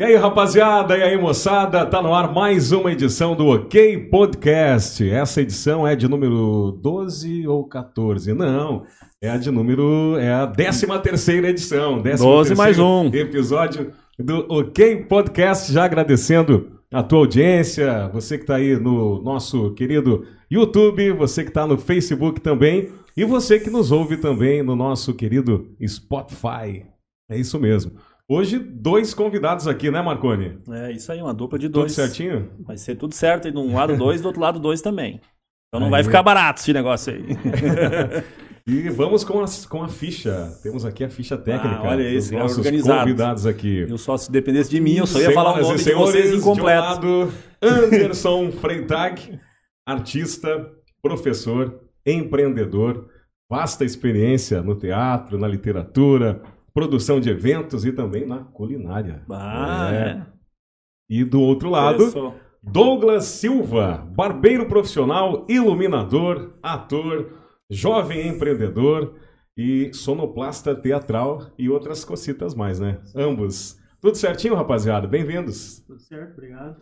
E aí, rapaziada, e aí, moçada, tá no ar mais uma edição do OK Podcast. Essa edição é de número 12 ou 14? Não, é a de número. É a 13 terceira edição. 12 mais um. Episódio do OK Podcast. Já agradecendo a tua audiência, você que está aí no nosso querido YouTube, você que está no Facebook também e você que nos ouve também no nosso querido Spotify. É isso mesmo. Hoje, dois convidados aqui, né, Marconi? É, isso aí, uma dupla de dois. Tudo certinho? Vai ser tudo certo, e de um lado dois, do outro lado dois também. Então não aí. vai ficar barato esse negócio aí. e vamos com a, com a ficha. Temos aqui a ficha técnica. Ah, olha esse, dos nossos organizado. convidados aqui. Eu só se dependesse de mim, eu só ia falar o nome de vocês incompleto. De um lado, Anderson Freitag, artista, professor, empreendedor, vasta experiência no teatro, na literatura, produção de eventos e também na culinária. Ah, é. é. E do outro lado, Douglas Silva, barbeiro profissional, iluminador, ator, jovem empreendedor e sonoplasta teatral e outras cositas mais, né? Ambos. Tudo certinho, rapaziada? Bem-vindos. Tudo certo, obrigado.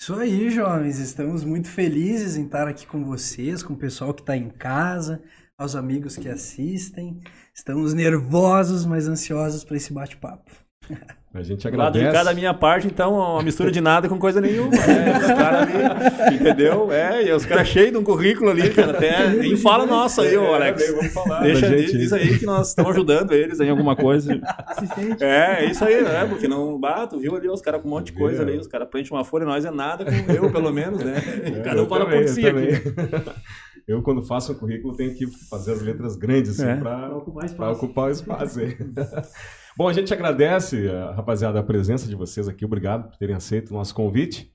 Isso aí, jovens. Estamos muito felizes em estar aqui com vocês, com o pessoal que está em casa, aos amigos que assistem. Estamos nervosos, mas ansiosos para esse bate-papo. A gente agradece. Lado de cada minha parte, então, uma mistura de nada com coisa nenhuma. Né? Os caras ali, entendeu? É, e os caras cheios de um currículo ali, cara. Até nem fala nosso aí, ô Alex. É, vamos falar. Deixa gente... diz aí que nós estamos ajudando eles em alguma coisa. Assistente. É, é isso aí, né? Porque não bato, viu ali os caras com um monte de coisa ali. Os caras preenchem uma folha, nós é nada, com eu, pelo menos, né? É, cada um fala por si aqui. Eu, quando faço o currículo, tenho que fazer as letras grandes assim, é. para ocupar, ocupar o espaço. Bom, a gente agradece, eh, rapaziada, a presença de vocês aqui. Obrigado por terem aceito o nosso convite.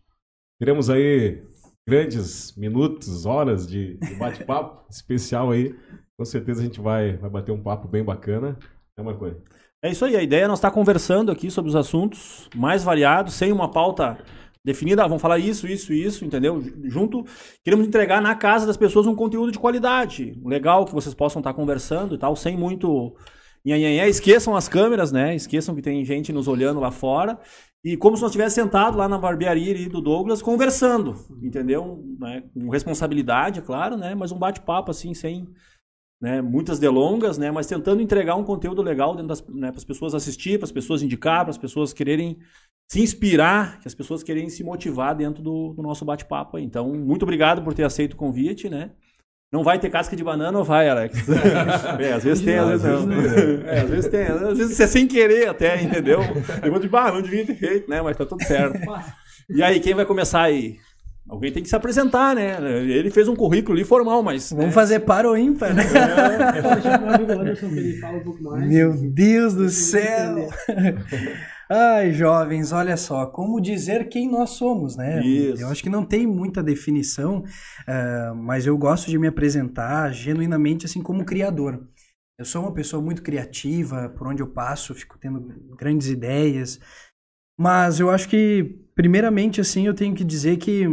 Teremos aí grandes minutos, horas de, de bate-papo especial aí. Com certeza a gente vai, vai bater um papo bem bacana. Né, Marconi? É isso aí. A ideia é nós estar conversando aqui sobre os assuntos mais variados, sem uma pauta definida, ah, vamos falar isso, isso isso, entendeu? Junto, queremos entregar na casa das pessoas um conteúdo de qualidade, legal, que vocês possam estar conversando e tal, sem muito nhanhanhé. Esqueçam as câmeras, né? Esqueçam que tem gente nos olhando lá fora. E como se nós estivéssemos sentado lá na barbearia do Douglas, conversando, entendeu? Né? Com responsabilidade, é claro, né? Mas um bate-papo, assim, sem né? muitas delongas, né? Mas tentando entregar um conteúdo legal dentro das, né? para as pessoas assistir, para as pessoas indicar, para as pessoas quererem se inspirar, que as pessoas querem se motivar dentro do, do nosso bate-papo aí. Então, muito obrigado por ter aceito o convite, né? Não vai ter casca de banana ou vai, Alex? é, às vezes tem, às vezes não. É, às vezes tem, às vezes é sem querer até, entendeu? Eu vou de ah, não devia ter feito, né? Mas tá tudo certo. E aí, quem vai começar aí? Alguém tem que se apresentar, né? Ele fez um currículo ali formal, mas. Vamos né? fazer para ou ímpar, né? É. Meu Deus do céu! Ai, jovens, olha só, como dizer quem nós somos, né? Isso. Eu acho que não tem muita definição, uh, mas eu gosto de me apresentar genuinamente assim como criador. Eu sou uma pessoa muito criativa, por onde eu passo, fico tendo grandes ideias. Mas eu acho que, primeiramente, assim, eu tenho que dizer que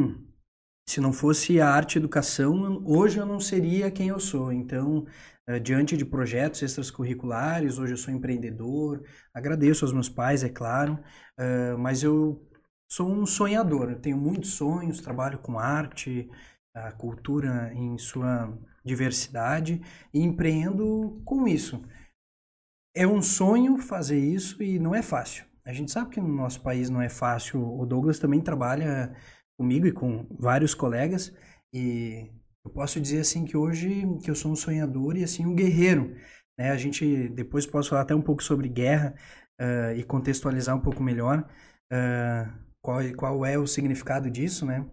se não fosse a arte e educação, hoje eu não seria quem eu sou. Então, diante de projetos extracurriculares. Hoje eu sou empreendedor, agradeço aos meus pais, é claro, uh, mas eu sou um sonhador. Eu tenho muitos sonhos, trabalho com arte, a cultura em sua diversidade e empreendo com isso. É um sonho fazer isso e não é fácil. A gente sabe que no nosso país não é fácil. O Douglas também trabalha comigo e com vários colegas e eu posso dizer assim que hoje que eu sou um sonhador e assim um guerreiro. Né? A gente depois posso falar até um pouco sobre guerra uh, e contextualizar um pouco melhor uh, qual, qual é o significado disso, né?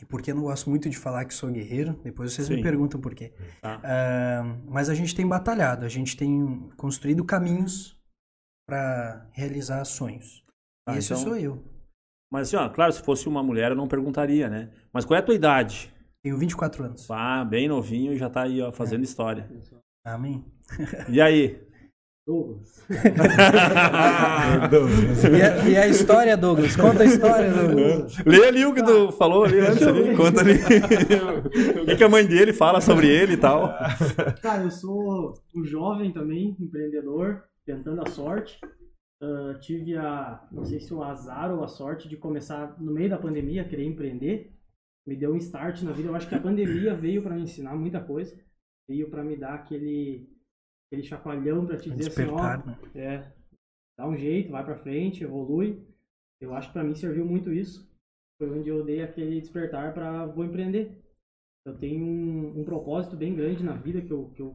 E porque eu não gosto muito de falar que sou guerreiro, depois vocês Sim. me perguntam por quê. Tá. Uh, mas a gente tem batalhado, a gente tem construído caminhos para realizar sonhos. Ah, Esse então... sou eu. Mas assim, ó, claro, se fosse uma mulher eu não perguntaria, né? Mas qual é a tua idade? Tenho 24 anos. Ah, bem novinho e já tá aí, ó, fazendo é. história. Amém. E aí? Douglas. e, a, e, a, história, Douglas? Conta a história, Douglas. Lê ali o que tu falou ali antes. Ali. Conta ali. o que, que, a mãe dele fala sobre ele e tal. Cara, eu sou o jovem também, empreendedor, tentando a sorte. uh, tive a, não sei se o azar ou a sorte de começar no meio da pandemia a querer empreender. Me deu um start na vida. Eu acho que a pandemia veio para me ensinar muita coisa. Veio para me dar aquele, aquele chacoalhão para te dizer assim, ó, né? é, dá um jeito, vai para frente, evolui. Eu acho que para mim serviu muito isso. Foi onde eu dei aquele despertar para vou empreender. Eu tenho um, um, propósito bem grande na vida que eu, que eu,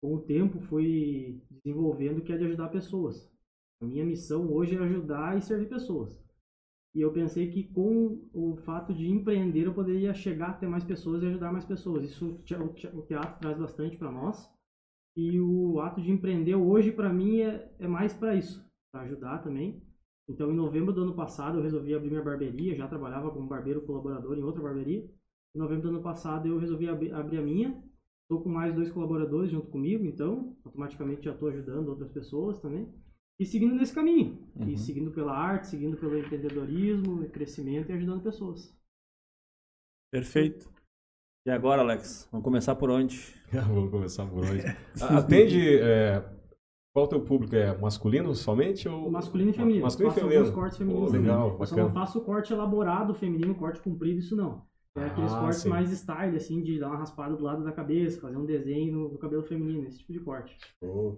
com o tempo, fui desenvolvendo, que é de ajudar pessoas. A minha missão hoje é ajudar e servir pessoas. E eu pensei que com o fato de empreender eu poderia chegar até mais pessoas e ajudar mais pessoas. Isso o teatro traz bastante para nós. E o ato de empreender hoje para mim é, é mais para isso, para ajudar também. Então, em novembro do ano passado, eu resolvi abrir minha barbearia. Já trabalhava como barbeiro colaborador em outra barbearia. Em novembro do ano passado, eu resolvi abrir, abrir a minha. Estou com mais dois colaboradores junto comigo, então automaticamente já estou ajudando outras pessoas também e seguindo nesse caminho. Uhum. E seguindo pela arte, seguindo pelo empreendedorismo, crescimento e ajudando pessoas. Perfeito. E agora, Alex? Vamos começar por onde? Vamos começar por onde? Atende. É, qual o teu público? É masculino somente? Ou... Masculino e feminino. Masculino e feminino. cortes femininos oh, legal, Eu só não faço corte elaborado feminino, corte comprido, isso não. É aqueles ah, cortes sim. mais style, assim, de dar uma raspada do lado da cabeça, fazer um desenho no, no cabelo feminino, esse tipo de corte. Oh.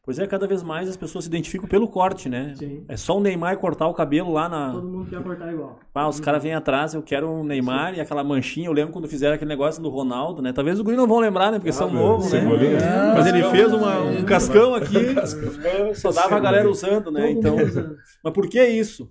Pois é, cada vez mais as pessoas se identificam pelo corte, né? Sim. É só o Neymar cortar o cabelo lá na. Todo mundo quer cortar igual. Ah, os caras vêm atrás, eu quero um Neymar sim. e aquela manchinha. Eu lembro quando fizeram aquele negócio do Ronaldo, né? Talvez o Guri não vão lembrar, né? Porque ah, são novos, né? É. Mas ele fez uma, um cascão aqui, só dava a galera usando, né? Então. Mas por que isso?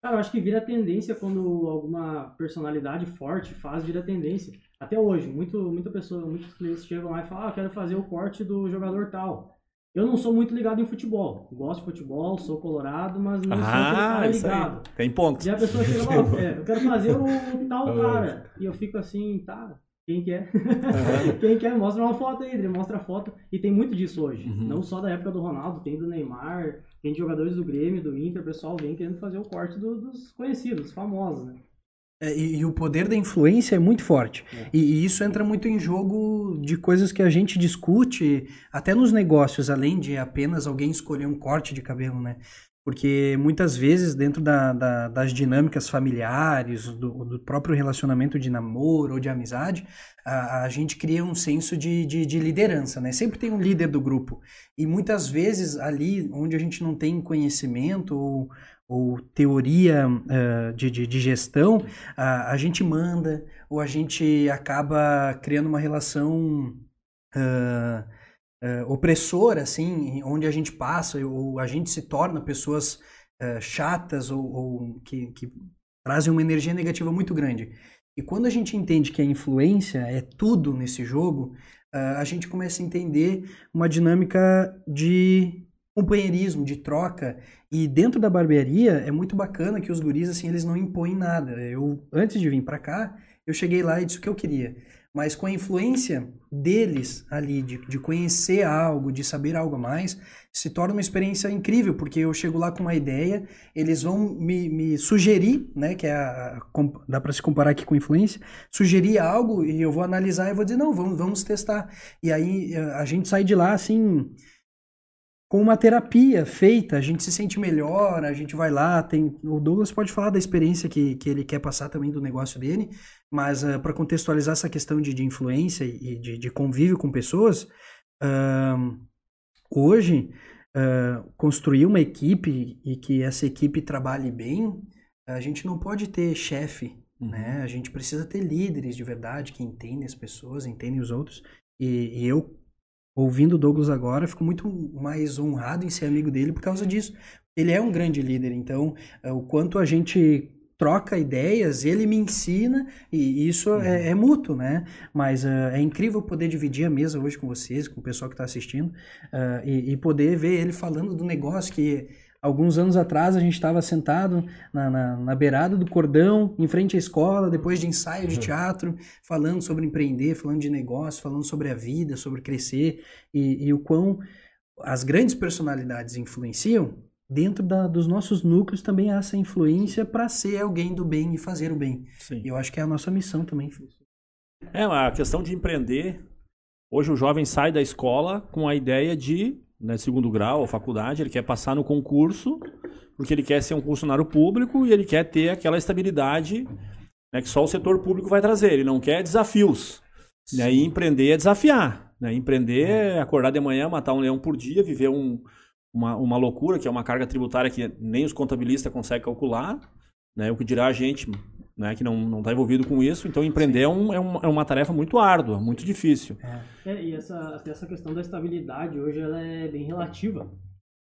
Cara, eu acho que vira tendência quando alguma personalidade forte faz, vira tendência. Até hoje, muito, muita pessoa, muitos clientes chegam lá e falam, ah, quero fazer o corte do jogador tal. Eu não sou muito ligado em futebol. Gosto de futebol, sou colorado, mas não ah, sou ligado. Tem pontos. E a pessoa chega lá, é, eu quero fazer o tal cara. E eu fico assim, tá, quem quer? Uhum. Quem quer, mostra uma foto aí, mostra a foto. E tem muito disso hoje. Uhum. Não só da época do Ronaldo, tem do Neymar, tem jogadores do Grêmio, do Inter, o pessoal vem querendo fazer o corte do, dos conhecidos, famosos, né? É, e, e, o poder da influência é muito forte. É. E, e, isso entra muito em jogo de coisas que a gente discute, até nos negócios, além de apenas alguém escolher um corte de cabelo, né? Porque muitas vezes, dentro da, da, das dinâmicas familiares, do, do, próprio relacionamento de namoro ou de amizade, a, a gente cria um senso de, de, de, liderança, né? Sempre tem um líder do grupo. E muitas vezes, ali onde a gente não tem conhecimento ou, ou teoria uh, de, de, gestão, a gente manda ou a gente acaba criando uma relação. Uh, uh, assim, onde a gente passa, ou a gente se torna pessoas uh, chatas ou, ou que, que trazem uma energia negativa muito grande. E quando a gente entende que a influência é tudo nesse jogo, uh, a gente começa a entender uma dinâmica de companheirismo, de troca. E dentro da barbearia é muito bacana que os guris assim, eles não impõem nada. Eu antes de vir para cá, eu cheguei lá e disse o que eu queria mas com a influência deles ali, de, de conhecer algo, de saber algo a mais, se torna uma experiência incrível, porque eu chego lá com uma ideia, eles vão me, me sugerir, né, que é a, dá para se comparar aqui com influência, sugerir algo e eu vou analisar e vou dizer, não, vamos, vamos testar. E aí a gente sai de lá assim com uma terapia feita, a gente se sente melhor, a gente vai lá, tem o Douglas pode falar da experiência que, que ele quer passar também do negócio dele, mas uh, para contextualizar essa questão de, de influência e de, de, convívio com pessoas, uh, hoje uh, construir uma equipe e que essa equipe trabalhe bem, a gente não pode ter chefe, uhum. né? A gente precisa ter líderes de verdade que entendem as pessoas, entendem os outros. E, e eu ouvindo o Douglas agora, fico muito mais honrado em ser amigo dele por causa disso. Ele é um grande líder, então uh, o quanto a gente troca ideias, ele me ensina e isso uhum. é, é, mútuo, né? Mas uh, é incrível poder dividir a mesa hoje com vocês, com o pessoal que está assistindo uh, e, e, poder ver ele falando do negócio que Alguns anos atrás a gente estava sentado na, na, na, beirada do cordão, em frente à escola, depois de ensaio de uhum. teatro, falando sobre empreender, falando de negócio, falando sobre a vida, sobre crescer e, e o quão as grandes personalidades influenciam. Dentro da, dos nossos núcleos também há essa influência para ser alguém do bem e fazer o bem. Sim. E eu acho que é a nossa missão também. É, a questão de empreender. Hoje o jovem sai da escola com a ideia de né, segundo grau faculdade, ele quer passar no concurso, porque ele quer ser um funcionário público e ele quer ter aquela estabilidade né, que só o setor público vai trazer. Ele não quer desafios. Né, e empreender é desafiar. Né? Empreender é acordar de manhã, matar um leão por dia, viver um, uma, uma loucura, que é uma carga tributária que nem os contabilistas conseguem calcular. Né? O que dirá a gente né, que não está envolvido com isso. Então, empreender é, um, é, uma, é uma tarefa muito árdua, muito difícil. É, é e essa, essa questão da estabilidade hoje ela é bem relativa.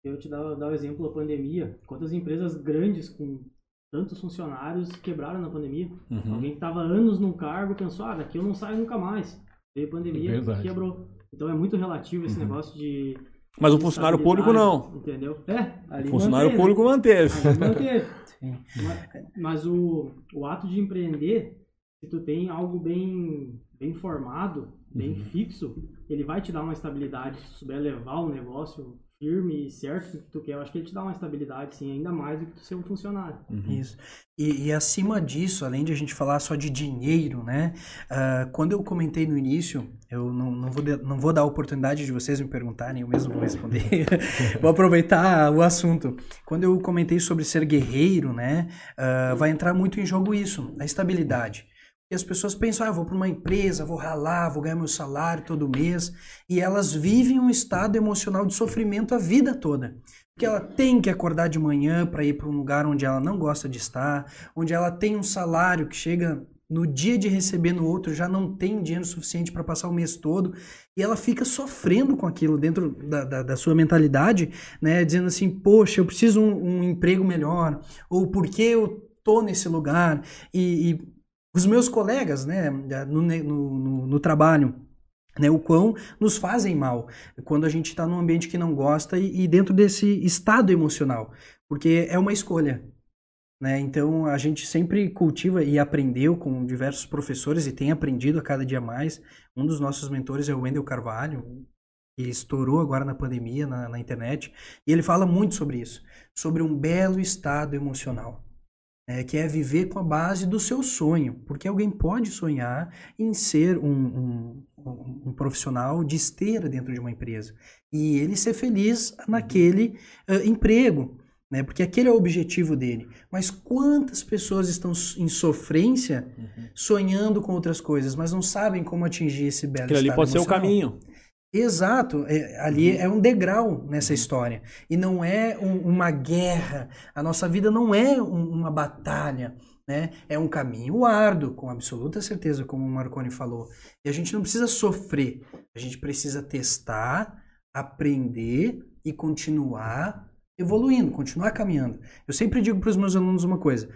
Eu te dar, dar o exemplo da pandemia. Quantas empresas grandes com tantos funcionários quebraram na pandemia? Uhum. Alguém que estava anos num cargo pensou, ah, daqui eu não saio nunca mais. Veio pandemia, Verdade. quebrou. Então é muito relativo esse uhum. negócio de mas o funcionário público não. Entendeu? É, ali o funcionário manteve. público manteve. Ali mas, mas o, o ato de empreender, se tu tem algo bem, bem formado, bem uhum. fixo, ele vai te dar uma estabilidade. Se tu souber levar o negócio firme e certo que tu quer, eu acho que ele te dá uma estabilidade, sim, ainda mais do que tu ser um funcionário. Uhum. Isso. E, e, acima disso, além de a gente falar só de dinheiro, né? Uh, quando eu comentei no início, eu não, não, vou de, não vou dar a oportunidade de vocês me perguntarem, eu mesmo vou responder. vou aproveitar o assunto. Quando eu comentei sobre ser guerreiro, né? Uh, vai entrar muito em jogo isso, a estabilidade. E as pessoas pensam, ah, eu vou para uma empresa, vou ralar, vou ganhar meu salário todo mês. E elas vivem um estado emocional de sofrimento a vida toda. Porque ela tem que acordar de manhã para ir para um lugar onde ela não gosta de estar, onde ela tem um salário que chega no dia de receber no outro, já não tem dinheiro suficiente para passar o mês todo. E ela fica sofrendo com aquilo dentro da, da, da sua mentalidade, né? Dizendo assim, poxa, eu preciso um, um emprego melhor, ou por que eu tô nesse lugar. e, e os meus colegas né, no, no, no trabalho, né, o quão nos fazem mal quando a gente está num ambiente que não gosta e, e, dentro desse estado emocional, porque é uma escolha. Né? Então a gente sempre cultiva e aprendeu com diversos professores e tem aprendido a cada dia mais. Um dos nossos mentores é o Wendel Carvalho, que estourou agora na pandemia na, na internet, e ele fala muito sobre isso, sobre um belo estado emocional é, que é viver com a base do seu sonho, porque alguém pode sonhar em ser um, um, um, profissional de esteira dentro de uma empresa e ele ser feliz naquele uh, emprego, né? Porque aquele é o objetivo dele. Mas quantas pessoas estão em sofrência, uhum. sonhando com outras coisas, mas não sabem como atingir esse belo Aquilo ali pode emocional. ser o caminho. Exato, é, ali uhum. é um degrau nessa história e não é um, uma guerra. A nossa vida não é um, uma batalha, né? É um caminho árduo, com absoluta certeza, como o Marconi falou. E a gente não precisa sofrer, a gente precisa testar, aprender e continuar evoluindo, continuar caminhando. Eu sempre digo para os meus alunos uma coisa: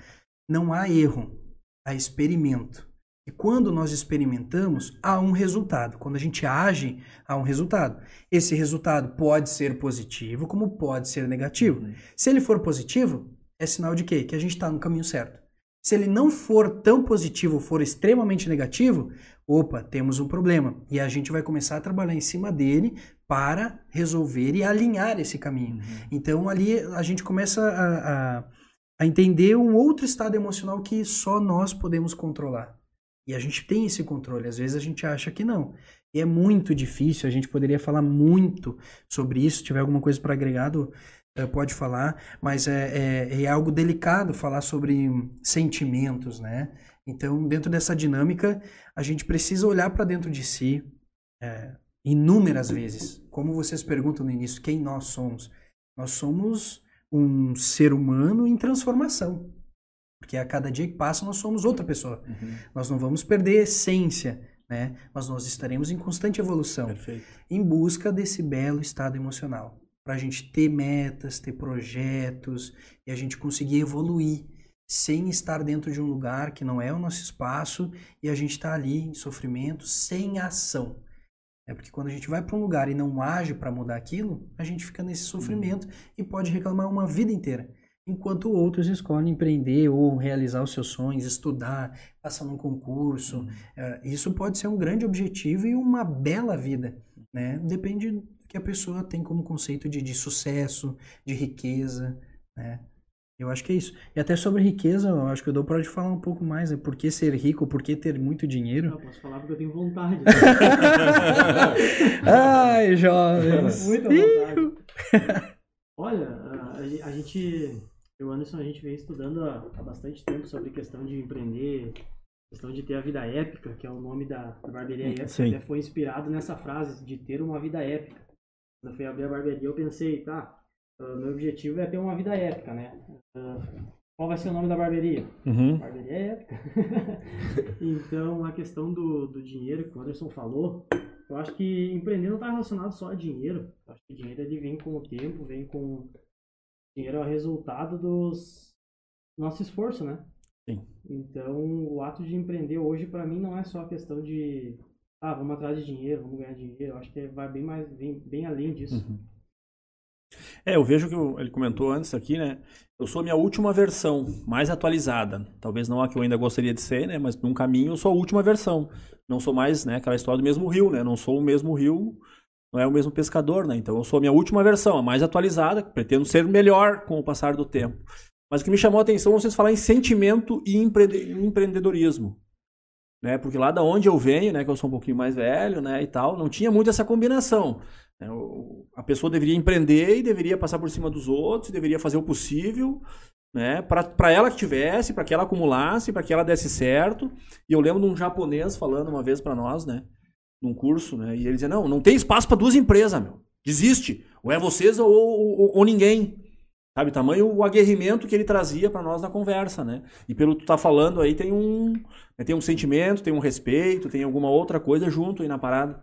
não há erro, há experimento. E quando nós experimentamos, há um resultado. Quando a gente age, há um resultado. Esse resultado pode ser positivo, como pode ser negativo. Uhum. Se ele for positivo, é sinal de quê? Que a gente está no caminho certo. Se ele não for tão positivo, for extremamente negativo, opa, temos um problema. E a gente vai começar a trabalhar em cima dele para resolver e alinhar esse caminho. Uhum. Então ali a gente começa a, a, a entender um outro estado emocional que só nós podemos controlar. E a gente tem esse controle, às vezes a gente acha que não. E é muito difícil, a gente poderia falar muito sobre isso. Se tiver alguma coisa para agregado, eh, pode falar, mas é, é, é, algo delicado falar sobre sentimentos, né? Então, dentro dessa dinâmica, a gente precisa olhar para dentro de si é, inúmeras vezes. Como vocês perguntam no início, quem nós somos? Nós somos um ser humano em transformação. Porque a cada dia que passa nós somos outra pessoa. Uhum. Nós não vamos perder a essência, né? Mas nós estaremos em constante evolução, Perfeito. em busca desse belo estado emocional, para a gente ter metas, ter projetos e a gente conseguir evoluir sem estar dentro de um lugar que não é o nosso espaço e a gente está ali em sofrimento, sem ação. É porque quando a gente vai para um lugar e não age para mudar aquilo, a gente fica nesse sofrimento uhum. e pode reclamar uma vida inteira enquanto outros escolhem empreender ou realizar os seus sonhos, estudar, passar num concurso. Uhum. Uh, isso pode ser um grande objetivo e uma bela vida, né? Depende do que a pessoa tem como conceito de, de sucesso, de riqueza, né? Eu acho que é isso. E até sobre riqueza, eu acho que o Dou pode falar um pouco mais, né? Por que ser rico, por que ter muito dinheiro? Eu posso falar porque eu tenho vontade. Ai, jovens! Muita vontade. Olha, a, gente, eu Anderson, a gente vem estudando há, há, bastante tempo sobre questão de empreender, questão de ter a vida épica, que é o nome da, da barbearia épica, Sim. até foi inspirado nessa frase, de ter uma vida épica. Quando eu fui abrir a barbearia, eu pensei, tá, uh, meu objetivo é ter uma vida épica, né? Uh, qual vai ser o nome da barbearia? Uhum. Barbearia épica. então, a questão do, do dinheiro que o Anderson falou, eu acho que empreender não está relacionado só a dinheiro. Eu acho que o dinheiro ele vem com o tempo, vem com. Dinheiro é o resultado dos nosso esforço, né? Sim. Então, o ato de empreender hoje, para mim, não é só a questão de. Ah, vamos atrás de dinheiro, vamos ganhar dinheiro. Eu acho que vai bem mais, bem, bem além disso. Uhum. É, eu vejo que ele comentou antes aqui, né? Eu sou a minha última versão, mais atualizada. Talvez não a que eu ainda gostaria de ser, né? Mas num caminho eu sou a última versão. Não sou mais, né? Aquela história do mesmo rio, né? Não sou o mesmo rio, não é o mesmo pescador, né? Então eu sou a minha última versão, a mais atualizada. Pretendo ser melhor com o passar do tempo. Mas o que me chamou a atenção é vocês falar em sentimento e empreendedorismo. Né? Porque lá da onde eu venho, né? Que eu sou um pouquinho mais velho, né? E tal, não tinha muito essa combinação. Né? A pessoa deveria empreender e deveria passar por cima dos outros, deveria fazer o possível né, para ela que tivesse, para que ela acumulasse, para que ela desse certo. E eu lembro de um japonês falando uma vez para nós, né, num curso, né, e ele dizia: Não, não tem espaço para duas empresas, meu. Desiste. Ou é vocês ou, ou, ou ninguém. Sabe, tamanho o aguerrimento que ele trazia para nós na conversa, né? E pelo que tu tá falando aí, tem um, né, tem um sentimento, tem um respeito, tem alguma outra coisa junto aí na parada.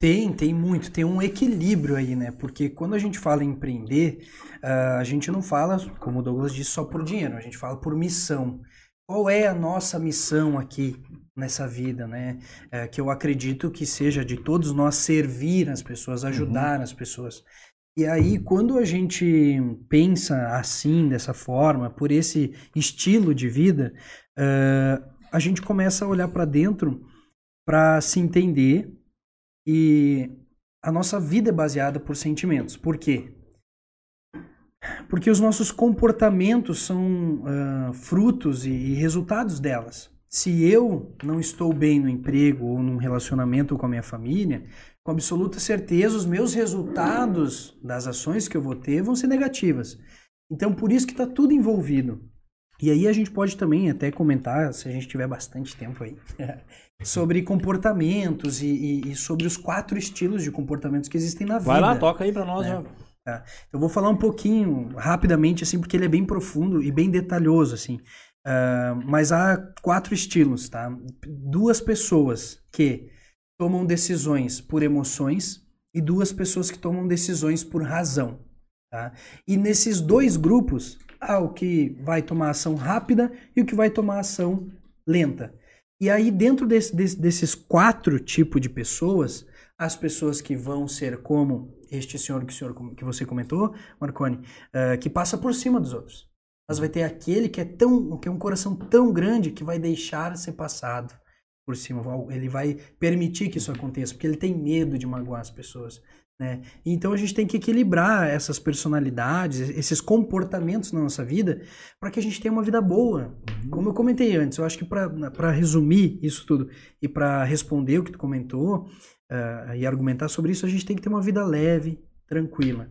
Tem, tem muito, tem um equilíbrio aí, né? Porque quando a gente fala em empreender, uh, a gente não fala, como o Douglas disse, só por dinheiro, a gente fala por missão. Qual é a nossa missão aqui nessa vida, né? Uh, que eu acredito que seja de todos nós servir as pessoas, uhum. ajudar uhum. as pessoas. E aí, quando a gente pensa assim, dessa forma, por esse estilo de vida, uh, a gente começa a olhar para dentro para se entender e a nossa vida é baseada por sentimentos. Por quê? Porque os nossos comportamentos são uh, frutos e, e resultados delas. Se eu não estou bem no emprego ou num relacionamento com a minha família, com absoluta certeza os meus resultados das ações que eu vou ter vão ser negativas. Então, por isso que está tudo envolvido. E aí a gente pode também até comentar, se a gente tiver bastante tempo aí, sobre comportamentos e, e, e, sobre os quatro estilos de comportamentos que existem na vida. Vai lá, toca aí para nós. Né? Tá. Eu vou falar um pouquinho, rapidamente, assim, porque ele é bem profundo e bem detalhoso, assim. Uh, mas há quatro estilos, tá? Duas pessoas que tomam decisões por emoções e duas pessoas que tomam decisões por razão, tá? E nesses dois grupos, há o que vai tomar ação rápida e o que vai tomar ação lenta. E aí, dentro desse, desse, desses quatro tipos de pessoas, as pessoas que vão ser como este senhor que, senhor, que você comentou, Marconi, uh, que passa por cima dos outros. Mas vai ter aquele que é tão, que é um coração tão grande que vai deixar ser passado por cima. Ele vai permitir que isso aconteça, porque ele tem medo de magoar as pessoas. Né? Então a gente tem que equilibrar essas personalidades, esses comportamentos na nossa vida, para que a gente tenha uma vida boa. Uhum. Como eu comentei antes, eu acho que para resumir isso tudo e para responder o que tu comentou uh, e argumentar sobre isso, a gente tem que ter uma vida leve, tranquila.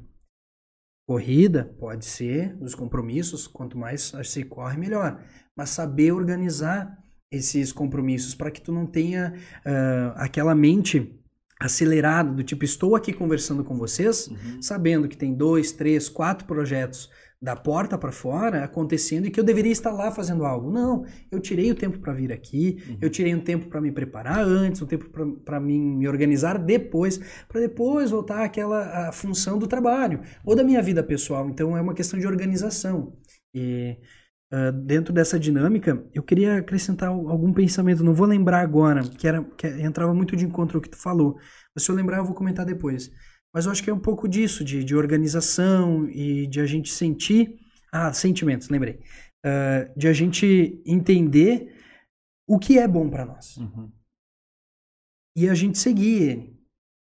Corrida pode ser, os compromissos, quanto mais se corre, melhor. Mas saber organizar esses compromissos para que tu não tenha uh, aquela mente acelerado, do tipo, estou aqui conversando com vocês, uhum. sabendo que tem dois, três, quatro projetos da porta para fora acontecendo e que eu deveria estar lá fazendo algo. Não, eu tirei o tempo para vir aqui, uhum. eu tirei um tempo para me preparar antes, um tempo para mim me organizar depois, para depois voltar àquela função do trabalho ou da minha vida pessoal. Então é uma questão de organização. E uh, dentro dessa dinâmica, eu queria acrescentar algum pensamento, não vou lembrar agora, que, era, que entrava muito de encontro ao que tu falou. Mas se eu lembrar, eu vou comentar depois. Mas eu acho que é um pouco disso, de, de organização e de a gente sentir. Ah, sentimentos, lembrei. Uh, de a gente entender o que é bom para nós. Uhum. E a gente seguir ele.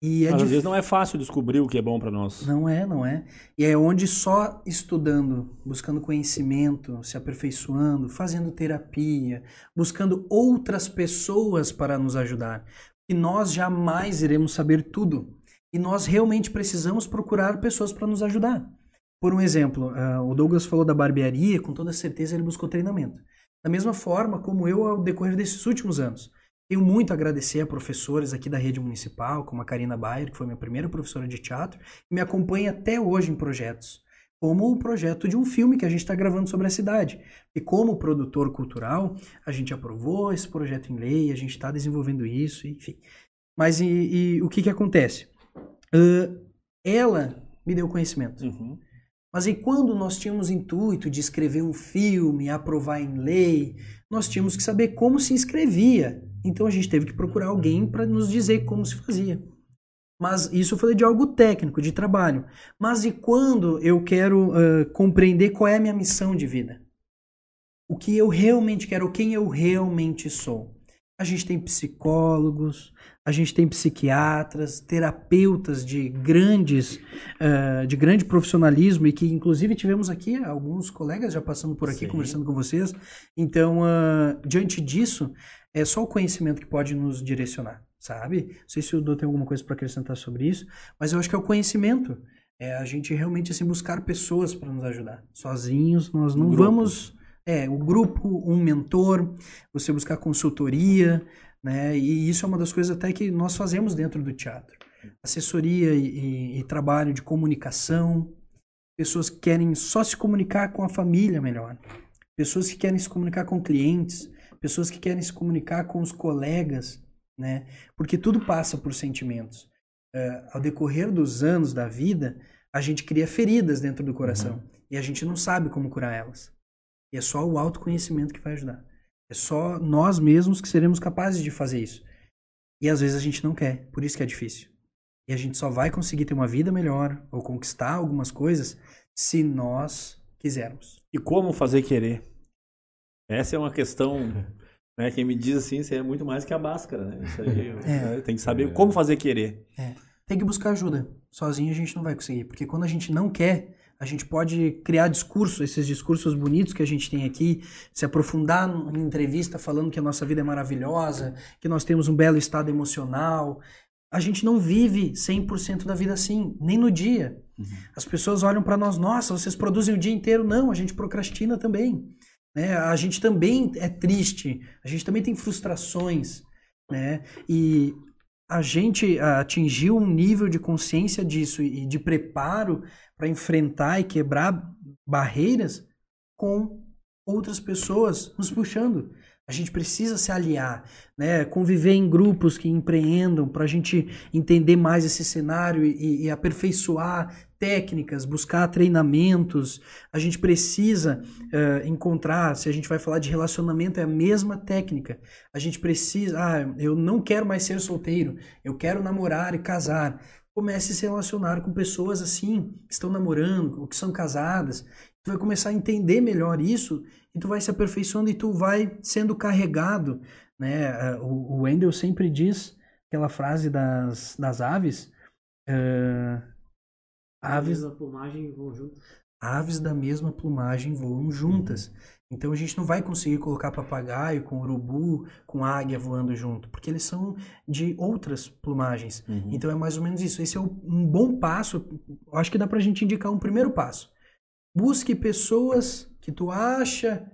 E é Mas, às vezes não é fácil descobrir o que é bom para nós. Não é, não é. E é onde só estudando, buscando conhecimento, se aperfeiçoando, fazendo terapia, buscando outras pessoas para nos ajudar. E nós jamais iremos saber tudo. E nós realmente precisamos procurar pessoas para nos ajudar. Por um exemplo, uh, o Douglas falou da barbearia, com toda certeza ele buscou treinamento. Da mesma forma como eu ao decorrer desses últimos anos. Tenho muito a agradecer a professores aqui da rede municipal, como a Karina Bayer, que foi minha primeira professora de teatro, e me acompanha até hoje em projetos, como o projeto de um filme que a gente está gravando sobre a cidade. E como produtor cultural, a gente aprovou esse projeto em lei, a gente está desenvolvendo isso, enfim. Mas e, e, o que, que acontece? Uh, ela me deu conhecimento. Uhum. Mas e quando nós tínhamos intuito de escrever um filme, aprovar em lei, nós tínhamos que saber como se inscrevia. Então a gente teve que procurar alguém para nos dizer como se fazia. Mas isso eu falei de algo técnico, de trabalho. Mas e quando eu quero uh, compreender qual é a minha missão de vida? O que eu realmente quero, quem eu realmente sou? A gente tem psicólogos, a gente tem psiquiatras, terapeutas de grandes, uh, de grande profissionalismo e que inclusive tivemos aqui alguns colegas já passando por aqui Sim. conversando com vocês. Então, uh, diante disso, é só o conhecimento que pode nos direcionar, sabe? Não sei se o Dô tem alguma coisa para acrescentar sobre isso, mas eu acho que é o conhecimento. É a gente realmente assim buscar pessoas para nos ajudar. Sozinhos nós não vamos é, o grupo, um mentor, você buscar consultoria, né? E isso é uma das coisas até que nós fazemos dentro do teatro. Assessoria e, e, e trabalho de comunicação, pessoas que querem só se comunicar com a família melhor, pessoas que querem se comunicar com clientes, pessoas que querem se comunicar com os colegas, né? Porque tudo passa por sentimentos. Uh, ao decorrer dos anos da vida, a gente cria feridas dentro do coração uhum. e a gente não sabe como curar elas. E é só o autoconhecimento que vai ajudar. É só nós mesmos que seremos capazes de fazer isso. E às vezes a gente não quer, por isso que é difícil. E a gente só vai conseguir ter uma vida melhor ou conquistar algumas coisas se nós quisermos. E como fazer querer? Essa é uma questão, né? Quem me diz assim, isso é muito mais que a máscara, né? Isso aí, é. tem que saber é. como fazer querer. É. Tem que buscar ajuda. Sozinho a gente não vai conseguir, porque quando a gente não quer, a gente pode criar discursos, esses discursos bonitos que a gente tem aqui, se aprofundar em entrevista falando que a nossa vida é maravilhosa, que nós temos um belo estado emocional. A gente não vive 100% da vida assim, nem no dia. Uhum. As pessoas olham para nós, nossa, vocês produzem o dia inteiro. Não, a gente procrastina também. Né? A gente também é triste, a gente também tem frustrações. Né? E a gente atingiu um nível de consciência disso e de preparo para enfrentar e quebrar barreiras com outras pessoas nos puxando. A gente precisa se aliar, né? conviver em grupos que empreendam para a gente entender mais esse cenário e, e, aperfeiçoar técnicas, buscar treinamentos. A gente precisa uh, encontrar, se a gente vai falar de relacionamento, é a mesma técnica. A gente precisa, ah, eu não quero mais ser solteiro, eu quero namorar e casar comece a se relacionar com pessoas assim, que estão namorando, ou que são casadas. Tu vai começar a entender melhor isso e tu vai se aperfeiçoando e tu vai sendo carregado, né? O, o Wendel sempre diz aquela frase das, das aves. Uh, aves da plumagem vão juntas. Aves da mesma plumagem voam juntas. Então a gente não vai conseguir colocar papagaio com urubu, com águia voando junto, porque eles são de outras plumagens. Uhum. Então é mais ou menos isso. Esse é um bom passo. Acho que dá pra gente indicar um primeiro passo. Busque pessoas que tu acha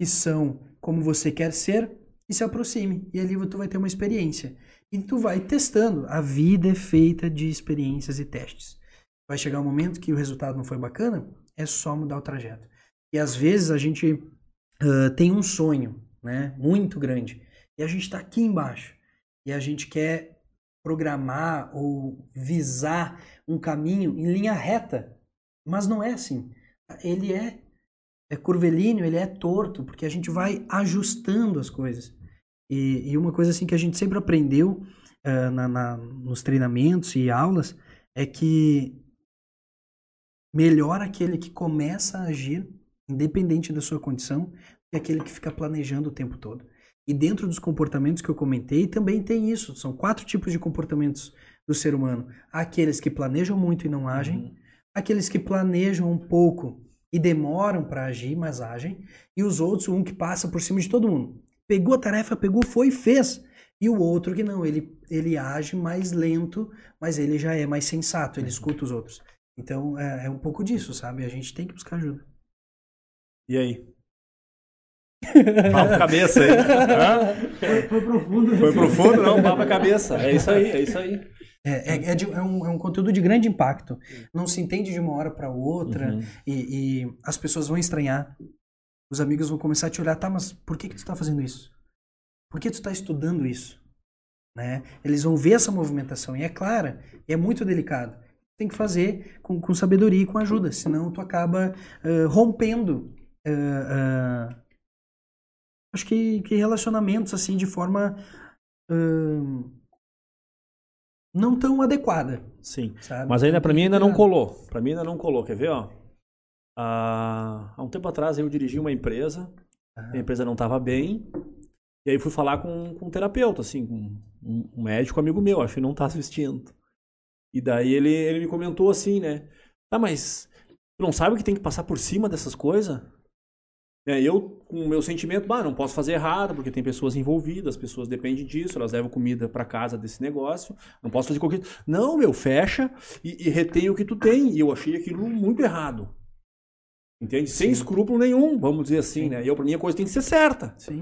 que são como você quer ser e se aproxime. E ali tu vai ter uma experiência. E tu vai testando. A vida é feita de experiências e testes. Vai chegar um momento que o resultado não foi bacana, é só mudar o trajeto. E às vezes a gente uh, tem um sonho, né, muito grande, e a gente está aqui embaixo e a gente quer programar ou visar um caminho em linha reta, mas não é assim. Ele é é curvilíneo, ele é torto, porque a gente vai ajustando as coisas. E, e uma coisa assim que a gente sempre aprendeu uh, na, na, nos treinamentos e aulas é que melhor aquele que começa a agir independente da sua condição, é aquele que fica planejando o tempo todo. E dentro dos comportamentos que eu comentei, também tem isso. São quatro tipos de comportamentos do ser humano: aqueles que planejam muito e não agem, uhum. aqueles que planejam um pouco e demoram para agir, mas agem, e os outros, um que passa por cima de todo mundo. Pegou a tarefa, pegou, foi e fez. E o outro que não, ele, ele age mais lento, mas ele já é mais sensato, ele uhum. escuta os outros. Então é, é um pouco disso, sabe? A gente tem que buscar ajuda. E aí? Papo cabeça aí. Foi, foi, profundo. Foi profundo, não, papo cabeça. É isso aí, é isso aí. É, é, é, de, é, um, é um conteúdo de grande impacto. Não se entende de uma hora para outra uhum. e, e, as pessoas vão estranhar. Os amigos vão começar a te olhar, tá, mas por que, que tu está fazendo isso? Por que tu está estudando isso? Né? Eles vão ver essa movimentação e é clara, e é muito delicado. Tem que fazer com, com sabedoria e com ajuda, senão tu acaba uh, rompendo uh, uh, acho que, que relacionamentos assim de forma não tão adequada. Sim. Sabe? Mas ainda para mim ainda não colou. Para mim ainda não colou. Quer ver, ó? Ah, há um tempo atrás eu dirigi uma empresa. A empresa não estava bem. E aí fui falar com, com um terapeuta, assim, com um, um médico amigo meu, acho que não está assistindo. E daí ele, ele me comentou assim, né? Tá, mas tu não sabe que tem que passar por cima dessas coisas? É, eu, com o meu sentimento, bah, não posso fazer errado, porque tem pessoas envolvidas, as pessoas dependem disso, elas levam comida para casa desse negócio, não posso fazer qualquer. Não, meu, fecha e, e retém o que tu tem. E eu achei aquilo muito errado. Entende? Sim. Sem escrúpulo nenhum, vamos dizer assim, Sim. né? E eu, pra mim, a coisa tem que ser certa. Sim.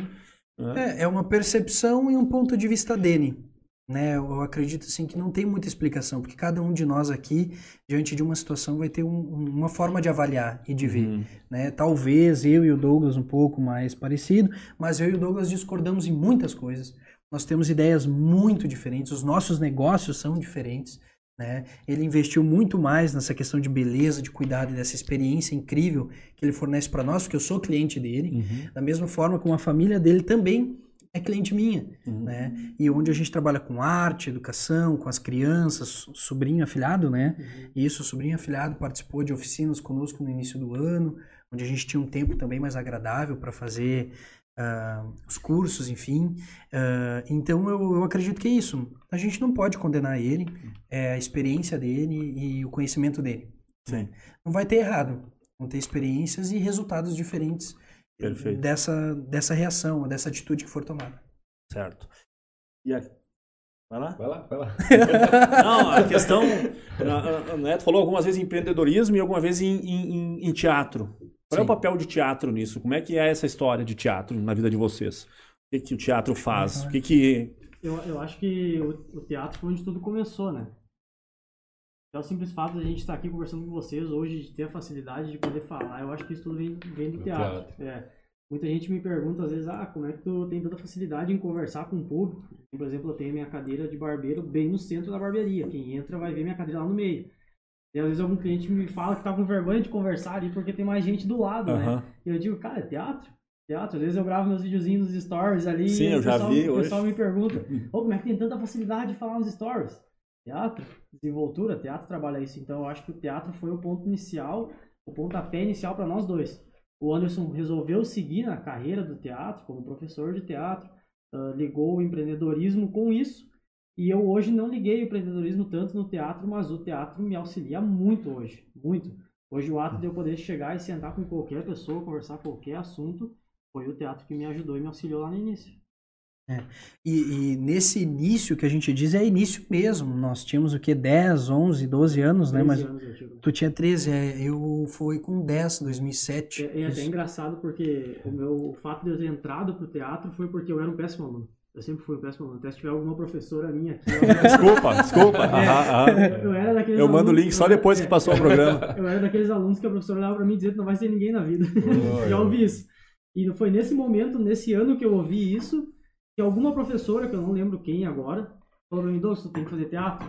É, é uma percepção e um ponto de vista dele né? Eu acredito assim que não tem muita explicação, porque cada um de nós aqui, diante de uma situação, vai ter um, uma forma de avaliar e de ver, uhum. né? Talvez eu e o Douglas um pouco mais parecido, mas eu e o Douglas discordamos em muitas coisas. Nós temos ideias muito diferentes, os nossos negócios são diferentes. Né? Ele investiu muito mais nessa questão de beleza, de cuidado e dessa experiência incrível que ele fornece para nós, porque eu sou cliente dele. Uhum. Da mesma forma como a família dele também é cliente minha, uhum. né? E onde a gente trabalha com arte, educação, com as crianças, sobrinho afilhado, né? Uhum. Isso, sobrinho afilhado participou de oficinas conosco no início do ano, onde a gente tinha um tempo também mais agradável para fazer uh, os cursos, enfim. Uh, então eu, eu acredito que é isso. A gente não pode condenar ele, é a experiência dele e o conhecimento dele. Sim. Não vai ter errado. Vão ter experiências e resultados diferentes Perfeito. dessa, dessa reação, dessa atitude que for tomada. Certo. E a... Vai lá? Vai lá, vai lá. Não, a questão. A, Neto falou algumas vezes em empreendedorismo e alguma vez em, em, em teatro. Qual Sim. é o papel de teatro nisso? Como é que é essa história de teatro na vida de vocês? O que, que o teatro faz? O que que... Eu, eu acho que o, o teatro foi onde tudo começou, né? É o simples fato de a gente estar aqui conversando com vocês hoje, de ter a facilidade de poder falar, eu acho que isso tudo vem, vem do, do teatro. teatro. É. Muita gente me pergunta às vezes, ah, como é que tu tem tanta facilidade em conversar com o público? Por exemplo, eu tenho minha cadeira de barbeiro bem no centro da barbearia. Quem entra vai ver minha cadeira lá no meio. E às vezes algum cliente me fala que tá com vergonha de conversar ali porque tem mais gente do lado, uhum. né? E eu digo, cara, é teatro? Teatro. Às vezes eu gravo meus videozinhos nos stories ali. Sim, eu já pessoal, vi. O pessoal hoje. me pergunta, oh, como é que tem tanta facilidade de falar nos stories? Teatro, desenvoltura, teatro trabalha isso. Então eu acho que o teatro foi o ponto inicial, o pontapé inicial para nós dois. O Anderson resolveu seguir na carreira do teatro como professor de teatro, uh, ligou o empreendedorismo com isso. E eu hoje não liguei o empreendedorismo tanto no teatro, mas o teatro me auxilia muito hoje, muito. Hoje o ato de eu poder chegar e sentar com qualquer pessoa, conversar qualquer assunto, foi o teatro que me ajudou e me auxiliou lá no início. É. E, e, nesse início que a gente diz é início mesmo. Nós tínhamos o que? 10, 11, 12 anos, né? Mas anos tu tinha 13, é, eu fui com 10, 2007. É, é até engraçado porque o meu o fato de eu ter entrado pro teatro foi porque eu era um péssimo aluno. Eu sempre fui um péssimo aluno. Até se tiver alguma professora minha aqui. desculpa, desculpa. É, eu era daqueles Eu mando o link só depois que passou o programa. Eu era daqueles alunos que a professora olhava pra mim dizia que não vai ser ninguém na vida. Oh, Já ouvi isso. E foi nesse momento, nesse ano que eu ouvi isso que alguma professora, que eu não lembro quem agora, falou pra mim, Doce, tu tem que fazer teatro.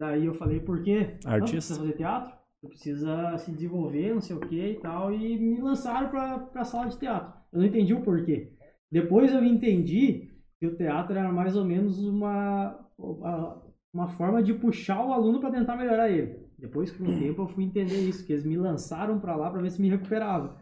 Daí eu falei, por quê? Artista. Não, precisa fazer teatro? Tu precisa se desenvolver, não sei o que e tal. E me lançaram pra, pra sala de teatro. Eu não entendi o porquê. Depois eu entendi que o teatro era mais ou menos uma, uma forma de puxar o aluno para tentar melhorar ele. Depois, com o tempo, eu fui entender isso, que eles me lançaram para lá para ver se me recuperava.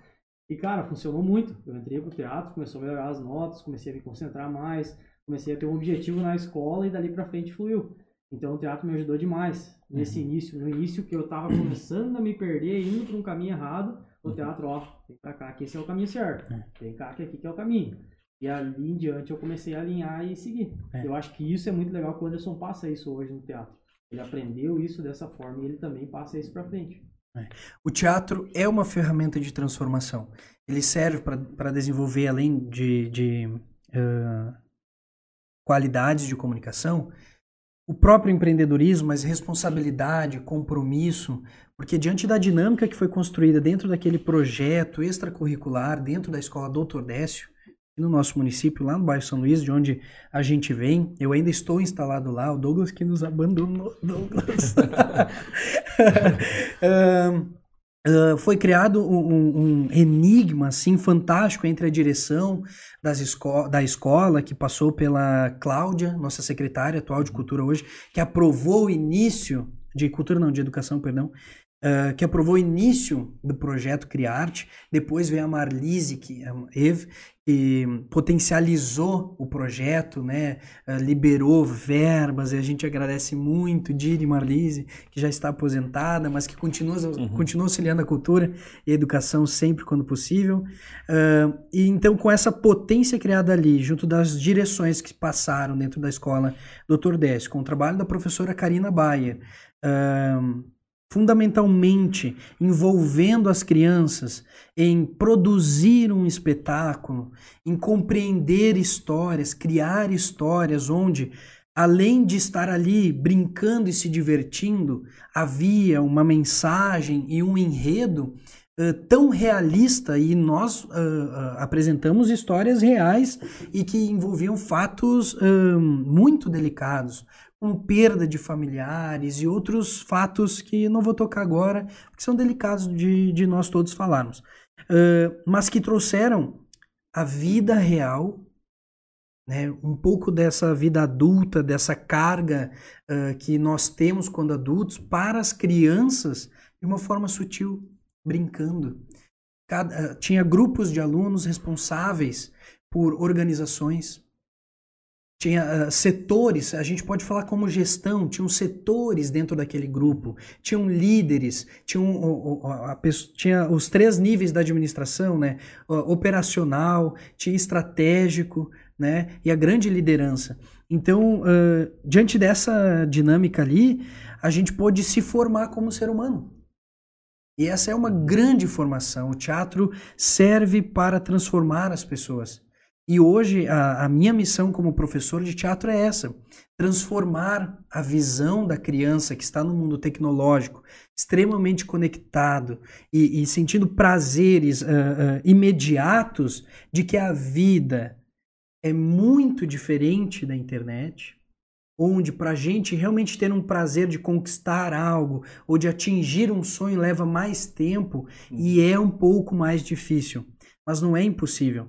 E, cara, funcionou muito. Eu entrei pro teatro, começou a melhorar as notas, comecei a me concentrar mais, comecei a ter um objetivo na escola e dali pra frente fluiu. Então o teatro me ajudou demais nesse uhum. início. No início que eu tava começando a me perder, indo para um caminho errado, o uhum. teatro, ó, vem pra cá que esse é o caminho certo. É. Vem cá que aqui que é o caminho. E ali em diante eu comecei a alinhar e seguir. É. Eu acho que isso é muito legal que o Anderson passa isso hoje no teatro. Ele aprendeu isso dessa forma e ele também passa isso para frente. É. O teatro é uma ferramenta de transformação. Ele serve para desenvolver, além de, de uh, qualidades de comunicação, o próprio empreendedorismo, mas responsabilidade, compromisso, porque diante da dinâmica que foi construída dentro daquele projeto extracurricular, dentro da escola Doutor Décio, no nosso município, lá no bairro São Luís, de onde a gente vem. Eu ainda estou instalado lá, o Douglas que nos abandonou, Douglas. uh, uh, foi criado um, um, enigma assim fantástico entre a direção das esco da escola, que passou pela Cláudia, nossa secretária atual de cultura hoje, que aprovou o início de cultura não, de educação, perdão, uh, que aprovou o início do projeto Criarte. Depois veio a Marlise, que, a Eve, que potencializou o projeto, né? Uh, liberou verbas, e a gente agradece muito Diri Marlise, que já está aposentada, mas que continua, uhum. continua auxiliando a cultura e a educação sempre quando possível. Uh, e então, com essa potência criada ali, junto das direções que passaram dentro da escola Dr. Décio, com o trabalho da professora Karina Baia, uh, fundamentalmente envolvendo as crianças em produzir um espetáculo, em compreender histórias, criar histórias onde além de estar ali brincando e se divertindo, havia uma mensagem e um enredo uh, tão realista e nós uh, uh, apresentamos histórias reais e que envolviam fatos muito delicados, com perda de familiares e outros fatos que não vou tocar agora, que são delicados de, de nós todos falarmos, uh, mas que trouxeram a vida real, né, um pouco dessa vida adulta, dessa carga uh, que nós temos quando adultos, para as crianças de uma forma sutil, brincando. Cada, uh, tinha grupos de alunos responsáveis por organizações, tinha uh, setores, a gente pode falar como gestão, tinham setores dentro daquele grupo, tinham líderes, tinham, uh, uh, tinha os três níveis da administração, né? operacional, tinha estratégico, né? E a grande liderança. Então, diante dessa dinâmica ali, a gente pôde se formar como ser humano. E essa é uma grande formação. O teatro serve para transformar as pessoas. E hoje a, a, minha missão como professor de teatro é essa: transformar a visão da criança que está no mundo tecnológico, extremamente conectado e, e sentindo prazeres uh, uh, imediatos de que a vida é muito diferente da internet, onde para a gente realmente ter um prazer de conquistar algo ou de atingir um sonho leva mais tempo e é um pouco mais difícil, mas não é impossível.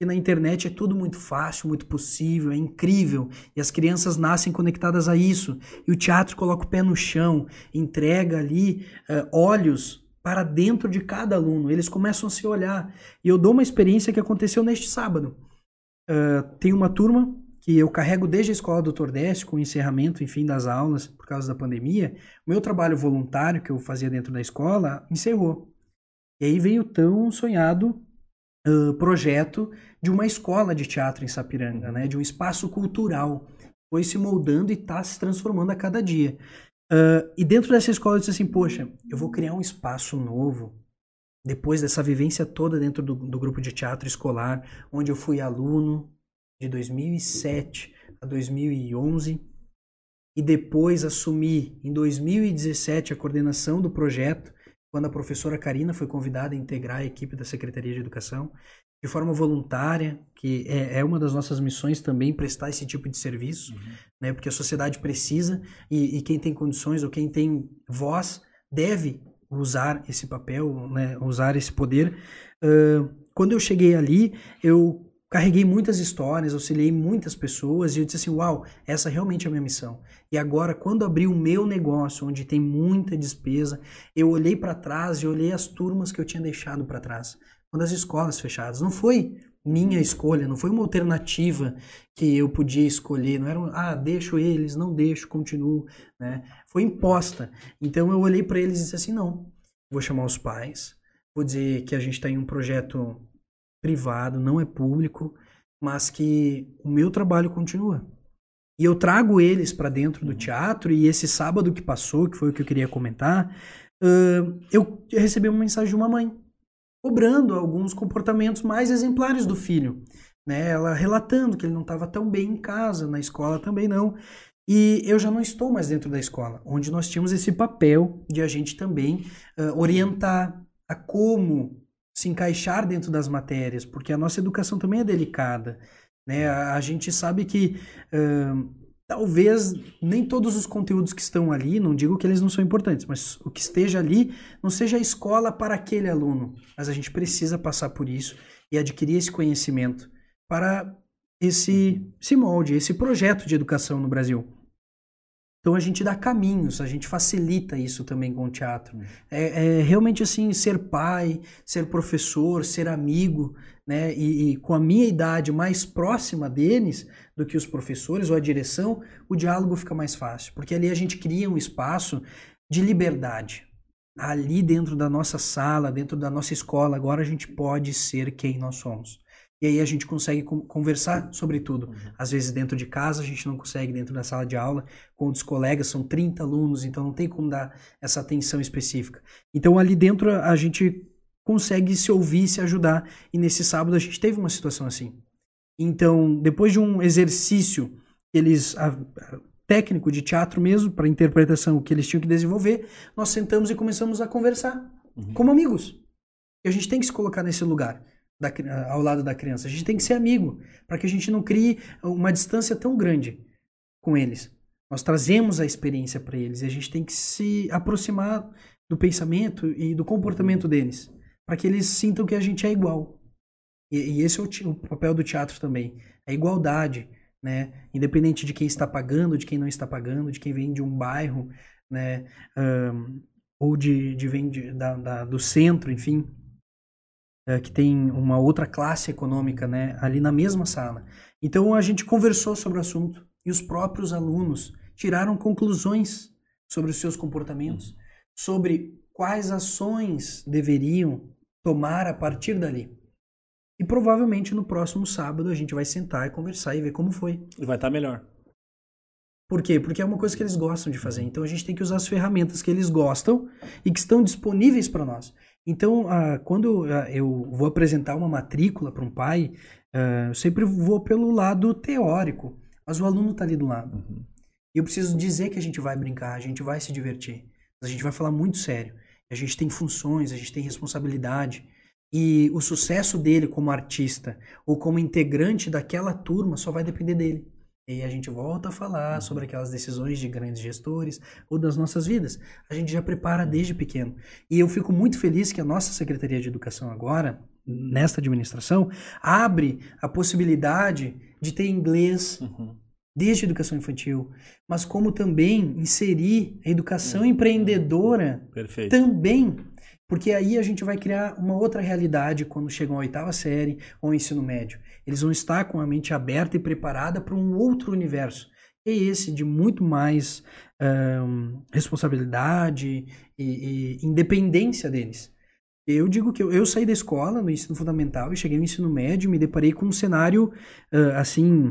E na internet é tudo muito fácil, muito possível, é incrível. E as crianças nascem conectadas a isso. E o teatro coloca o pé no chão, entrega ali uh, olhos para dentro de cada aluno. Eles começam a se olhar. E eu dou uma experiência que aconteceu neste sábado. Uh, tem uma turma que eu carrego desde a escola do Décio, com o encerramento, enfim, das aulas por causa da pandemia. O meu trabalho voluntário que eu fazia dentro da escola encerrou. E aí veio o tão sonhado projeto de uma escola de teatro em Sapiranga, né? de um espaço cultural. Foi se moldando e está se transformando a cada dia. Uh, e dentro dessa escola eu disse assim, poxa, eu vou criar um espaço novo, depois dessa vivência toda dentro do, do grupo de teatro escolar, onde eu fui aluno de 2007 a 2011, e depois assumi em 2017 a coordenação do projeto, quando a professora Karina foi convidada a integrar a equipe da Secretaria de Educação de forma voluntária, que é, é uma das nossas missões também prestar esse tipo de serviço, uhum. né? Porque a sociedade precisa e, e, quem tem condições ou quem tem voz deve usar esse papel, né? Usar esse poder. Uh, quando eu cheguei ali, eu carreguei muitas histórias, auxiliei muitas pessoas e eu disse assim, uau, essa realmente é a minha missão. E agora, quando abri o meu negócio, onde tem muita despesa, eu olhei para trás e olhei as turmas que eu tinha deixado para trás. uma das escolas fechadas. Não foi minha escolha, não foi uma alternativa que eu podia escolher, não era, um, ah, deixo eles, não deixo, continuo, né? Foi imposta. Então eu olhei para eles e disse assim, não, vou chamar os pais, vou dizer que a gente está em um projeto privado, não é público, mas que o meu trabalho continua. E eu trago eles para dentro do teatro, e esse sábado que passou, que foi o que eu queria comentar, uh, eu recebi uma mensagem de uma mãe, cobrando alguns comportamentos mais exemplares do filho. Né? Ela relatando que ele não estava tão bem em casa, na escola também não. E eu já não estou mais dentro da escola, onde nós tínhamos esse papel de a gente também uh, orientar a como se encaixar dentro das matérias, porque a nossa educação também é delicada. Né? A, a gente sabe que uh, talvez nem todos os conteúdos que estão ali, não digo que eles não são importantes, mas o que esteja ali não seja a escola para aquele aluno. Mas a gente precisa passar por isso e adquirir esse conhecimento para esse, esse molde, esse projeto de educação no Brasil. Então a gente dá caminhos, a gente facilita isso também com o teatro. Hum. É, é realmente assim, ser pai, ser professor, ser amigo, né? E, e, com a minha idade mais próxima deles do que os professores ou a direção, o diálogo fica mais fácil, porque ali a gente cria um espaço de liberdade. Ali dentro da nossa sala, dentro da nossa escola, agora a gente pode ser quem nós somos. E aí a gente consegue conversar sobre tudo. Uhum. Às vezes dentro de casa a gente não consegue, dentro da sala de aula, com outros colegas, são 30 alunos, então não tem como dar essa atenção específica. Então ali dentro a gente consegue se ouvir, se ajudar. E nesse sábado a gente teve uma situação assim. Então, depois de um exercício eles a, a, técnico de teatro mesmo para interpretação que eles tinham que desenvolver, nós sentamos e começamos a conversar uhum. como amigos. E a gente tem que se colocar nesse lugar da, ao lado da criança. A gente tem que ser amigo, para que a gente não crie uma distância tão grande com eles. Nós trazemos a experiência para eles e a gente tem que se aproximar do pensamento e do comportamento deles, para que eles sintam que a gente é igual. E, e esse é o, o, papel do teatro também, a igualdade, né? Independente de quem está pagando, de quem não está pagando, de quem vem de um bairro, né? Um, ou de, de vem de, da, da, do centro, enfim, é, que tem uma outra classe econômica né, ali na mesma sala. Então a gente conversou sobre o assunto e os próprios alunos tiraram conclusões sobre os seus comportamentos, sobre quais ações deveriam tomar a partir dali. E provavelmente no próximo sábado a gente vai sentar e conversar e ver como foi. E vai estar tá melhor. Por quê? Porque é uma coisa que eles gostam de fazer. Então a gente tem que usar as ferramentas que eles gostam e que estão disponíveis para nós. Então, uh, quando uh, eu vou apresentar uma matrícula para um pai, uh, eu sempre vou pelo lado teórico, mas o aluno está ali do lado. Uhum. E eu preciso dizer que a gente vai brincar, a gente vai se divertir, a gente vai falar muito sério. A gente tem funções, a gente tem responsabilidade. E o sucesso dele como artista ou como integrante daquela turma só vai depender dele. E a gente volta a falar uhum. sobre aquelas decisões de grandes gestores ou das nossas vidas. A gente já prepara desde pequeno. E eu fico muito feliz que a nossa Secretaria de Educação agora, nesta administração, abre a possibilidade de ter inglês uhum. desde a educação infantil, mas como também inserir a educação uhum. empreendedora Perfeito. também porque aí a gente vai criar uma outra realidade quando chegam à oitava série ou ensino médio. Eles vão estar com a mente aberta e preparada para um outro universo. E esse de muito mais um, responsabilidade e, e, independência deles. Eu digo que eu, eu, saí da escola no ensino fundamental e cheguei no ensino médio e me deparei com um cenário uh, assim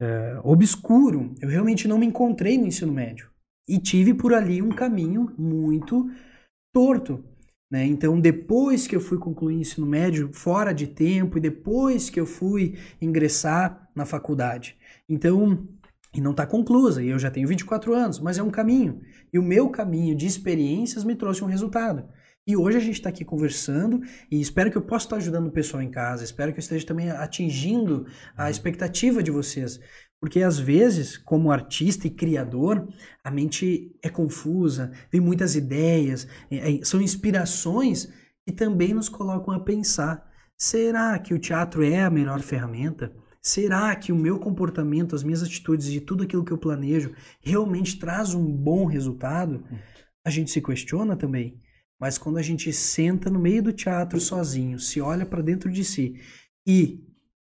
uh, obscuro. Eu realmente não me encontrei no ensino médio e tive por ali um caminho muito torto. Né? Então, depois que eu fui concluir o ensino médio, fora de tempo, e depois que eu fui ingressar na faculdade. Então, e não está conclusa, e eu já tenho 24 anos, mas é um caminho. E o meu caminho de experiências me trouxe um resultado. E hoje a gente está aqui conversando e espero que eu possa estar ajudando o pessoal em casa, espero que eu esteja também atingindo a expectativa de vocês. Porque às vezes, como artista e criador, a mente é confusa, vem muitas ideias, é, é, são inspirações que também nos colocam a pensar: será que o teatro é a melhor ferramenta? Será que o meu comportamento, as minhas atitudes e tudo aquilo que eu planejo realmente traz um bom resultado? A gente se questiona também. Mas quando a gente senta no meio do teatro sozinho, se olha para dentro de si e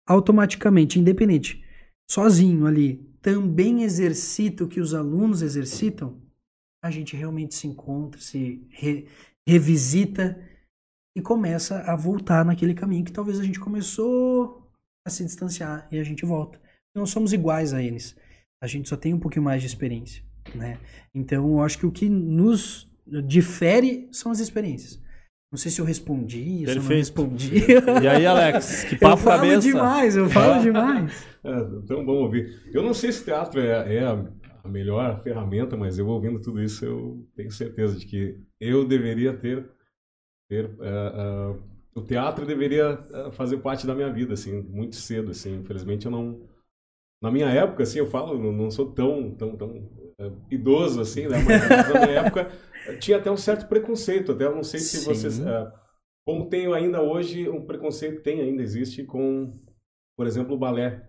automaticamente, independente, sozinho ali, também exercita o que os alunos exercitam, a gente realmente se encontra, se re, revisita e começa a voltar naquele caminho que talvez a gente começou a se distanciar e a gente volta. Não somos iguais a eles. A gente só tem um pouquinho mais de experiência, né? Então, eu acho que o que nos difere são as experiências. Não sei se eu respondi, se eu não respondi. E aí, Alex, que papo eu falo cabeça. demais, eu falo demais. É, então, bom ouvir. Eu não sei se teatro é, é a melhor ferramenta, mas eu ouvindo tudo isso, eu tenho certeza de que eu deveria ter... ter uh, uh, o teatro deveria fazer parte da minha vida, assim, muito cedo, assim. Infelizmente, eu não... Na minha época, assim, eu falo, não, não sou tão, tão, tão uh, idoso, assim, né? Mas na minha época tinha até um certo preconceito, até eu não sei se Sim. vocês... Uh, como tenho ainda hoje, um preconceito tem ainda, existe com, por exemplo, o balé.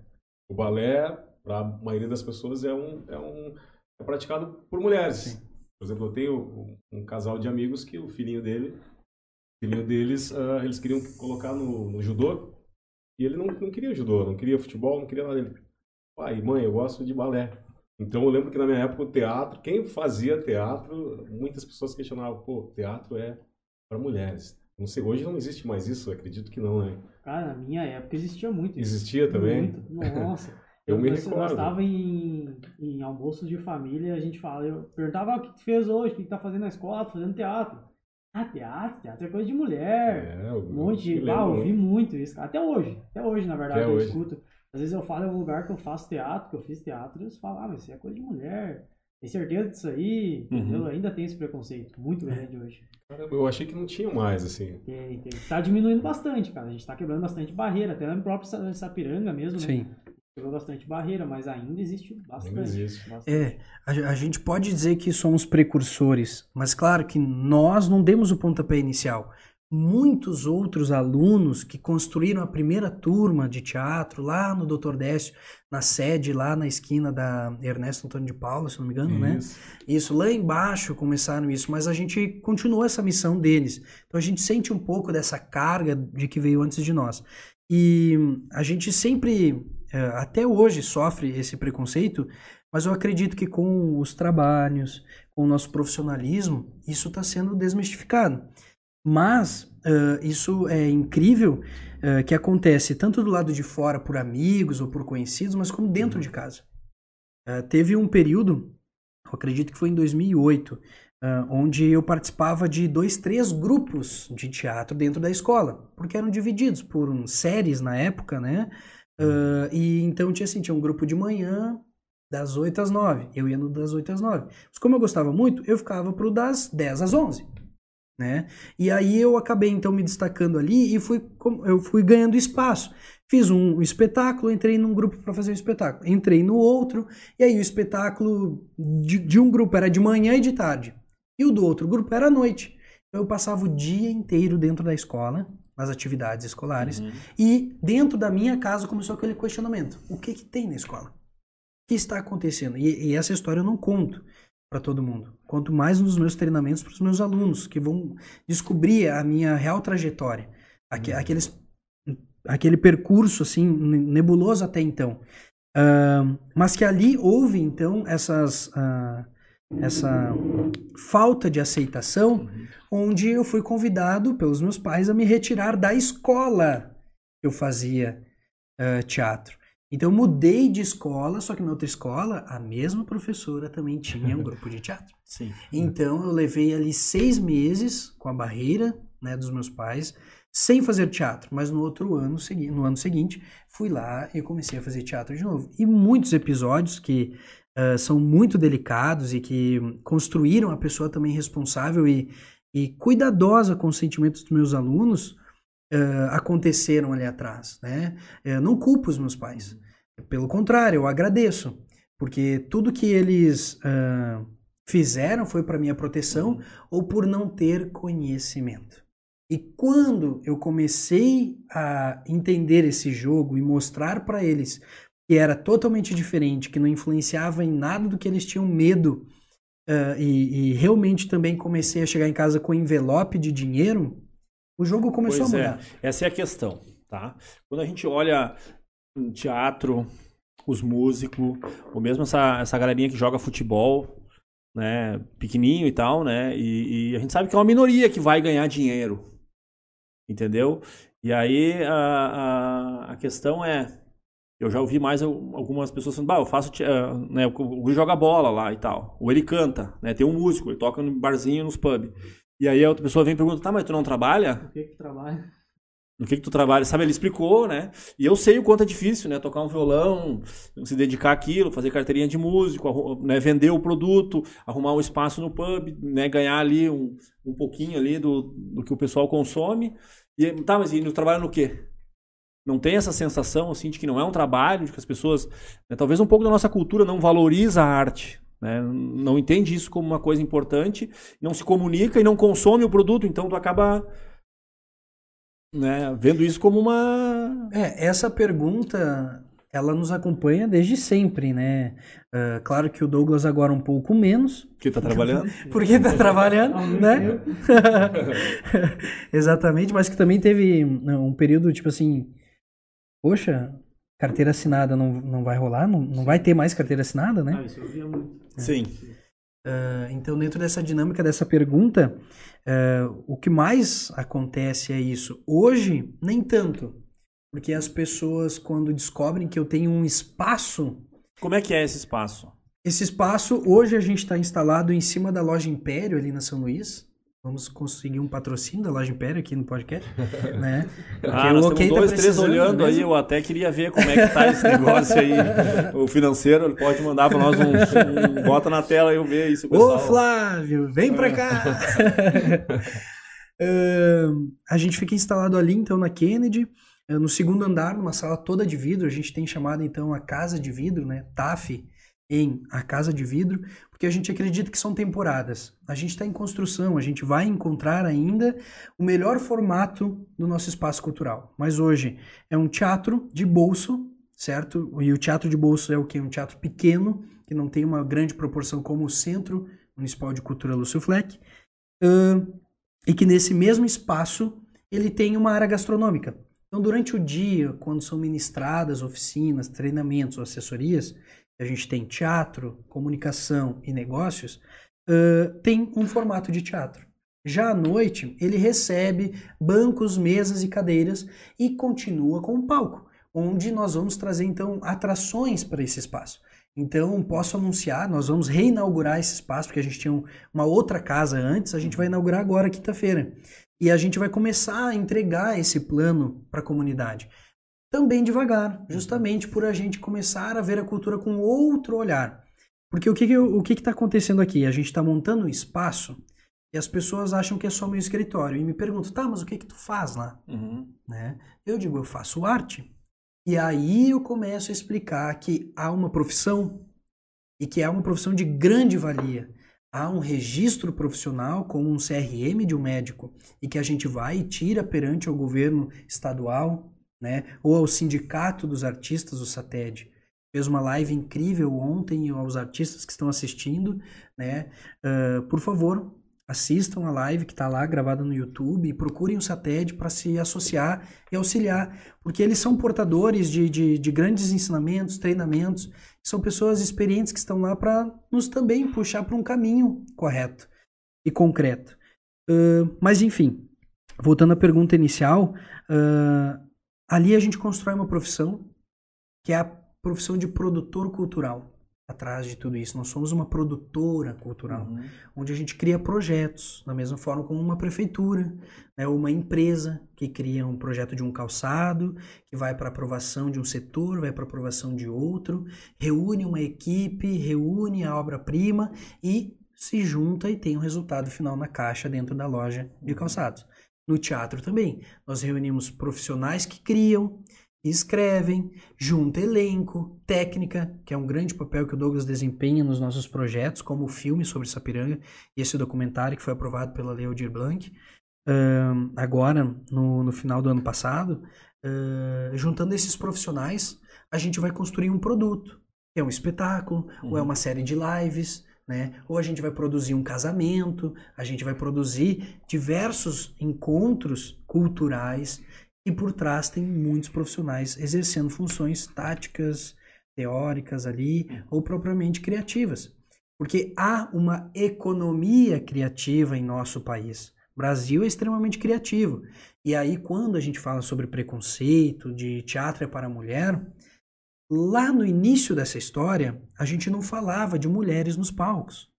O balé, para a maioria das pessoas, é um, é um é praticado por mulheres. Sim. Por exemplo, eu tenho um, um, casal de amigos que o filhinho dele, o filhinho deles, uh, eles queriam colocar no, no, judô e ele não, não queria judô, não queria futebol, não queria nada. Ele, pai, mãe, eu gosto de balé. Então eu lembro que na minha época o teatro, quem fazia teatro, muitas pessoas questionavam, pô, teatro é para mulheres. Não sei, hoje não existe mais isso, acredito que não, né? Cara, na minha época existia muito isso. Existia também? Muito. Nossa. eu, eu me recordo. Nós estava em, em almoços de família, a gente fala, eu perguntava ah, o que tu fez hoje, o que tu tá fazendo na escola, fazendo teatro. Ah, teatro, teatro é coisa de mulher. É, um monte de. Ah, eu vi muito isso, Até hoje. Até hoje, na verdade, Até eu hoje. escuto. Às vezes eu falo em um lugar que eu faço teatro, que eu fiz teatro, e eles falam, ah, mas isso é coisa de mulher. Tem certeza disso aí? Uhum. Eu ainda tenho esse preconceito muito grande hoje. Caramba, eu achei que não tinha mais, assim. Tem, tem. Tá diminuindo bastante, cara. A gente tá quebrando bastante barreira. Até no próprio Sapiranga mesmo, né? Sim. Quebrou bastante barreira, mas ainda existe bastante. Ainda existe. Bastante. É, a, a, gente pode dizer que somos precursores, mas claro que nós não demos o pontapé inicial muitos outros alunos que construíram a primeira turma de teatro lá no Doutor Décio, na sede lá na esquina da Ernesto Antônio de Paula, se não me engano, né? isso. né? Isso, lá embaixo começaram isso, mas a gente continuou essa missão deles. Então a gente sente um pouco dessa carga de que veio antes de nós. E a gente sempre, é, até hoje, sofre esse preconceito, mas eu acredito que com os trabalhos, com o nosso profissionalismo, isso está sendo desmistificado. Mas uh, isso é incrível uh, que acontece tanto do lado de fora por amigos ou por conhecidos, mas como dentro uhum. de casa. Uh, teve um período, eu acredito que foi em 2008, onde eu participava de dois, três grupos de teatro dentro da escola, porque eram divididos por um, séries na época, né? e então tinha assim, tinha um grupo de manhã, das 8 às 9. Eu ia no das 8 às 9. Mas como eu gostava muito, eu ficava pro das 10 às 11 né? E aí eu acabei então me destacando ali e fui eu fui ganhando espaço. Fiz um espetáculo, entrei num grupo para fazer o um espetáculo, entrei no outro e aí o espetáculo de, de, um grupo era de manhã e de tarde e o do outro grupo era à noite. Então eu passava o dia inteiro dentro da escola, nas atividades escolares uhum. e dentro da minha casa começou aquele questionamento: o que que tem na escola? O que está acontecendo? E, e essa história eu não conto para todo mundo. Quanto mais nos meus treinamentos para os meus alunos, que vão descobrir a minha real trajetória. Aqu uhum. aqueles, aquele percurso, assim, nebuloso até então. Uh, mas que ali houve, então, essas... Uh, essa falta de aceitação, uhum. onde eu fui convidado pelos meus pais a me retirar da escola que eu fazia uh, teatro. Então eu mudei de escola, só que na outra escola a mesma professora também tinha um grupo de teatro. Sim. Então eu levei ali seis meses com a barreira né, dos meus pais, sem fazer teatro. Mas no outro ano, no ano seguinte, fui lá e comecei a fazer teatro de novo. E muitos episódios que uh, são muito delicados e que construíram a pessoa também responsável e, e cuidadosa com os sentimentos dos meus alunos uh, aconteceram ali atrás, né? Eu não culpo os meus pais. Pelo contrário, eu agradeço, porque tudo que eles uh, fizeram foi para minha proteção ou por não ter conhecimento. E quando eu comecei a entender esse jogo e mostrar para eles que era totalmente diferente, que não influenciava em nada do que eles tinham medo uh, e, e, realmente também comecei a chegar em casa com envelope de dinheiro, o jogo começou pois a mudar. É. Essa é a questão, tá? Quando a gente olha um teatro, os músicos, ou mesmo essa, essa galerinha que joga futebol, né, pequenininho e tal, né, e, e, a gente sabe que é uma minoria que vai ganhar dinheiro, entendeu? E aí a, a, a questão é, eu já ouvi mais algumas pessoas falando, bah, eu faço, uh, né, o Gui joga bola lá e tal, ou ele canta, né, tem um músico, ele toca no barzinho, nos pub. E aí a outra pessoa vem e pergunta, tá, mas tu não trabalha? Por que que trabalha? no que, que tu trabalha, sabe? Ele explicou, né? E eu sei o quanto é difícil, né? Tocar um violão, se dedicar àquilo, fazer carteirinha de músico, né? vender o produto, arrumar um espaço no pub, né? Ganhar ali um, um pouquinho ali do, do que o pessoal consome. E tá, mas e no trabalho no quê? Não tem essa sensação assim de que não é um trabalho, de que as pessoas, né? talvez um pouco da nossa cultura não valoriza a arte, né? Não entende isso como uma coisa importante, não se comunica e não consome o produto, então tu acaba né, vendo isso como uma. É, essa pergunta ela nos acompanha desde sempre, né? Uh, claro que o Douglas agora um pouco menos. Porque tá trabalhando. Porque está trabalhando, né? Exatamente, mas que também teve né, um período, tipo assim, poxa, carteira assinada não, não vai rolar, não, não vai ter mais carteira assinada, né? Ah, isso eu via muito. Sim. Uh, então, dentro dessa dinâmica dessa pergunta, uh, o que mais acontece é isso. Hoje, nem tanto. Porque as pessoas, quando descobrem que eu tenho um espaço. Como é que é esse espaço? Esse espaço, hoje a gente está instalado em cima da loja Império, ali na São Luís. Vamos conseguir um patrocínio da Loja Império aqui no podcast, né? Porque ah, nós okay temos tá dois, tá três olhando aí, eu até queria ver como é que tá esse negócio aí. o financeiro, ele pode mandar para nós um, um, Bota na tela e eu ver isso, pessoal. Ô, Flávio, vem para cá! uh, a gente fica instalado ali, então, na Kennedy, no segundo andar, numa sala toda de vidro. A gente tem chamado, então, a Casa de Vidro, né? TAF, em A Casa de Vidro, porque a gente acredita que são temporadas. A gente está em construção, a gente vai encontrar ainda o melhor formato do nosso espaço cultural. Mas hoje é um teatro de bolso, certo? E o teatro de bolso é o que? Um teatro pequeno, que não tem uma grande proporção como o Centro Municipal de Cultura Lúcio Fleck, uh, e que nesse mesmo espaço ele tem uma área gastronômica. Então, durante o dia, quando são ministradas oficinas, treinamentos ou assessorias, a gente tem teatro, comunicação e negócios, uh, tem um formato de teatro. Já à noite, ele recebe bancos, mesas e cadeiras e continua com o palco, onde nós vamos trazer então atrações para esse espaço. Então, posso anunciar, nós vamos reinaugurar esse espaço, porque a gente tinha uma outra casa antes, a gente vai inaugurar agora, quinta-feira. E a gente vai começar a entregar esse plano para a comunidade também devagar, justamente por a gente começar a ver a cultura com outro olhar. Porque o que está o que que tá acontecendo aqui? A gente está montando um espaço e as pessoas acham que é só meu escritório. E me perguntam, tá, mas o que que tu faz lá? Uhum. Né? Eu digo, eu faço arte. E aí eu começo a explicar que há uma profissão e que é uma profissão de grande valia. Há um registro profissional como um CRM de um médico e que a gente vai e tira perante o governo estadual, né? Ou ao Sindicato dos Artistas, o SATED. Fez uma live incrível ontem aos artistas que estão assistindo, né? Uh, por favor, assistam a live que está lá gravada no YouTube e procurem o SATED para se associar e auxiliar, porque eles são portadores de, de, de grandes ensinamentos, treinamentos, são pessoas experientes que estão lá para nos também puxar para um caminho correto e concreto. Uh, mas enfim, voltando à pergunta inicial, uh, Ali a gente constrói uma profissão que é a profissão de produtor cultural. Atrás de tudo isso, nós somos uma produtora cultural, uhum. onde a gente cria projetos, da mesma forma como uma prefeitura, né, uma empresa que cria um projeto de um calçado, que vai para aprovação de um setor, vai para aprovação de outro, reúne uma equipe, reúne a obra-prima e se junta e tem o um resultado final na caixa dentro da loja de calçados. No teatro também. Nós reunimos profissionais que criam, escrevem, junta elenco, técnica, que é um grande papel que o Douglas desempenha nos nossos projetos, como o filme sobre Sapiranga e esse documentário que foi aprovado pela Lei Aldir Blanc, uh, agora, no, no, final do ano passado. Uh, juntando esses profissionais, a gente vai construir um produto, que é um espetáculo, uhum. ou é uhum. uma série de lives, né? Ou a gente vai produzir um casamento, a gente vai produzir diversos encontros culturais e por trás tem muitos profissionais exercendo funções táticas, teóricas ali ou propriamente criativas. Porque há uma economia criativa em nosso país. O Brasil é extremamente criativo. E aí, quando a gente fala sobre preconceito, de teatro é para a mulher, lá no início dessa história, a gente não falava de mulheres nos palcos,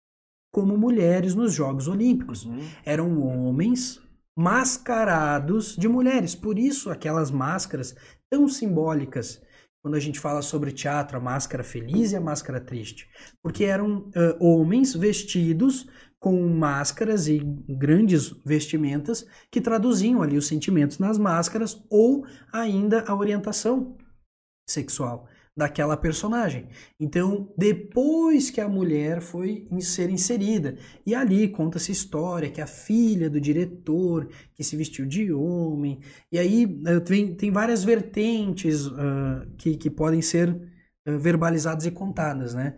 como mulheres nos Jogos Olímpicos. Uhum. Eram homens mascarados de mulheres. Por isso, aquelas máscaras tão simbólicas quando a gente fala sobre teatro, a máscara feliz e a máscara triste. Porque eram uh, homens vestidos com máscaras e grandes vestimentas que traduziam ali os sentimentos nas máscaras ou ainda a orientação sexual daquela personagem. Então, depois que a mulher foi ser inserida, e ali conta-se história que a filha do diretor que se vestiu de homem, e aí uh, tem, tem várias vertentes uh, que, que podem ser uh, verbalizadas e contadas, né?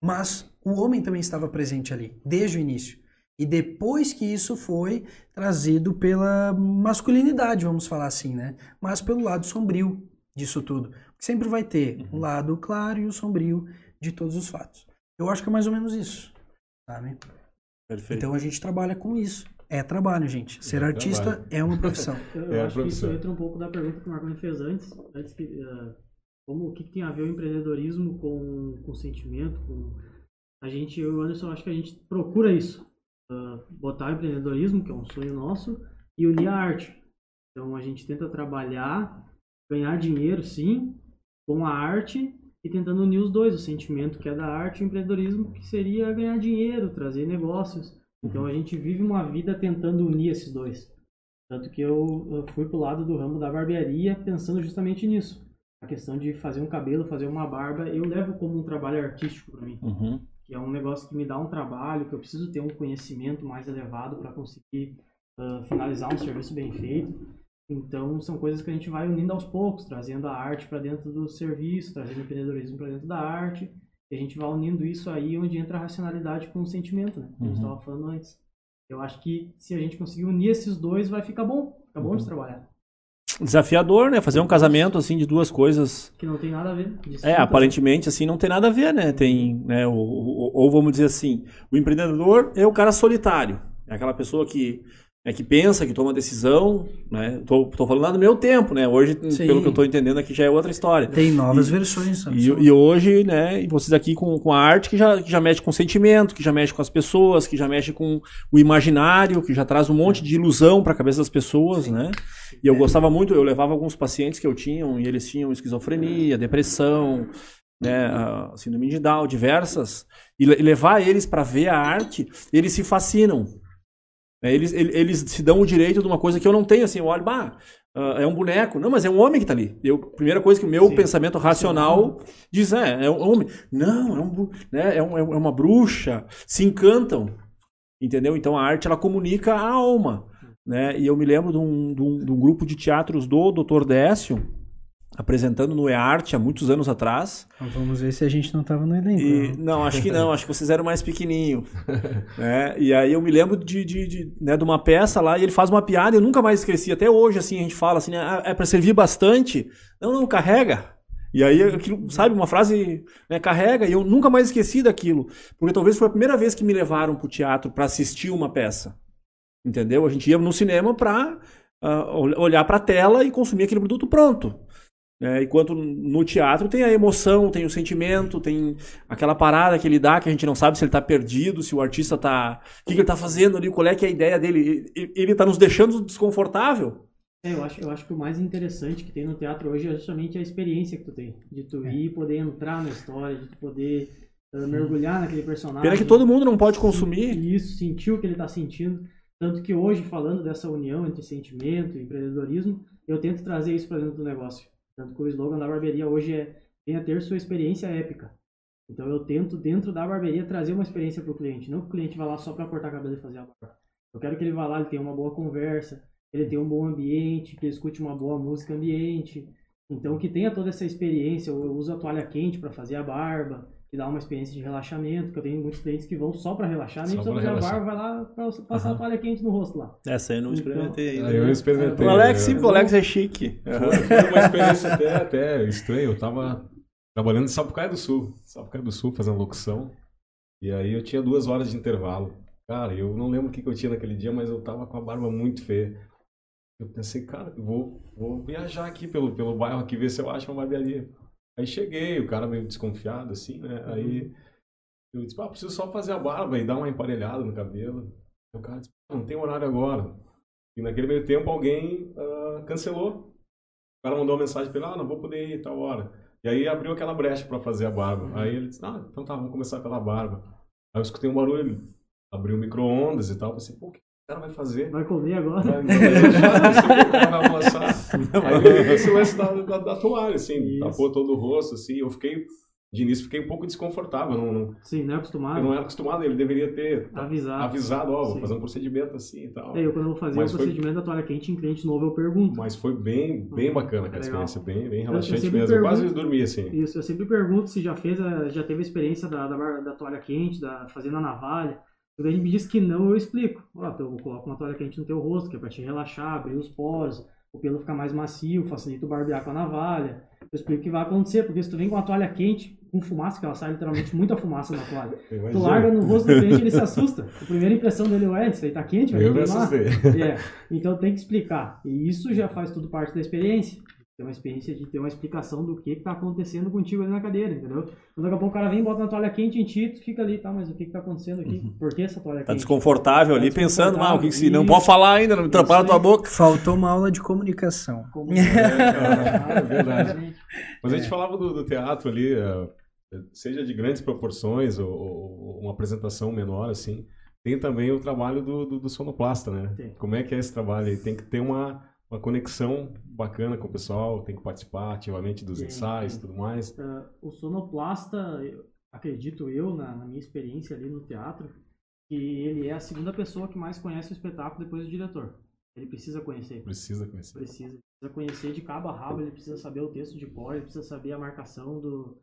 mas o homem também estava presente ali, desde o início. E depois que isso foi trazido pela masculinidade, vamos falar assim, né? Mas pelo lado sombrio disso tudo. Sempre vai ter um uhum. lado claro e o sombrio de todos os fatos. Eu acho que é mais ou menos isso, sabe? Perfeito. Então a gente trabalha com isso. É trabalho, gente. Ser é artista trabalho. é uma profissão. Eu, é acho que isso entra um pouco da pergunta que o Marconi fez antes. antes que, uh, como, o que, que, tem a ver o empreendedorismo com, com sentimento? Com... A gente, eu e o Anderson, acho que a gente procura isso. Uh, botar o empreendedorismo, que é um sonho nosso, e unir a arte. Então a gente tenta trabalhar, ganhar dinheiro, sim, com a arte e tentando unir os dois, o sentimento que é da arte e o empreendedorismo que seria ganhar dinheiro, trazer negócios. Então a gente vive uma vida tentando unir esses dois. Tanto que eu, eu fui pro lado do ramo da barbearia pensando justamente nisso. A questão de fazer um cabelo, fazer uma barba, eu levo como um trabalho artístico para mim. Uhum. Que é um negócio que me dá um trabalho, que eu preciso ter um conhecimento mais elevado para conseguir uh, finalizar um serviço bem feito. Então, são coisas que a gente vai unindo aos poucos, trazendo a arte para dentro do serviço, trazendo o empreendedorismo para dentro da arte. E a gente vai unindo isso aí onde entra a racionalidade com o sentimento, né? Como uhum. a gente estava falando antes. Eu acho que se a gente conseguir unir esses dois, vai ficar bom. Fica bom uhum. de trabalhar. Desafiador, né? Fazer um casamento assim de duas coisas. Que não tem nada a ver. É, aparentemente assim não tem nada a ver, né? Tem, né? Ou, ou, ou vamos dizer assim, o empreendedor é o cara solitário. É aquela pessoa que é que pensa, que toma decisão, né? Tô, tô falando lá do meu tempo, né? Hoje, Sim. pelo que eu tô entendendo aqui, já é outra história. Tem novas e, versões. E, e, hoje, né? Vocês aqui com, com a arte que já, que já mexe com sentimento, que já mexe com as pessoas, que já mexe com o imaginário, que já traz um monte de ilusão para a cabeça das pessoas, Sim. né? E eu gostava muito, eu levava alguns pacientes que eu tinha, e eles tinham esquizofrenia, depressão, né, síndrome de Down, diversas, e levar eles para ver a arte, eles se fascinam é, eles, eles se dão o direito de uma coisa que eu não tenho, assim, eu olho, bah, uh, é um boneco. Não, mas é um homem que está ali. Eu, primeira coisa que o meu Sim. pensamento racional diz, é, é um homem. Não, é, um, né, é, um, é uma bruxa. Se encantam. Entendeu? Então a arte, ela comunica a alma. Né? E eu me lembro de um, de um, de um grupo de teatros do Dr. Décio, apresentando no EART há muitos anos atrás. Vamos ver se a gente não estava no elenco. E, né? não, acho que não, acho que vocês eram mais pequenininho. né? E aí eu me lembro de, de, de, né, de uma peça lá e ele faz uma piada, eu nunca mais esqueci, até hoje assim a gente fala assim, ah, é para servir bastante. Não, não, carrega. E aí, aquilo, sabe, uma frase né, carrega, e eu nunca mais esqueci daquilo. Porque talvez foi a primeira vez que me levaram para o teatro para assistir uma peça. Entendeu? A gente ia no cinema para uh, ah, olhar para a tela e consumir aquele produto pronto. É, enquanto no teatro tem a emoção, tem o sentimento, tem aquela parada que ele dá que a gente não sabe se ele está perdido, se o artista está. O que, que ele está fazendo ali, qual é que é a ideia dele. Ele está nos deixando desconfortável. É, eu acho, eu acho que o mais interessante que tem no teatro hoje é justamente a experiência que tu tem. De tu ir poder entrar na história, de tu poder uh, mergulhar naquele personagem. Pena que todo mundo não pode consumir. Isso, sentir o que ele está sentindo. Tanto que hoje, falando dessa união entre sentimento e empreendedorismo, eu tento trazer isso para dentro do negócio. Tanto que o slogan da barbearia hoje é venha ter sua experiência épica. Então eu tento, dentro da barbearia, trazer uma experiência para o cliente. Não que o cliente vá lá só para cortar cabelo e fazer a barba. Eu quero que ele vá lá, ele tenha uma boa conversa, ele tenha um bom ambiente, que ele escute uma boa música ambiente. Então que tenha toda essa experiência. Eu uso a toalha quente para fazer a barba, e dar uma experiência de relaxamento, que eu tenho muitos clientes que vão só para relaxar, nem precisa fazer a barba, vai lá pra passar uhum. a toalha quente no rosto lá. Essa aí eu não então, experimentei ainda. Eu né? experimentei. O Alex, sim, o Alex é chique. Foi, foi uma experiência até, até estranha, eu tava trabalhando em Sapucaia do Sul, Sapucaia do Sul, fazendo locução, e aí eu tinha duas horas de intervalo. Cara, eu não lembro o que, que eu tinha naquele dia, mas eu tava com a barba muito feia. Eu pensei, cara, eu vou, vou viajar aqui pelo, pelo bairro aqui, ver se eu acho uma barbearia. Aí cheguei, o cara meio desconfiado, assim, né? Aí uhum. eu disse, ah, preciso só fazer a barba e dar uma emparelhada no cabelo. Aí o cara disse, não tem horário agora. E naquele meio tempo alguém uh, cancelou. O cara mandou uma mensagem para ele, ah, não vou poder ir tal hora. E aí abriu aquela brecha para fazer a barba. Uhum. Aí ele disse, ah, então tá, vamos começar pela barba. Aí eu escutei um barulho, abriu o micro-ondas e tal. Pensei, pô, o que cara vai fazer? Vai comer agora? Vai, vai lançar. Aí esse lance da, da, da toalha, assim, Isso. tapou todo o rosto, assim. Eu fiquei de início fiquei um pouco desconfortável. Não, não, Sim, não é acostumado. Eu não era acostumado, ele deveria ter avisado, avisado ó, vou fazer um procedimento assim e tal. É, eu quando eu vou fazer o um procedimento da toalha quente em cliente novo, eu pergunto. Mas foi bem, bem uhum. bacana aquela é experiência, bem, bem relaxante eu, eu mesmo. eu quase dormi assim. Isso, eu sempre pergunto se já fez, a, já teve a experiência da, da, da toalha quente, da, fazendo a navalha. Quando ele me diz que não, eu explico. Ó, então eu coloco uma toalha quente no teu rosto, que é para te relaxar, abrir os poros, o pelo ficar mais macio, facilita o barbear com a navalha. Eu explico o que vai acontecer, porque se tu vem com uma toalha quente, com fumaça, que ela sai literalmente muita fumaça na toalha, tu larga no rosto do cliente ele se assusta. A primeira impressão dele é, isso aí tá quente, vai Eu me assustei. É. Então tem que explicar. E isso já faz tudo parte da experiência ter uma experiência de ter uma explicação do que está acontecendo contigo ali na cadeira, entendeu? Então, daqui a pouco o cara vem, bota uma toalha quente em ti, tu fica ali, tá, mas o que está acontecendo aqui? Uhum. Por que essa toalha tá quente? Tá desconfortável ali, pensando, ah, o que, que se não pode falar ainda, não me atrapalha a tua boca. Faltou uma aula de comunicação. É, é, verdade. Mas a gente falava do, do teatro ali, é, seja de grandes proporções ou, ou, uma apresentação menor, assim, tem também o trabalho do, do, do sonoplasta, né? Tem. Como é que é esse trabalho? Tem que ter uma uma conexão bacana com o pessoal, tem que participar ativamente dos ensaios e tudo mais. Uh, o sonoplasta, acredito eu, na, na, minha experiência ali no teatro, que ele é a segunda pessoa que mais conhece o espetáculo depois do diretor. Ele precisa conhecer. Precisa conhecer. Precisa. Precisa conhecer de cabo a rabo, ele precisa saber o texto de cor, ele precisa saber a marcação do,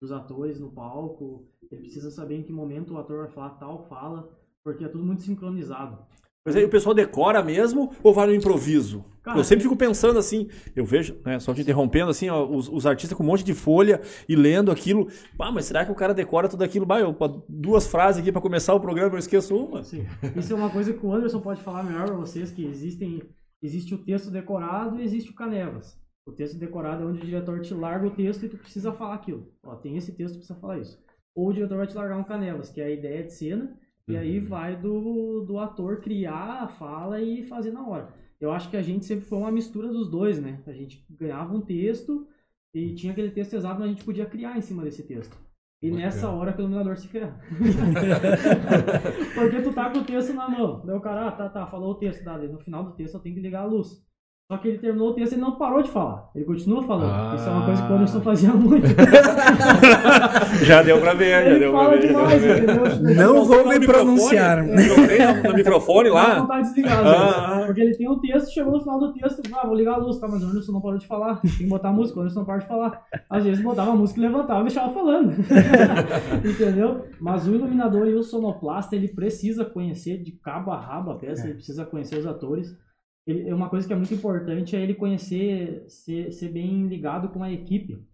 dos atores no palco, ele precisa saber em que momento o ator vai falar tal fala, porque é tudo muito sincronizado. Mas aí o pessoal decora mesmo ou vai no improviso? Cara, eu sempre fico pensando assim, eu vejo, né, só te interrompendo assim, ó, os, os, artistas com um monte de folha e lendo aquilo. Ah, mas será que o cara decora tudo aquilo? Bah, eu, duas frases aqui para começar o programa, eu esqueço uma. Sim. Isso é uma coisa que o Anderson pode falar melhor para vocês, que existem, existe o texto decorado e existe o canevas. O texto decorado é onde o diretor te larga o texto e tu precisa falar aquilo. Ó, tem esse texto, precisa falar isso. Ou o diretor vai te largar um canevas, que é a ideia de cena, e aí uhum. vai do, do ator criar a fala e fazer na hora. Eu acho que a gente sempre foi uma mistura dos dois, né? A gente ganhava um texto e tinha aquele texto exato, mas a gente podia criar em cima desse texto. E Muito nessa bem. hora que o iluminador se ferra. Porque tu tá com o texto na mão. Daí o cara, ah, tá, tá, falou o texto, tá, no final do texto eu tenho que ligar a luz. Só que ele terminou o texto e ele não parou de falar. Ele continua falando. Ah. Isso é uma coisa que o Anderson fazia muito. já deu pra ver, já deu pra ver. Demais, não vou me pronunciar. Não tem no microfone lá? Não tá desligado. Ah. Porque ele tem um texto, chegou no final do texto, ah, vou ligar a luz, tá? Mas o Anderson não parou de falar. Tem que botar a música, o Anderson não parou de falar. Às vezes botava a música e levantava e deixava falando. Entendeu? Mas o iluminador e o sonoplasta, ele precisa conhecer de cabo a rabo a peça, é. ele precisa conhecer os atores ele, é uma coisa que é muito importante é ele conhecer, ser, ser bem ligado com a equipe.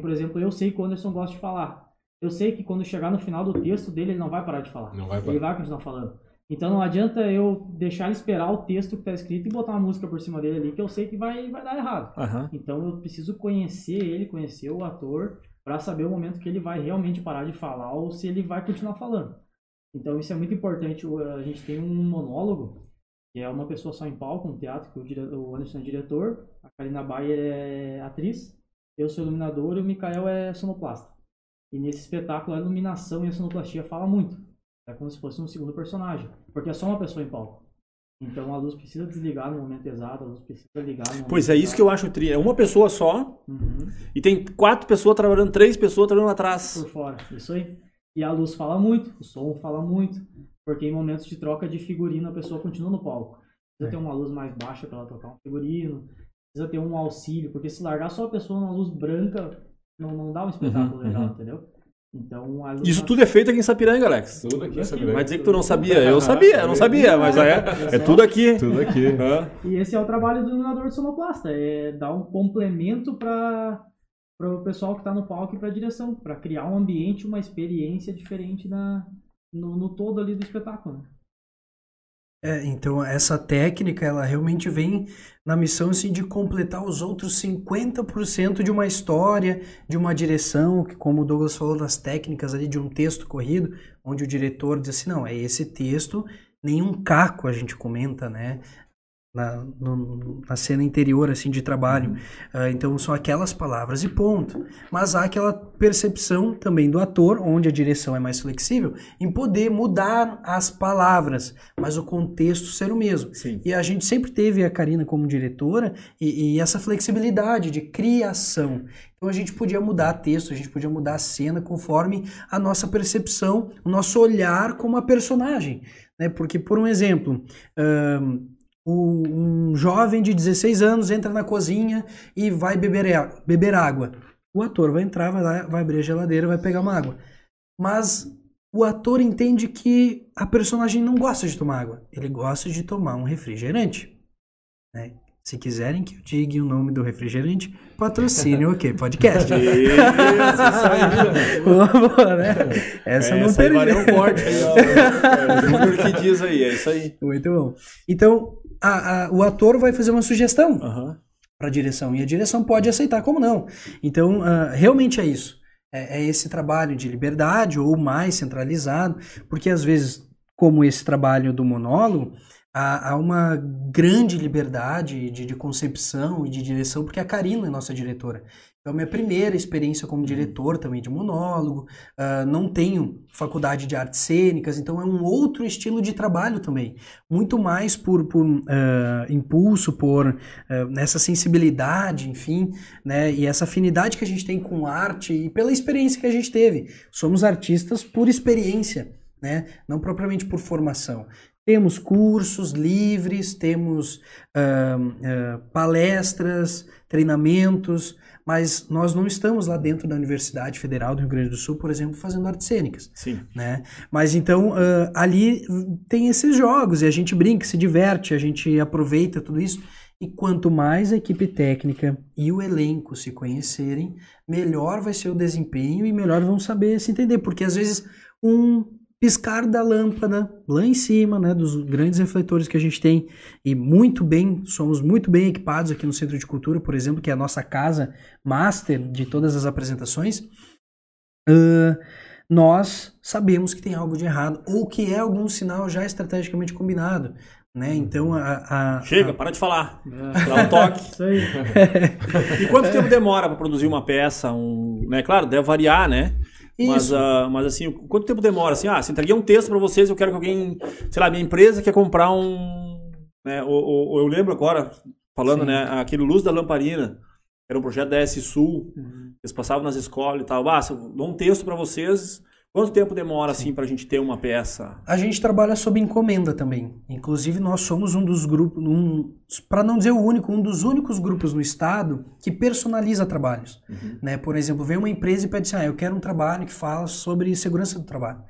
Por exemplo, eu sei que o Anderson gosta de falar. Eu sei que quando chegar no final do texto dele, ele não vai parar de falar. Não vai parar. Ele vai continuar falando. Então não adianta eu deixar ele esperar o texto que está escrito e botar uma música por cima dele ali, que eu sei que vai, vai dar errado. Uhum. Então eu preciso conhecer ele, conhecer o ator, para saber o momento que ele vai realmente parar de falar ou se ele vai continuar falando. Então isso é muito importante. A gente tem um monólogo que é uma pessoa só em palco, um teatro, que o, dire... o Anderson é diretor, a Karina Bayer é atriz, eu sou iluminador e o Mikael é sonoplasta. E nesse espetáculo a iluminação e a sonoplastia fala muito. É como se fosse um segundo personagem, porque é só uma pessoa em palco. Então a luz precisa desligar no momento exato, a luz precisa ligar Pois é, isso que eu acho tri. É uma pessoa só uhum. e tem quatro pessoas trabalhando, três pessoas trabalhando atrás. Por fora, isso aí. E a luz fala muito, o som fala muito. Porque em momentos de troca de figurino a pessoa continua no palco. Precisa é. ter uma luz mais baixa para ela trocar um figurino. Precisa ter um auxílio, porque se largar só a pessoa numa luz branca, não, não dá um espetáculo uhum, legal, uhum. entendeu? Então, Isso tudo é feito aqui em Sapiranga, Alex. Tudo aqui em Sapiranga. Vai dizer que tu não sabia? Eu sabia, eu não sabia, mas é, é tudo aqui. Tudo aqui. E esse é o trabalho do iluminador de sonoplasta, é dar um complemento para o pessoal que está no palco e para a direção, para criar um ambiente, uma experiência diferente na, no, no todo ali do espetáculo. Né? É, então essa técnica ela realmente vem na missão assim, de completar os outros 50% de uma história, de uma direção, que como o Douglas falou das técnicas ali de um texto corrido, onde o diretor diz assim, não, é esse texto, nenhum caco a gente comenta, né? Na, no, na cena interior assim de trabalho. Uh, então são aquelas palavras e ponto. Mas há aquela percepção também do ator, onde a direção é mais flexível, em poder mudar as palavras, mas o contexto ser o mesmo. Sim. E a gente sempre teve a Karina como diretora e, e essa flexibilidade de criação. Então a gente podia mudar texto, a gente podia mudar a cena conforme a nossa percepção, o nosso olhar como a personagem. Né? Porque, por um exemplo, um jovem de 16 anos entra na cozinha e vai beber, beber água. O ator vai entrar, vai, lá, vai abrir a geladeira, vai pegar uma água. Mas o ator entende que a personagem não gosta de tomar água. Ele gosta de tomar um refrigerante. Né? Se quiserem que eu diga o nome do refrigerante, patrocínio o quê? Podcast. Isso, isso aí. Né? Essa é, não essa aí corte aí, ó. É, o que diz aí, é isso aí. Muito bom. Então, a, a, o ator vai fazer uma sugestão uhum. para a direção e a direção pode aceitar, como não. Então, uh, realmente é isso. É, é, esse trabalho de liberdade ou mais centralizado, porque às vezes, como esse trabalho do monólogo, há, há uma grande liberdade de, de concepção e de direção, porque a Karina é nossa diretora. Então, minha primeira experiência como uhum. diretor também de monólogo, uh, não tenho faculdade de artes cênicas, então é um outro estilo de trabalho também. Muito mais por, por uh, impulso, por uh, nessa sensibilidade, enfim, né, e essa afinidade que a gente tem com arte e pela experiência que a gente teve. Somos artistas por experiência, né, não propriamente por formação. Temos cursos livres, temos palestras, treinamentos, mas nós não estamos lá dentro da Universidade Federal do Rio Grande do Sul, por exemplo, fazendo artes cênicas. Sim. Né? Mas então uh, ali tem esses jogos e a gente brinca, se diverte, a gente aproveita tudo isso. E quanto mais a equipe técnica e o elenco se conhecerem, melhor vai ser o desempenho e melhor vão saber se entender. Porque às vezes um piscar da lâmpada lá em cima, né, dos grandes refletores que a gente tem e muito bem, somos muito bem equipados aqui no Centro de Cultura, por exemplo, que é a nossa casa master de todas as apresentações. Uh, nós sabemos que tem algo de errado ou que é algum sinal já estrategicamente combinado. Né? Então a, a Chega, a... para de falar. É. Dá um toque. Isso aí. e quanto tempo demora para produzir uma peça? Um, né? Claro, deve variar, né? Mas, uh, mas assim, quanto tempo demora? Assim, ah, se entreguei um texto para vocês, eu quero que alguém, sei lá, minha empresa quer comprar um. Né, ou, ou eu lembro agora, falando, Sim. né, aquele Luz da Lamparina, era um projeto da S Sul, uhum. eles passavam nas escolas e tal. Ah, eu dou um texto para vocês, Quanto tempo demora assim para a gente ter uma peça? A gente trabalha sob encomenda também. Inclusive nós somos um dos grupos, um, para não dizer o único, um dos únicos grupos no estado que personaliza trabalhos. Uhum. Né? Por exemplo, vem uma empresa e pede assim, ah, eu quero um trabalho que fala sobre segurança do trabalho.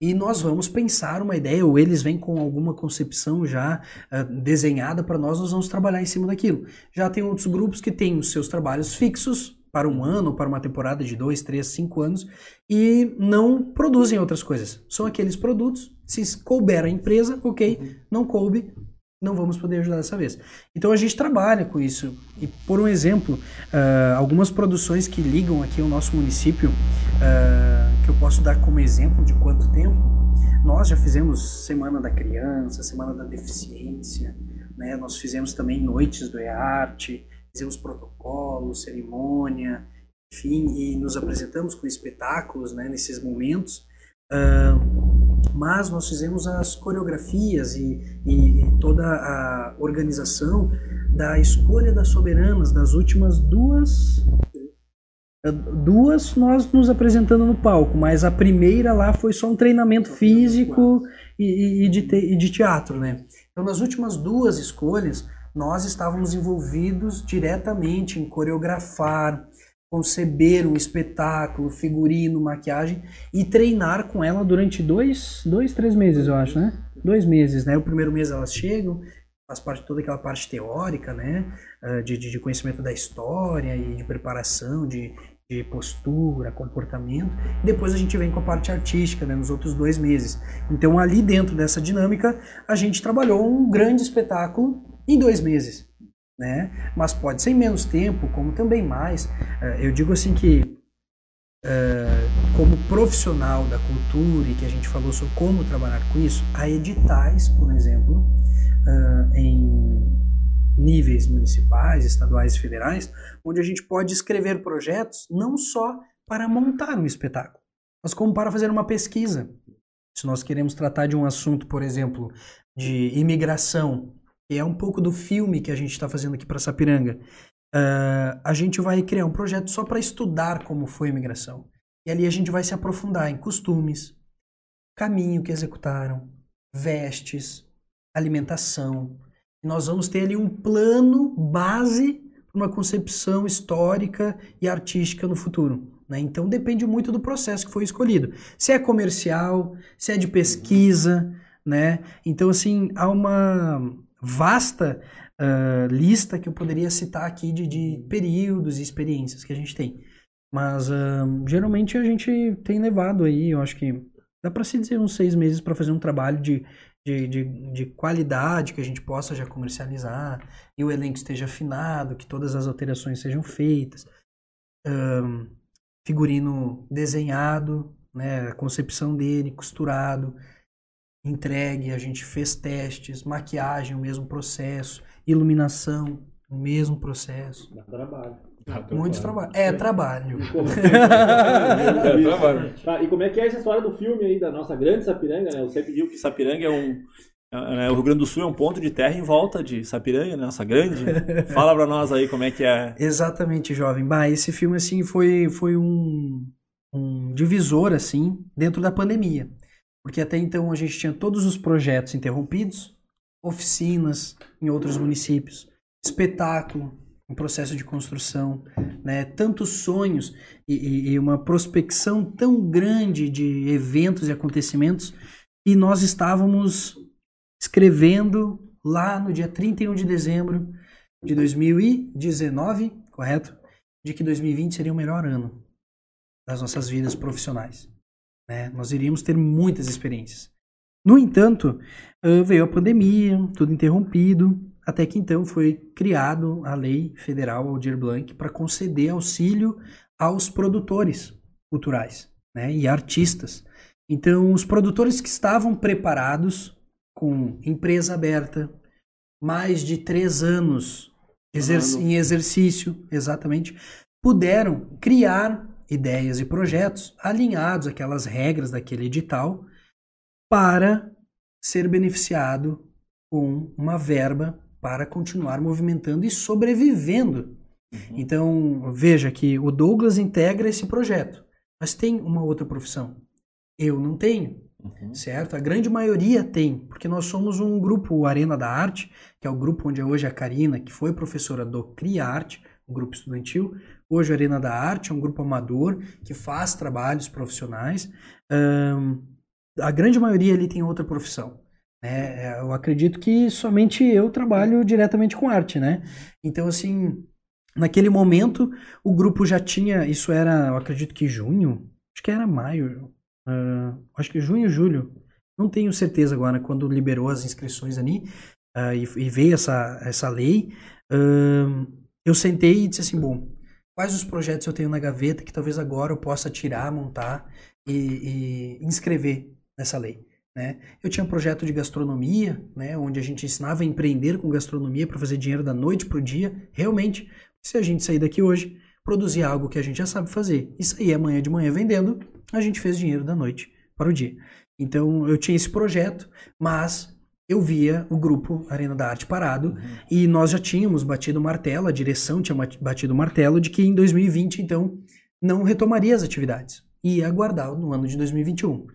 E nós vamos pensar uma ideia, ou eles vêm com alguma concepção já uh, desenhada para nós, nós vamos trabalhar em cima daquilo. Já tem outros grupos que têm os seus trabalhos fixos, para um ano, para uma temporada de dois, três, cinco anos e não produzem outras coisas. São aqueles produtos, se couber a empresa, ok, uhum. não coube, não vamos poder ajudar dessa vez. Então a gente trabalha com isso. E por um exemplo, uh, algumas produções que ligam aqui ao nosso município, uh, que eu posso dar como exemplo de quanto tempo, nós já fizemos Semana da Criança, Semana da Deficiência, né? nós fizemos também Noites do E-Arte, fizemos protocolos, cerimônia, enfim, e nos apresentamos com espetáculos né, nesses momentos. Uh, mas nós fizemos as coreografias e, e, toda a organização da escolha das soberanas das últimas duas duas nós nos apresentando no palco, mas a primeira lá foi só um treinamento físico e, e, de, te, e de teatro, né? Então nas últimas duas escolhas nós estávamos envolvidos diretamente em coreografar, conceber um espetáculo, figurino, maquiagem e treinar com ela durante dois, dois, três meses, eu acho, né? Dois meses, né? O primeiro mês elas chegam, faz parte de toda aquela parte teórica, né? Ah, de, de conhecimento da história e de preparação, de, de postura, comportamento. Depois a gente vem com a parte artística, né, nos outros dois meses. Então, ali dentro dessa dinâmica, a gente trabalhou um grande espetáculo em dois meses. Né? Mas pode ser em menos tempo, como também mais. Eh, eu digo assim que, eh, como profissional da cultura e que a gente falou sobre como trabalhar com isso, há editais, por exemplo, eh, em níveis municipais, estaduais e federais, onde a gente pode escrever projetos não só para montar um espetáculo, mas como para fazer uma pesquisa. Se nós queremos tratar de um assunto, por exemplo, de imigração, que é um pouco do filme que a gente está fazendo aqui para Sapiranga, uh, a gente vai criar um projeto só para estudar como foi a imigração. E ali a gente vai se aprofundar em costumes, caminho que executaram, vestes, alimentação, nós vamos ter ali um plano base para uma concepção histórica e artística no futuro. Né? Então depende muito do processo que foi escolhido. Se é comercial, se é de pesquisa, né? Então assim há uma vasta uh, lista que eu poderia citar aqui de, de, períodos e experiências que a gente tem. Mas uh, geralmente a gente tem levado aí, eu acho que dá para se dizer uns seis meses para fazer um trabalho de de, de, de, qualidade que a gente possa já comercializar e o elenco esteja afinado, que todas as alterações sejam feitas. Um, figurino desenhado, né, a concepção dele, costurado, entregue, a gente fez testes, maquiagem, o mesmo processo, iluminação, o mesmo processo. Dá trabalho. Muito trabalho. É trabalho. é trabalho. Tá, e como é que é essa história do filme aí da nossa grande Sapiranga, né? Você pediu que Sapiranga é um. É, o Rio Grande do Sul é um ponto de terra em volta de Sapiranga, né? Nossa grande. Fala pra nós aí como é que é. Exatamente, jovem. Bah, esse filme, assim, foi, foi um, um divisor, assim, dentro da pandemia. Porque até então a gente tinha todos os projetos interrompidos, oficinas em outros municípios, espetáculo, um processo de construção, né? tantos sonhos e, e, uma prospecção tão grande de eventos e acontecimentos e nós estávamos escrevendo lá no dia 31 de dezembro de 2019, correto? De que 2020 seria o melhor ano das nossas vidas profissionais. Né? Nós iríamos ter muitas experiências. No entanto, veio a pandemia, tudo interrompido, até que então foi criado a lei federal Aldir Blanc para conceder auxílio aos produtores culturais né, e artistas. Então, os produtores que estavam preparados com empresa aberta, mais de três anos exer em exercício, exatamente, puderam criar ideias e projetos alinhados àquelas regras daquele edital para ser beneficiado com uma verba para continuar movimentando e sobrevivendo. Uhum. Então, veja que o Douglas integra esse projeto, mas tem uma outra profissão. Eu não tenho, uhum. certo? A grande maioria tem, porque nós somos um grupo, o Arena da Arte, que é o grupo onde hoje a Karina, que foi professora do CRIARTE, um grupo estudantil, hoje a Arena da Arte é um grupo amador que faz trabalhos profissionais. Um, a grande maioria ali tem outra profissão. Né? É, eu acredito que somente eu trabalho diretamente com arte, né? Então, assim, naquele momento, o grupo já tinha, isso era, eu acredito que junho, acho que era maio, uh, acho que junho, julho, não tenho certeza agora, quando liberou as inscrições ali, uh, e, e, veio essa, essa lei, uh, eu sentei e disse assim, bom, quais os projetos eu tenho na gaveta que talvez agora eu possa tirar, montar e, e inscrever nessa lei. Né? Eu tinha um projeto de gastronomia, né, onde a gente ensinava a empreender com gastronomia para fazer dinheiro da noite para o dia. Realmente, se a gente sair daqui hoje, produzir algo que a gente já sabe fazer e sair amanhã de manhã vendendo, a gente fez dinheiro da noite para o dia. Então eu tinha esse projeto, mas eu via o grupo Arena da Arte parado uhum. e nós já tínhamos batido o martelo, a direção tinha batido o martelo de que em 2020, então, não retomaria as atividades. E ia aguardar no ano de 2021.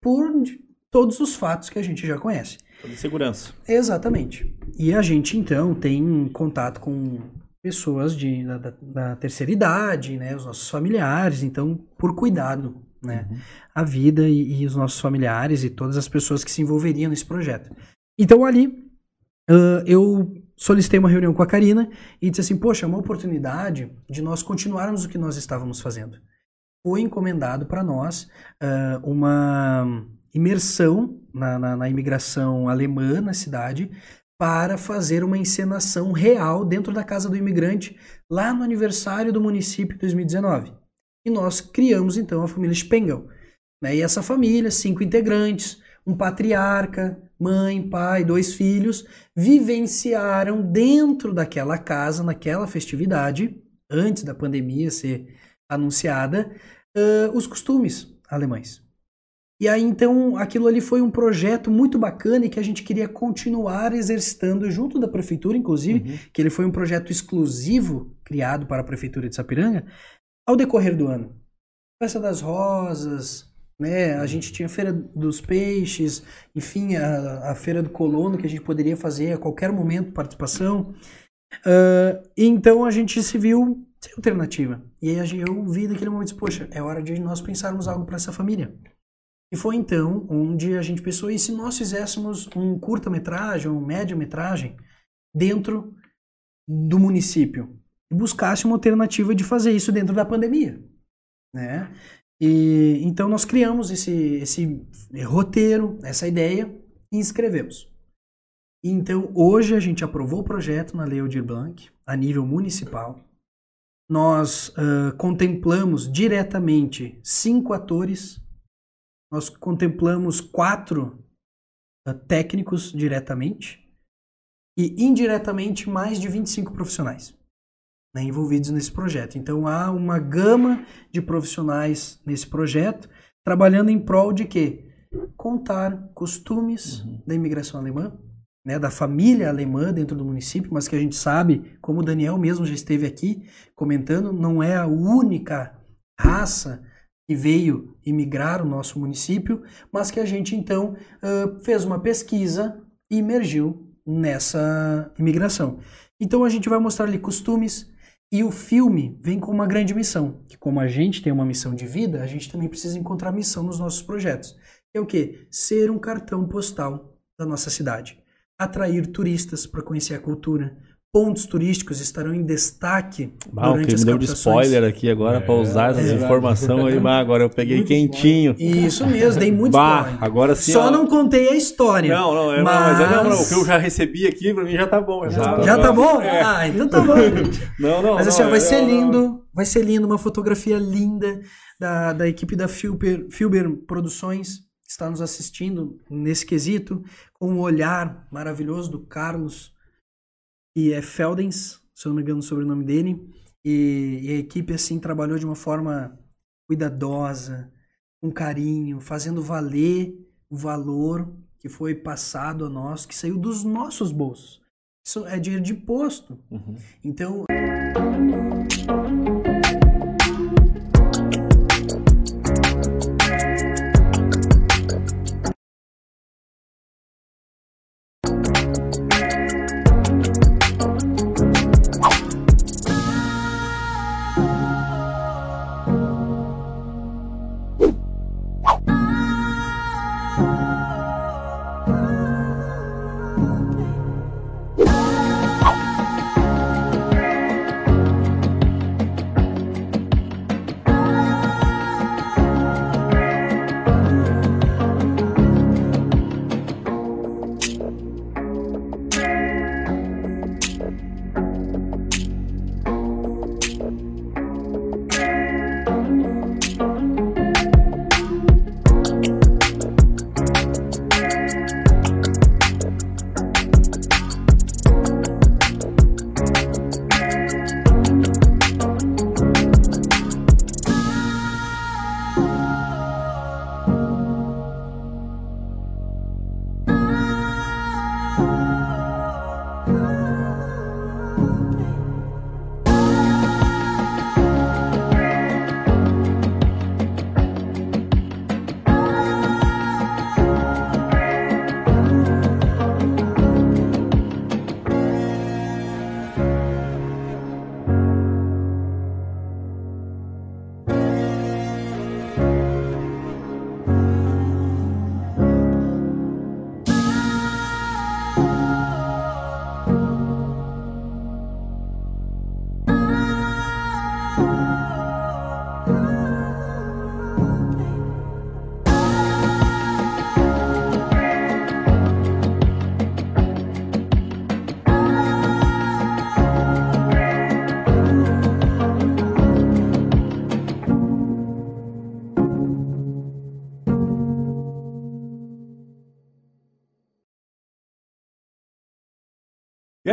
Por todos os fatos que a gente já conhece. De segurança. Exatamente. E a gente, então, tem contato com pessoas de, da, da, terceira idade, né, os nossos familiares, então, por cuidado, né, uhum. a vida e, e, os nossos familiares e todas as pessoas que se envolveriam nesse projeto. Então, ali, uh, eu solicitei uma reunião com a Karina e disse assim, poxa, é uma oportunidade de nós continuarmos o que nós estávamos fazendo. Foi encomendado para nós uh, uma imersão na, na, na imigração alemã na cidade para fazer uma encenação real dentro da casa do imigrante lá no aniversário do município 2019. E nós criamos então a família Spengel. Né? E essa família, cinco integrantes, um patriarca, mãe, pai, dois filhos, vivenciaram dentro daquela casa, naquela festividade, antes da pandemia ser anunciada, uh, os costumes alemães. E aí, então, aquilo ali foi um projeto muito bacana e que a gente queria continuar exercitando junto da prefeitura, inclusive, uhum. que ele foi um projeto exclusivo criado para a prefeitura de Sapiranga, ao decorrer do ano. Festa das Rosas, né? A uhum. gente tinha a Feira dos Peixes, enfim, a, a Feira do Colono, que a gente poderia fazer a qualquer momento participação. Uh, então a gente se viu sem alternativa. E aí eu vi naquele momento, poxa, é hora de nós pensarmos algo para essa família. E foi então onde a gente pensou, e se nós fizéssemos um curta-metragem, um média-metragem, dentro do município? E buscasse uma alternativa de fazer isso dentro da pandemia. Né? E então nós criamos esse, esse roteiro, essa ideia, e inscrevemos. Então hoje a gente aprovou o projeto na Lei Aldir Blanc, a nível municipal. Nós uh, contemplamos diretamente cinco atores nós contemplamos quatro uh, técnicos diretamente e indiretamente mais de 25 profissionais né, envolvidos nesse projeto. Então há uma gama de profissionais nesse projeto trabalhando em prol de quê? Contar costumes uhum. da imigração alemã, né, da família alemã dentro do município, mas que a gente sabe, como o Daniel mesmo já esteve aqui comentando, não é a única raça que veio imigrar o nosso município, mas que a gente então fez uma pesquisa e emergiu nessa imigração. Então a gente vai mostrar ali costumes e o filme vem com uma grande missão, que como a gente tem uma missão de vida, a gente também precisa encontrar missão nos nossos projetos. É o que? Ser um cartão postal da nossa cidade. Atrair turistas para conhecer a cultura, pontos turísticos estarão em destaque ah, durante as me deu de spoiler aqui agora é, para usar essas é, informações aí, mas agora eu peguei muito quentinho. Isso mesmo, dei muito bah, spoiler. Agora sim. Só não contei a história. Não, não, é, mas... mas é, não, não, o que eu já recebi aqui para mim já tá bom. Já, já tá bom? É. Ah, então tá bom. não, não, mas assim, não, ó, vai ser lindo, vai ser lindo, uma fotografia linda da, da equipe da Filber, Filber Produções que está nos assistindo nesse quesito, com um olhar maravilhoso do Carlos e é Feldens, se eu não me engano o sobrenome dele, e, e a equipe assim trabalhou de uma forma cuidadosa, com carinho, fazendo valer o valor que foi passado a nós, que saiu dos nossos bolsos. Isso é dinheiro de posto. Uhum. Então.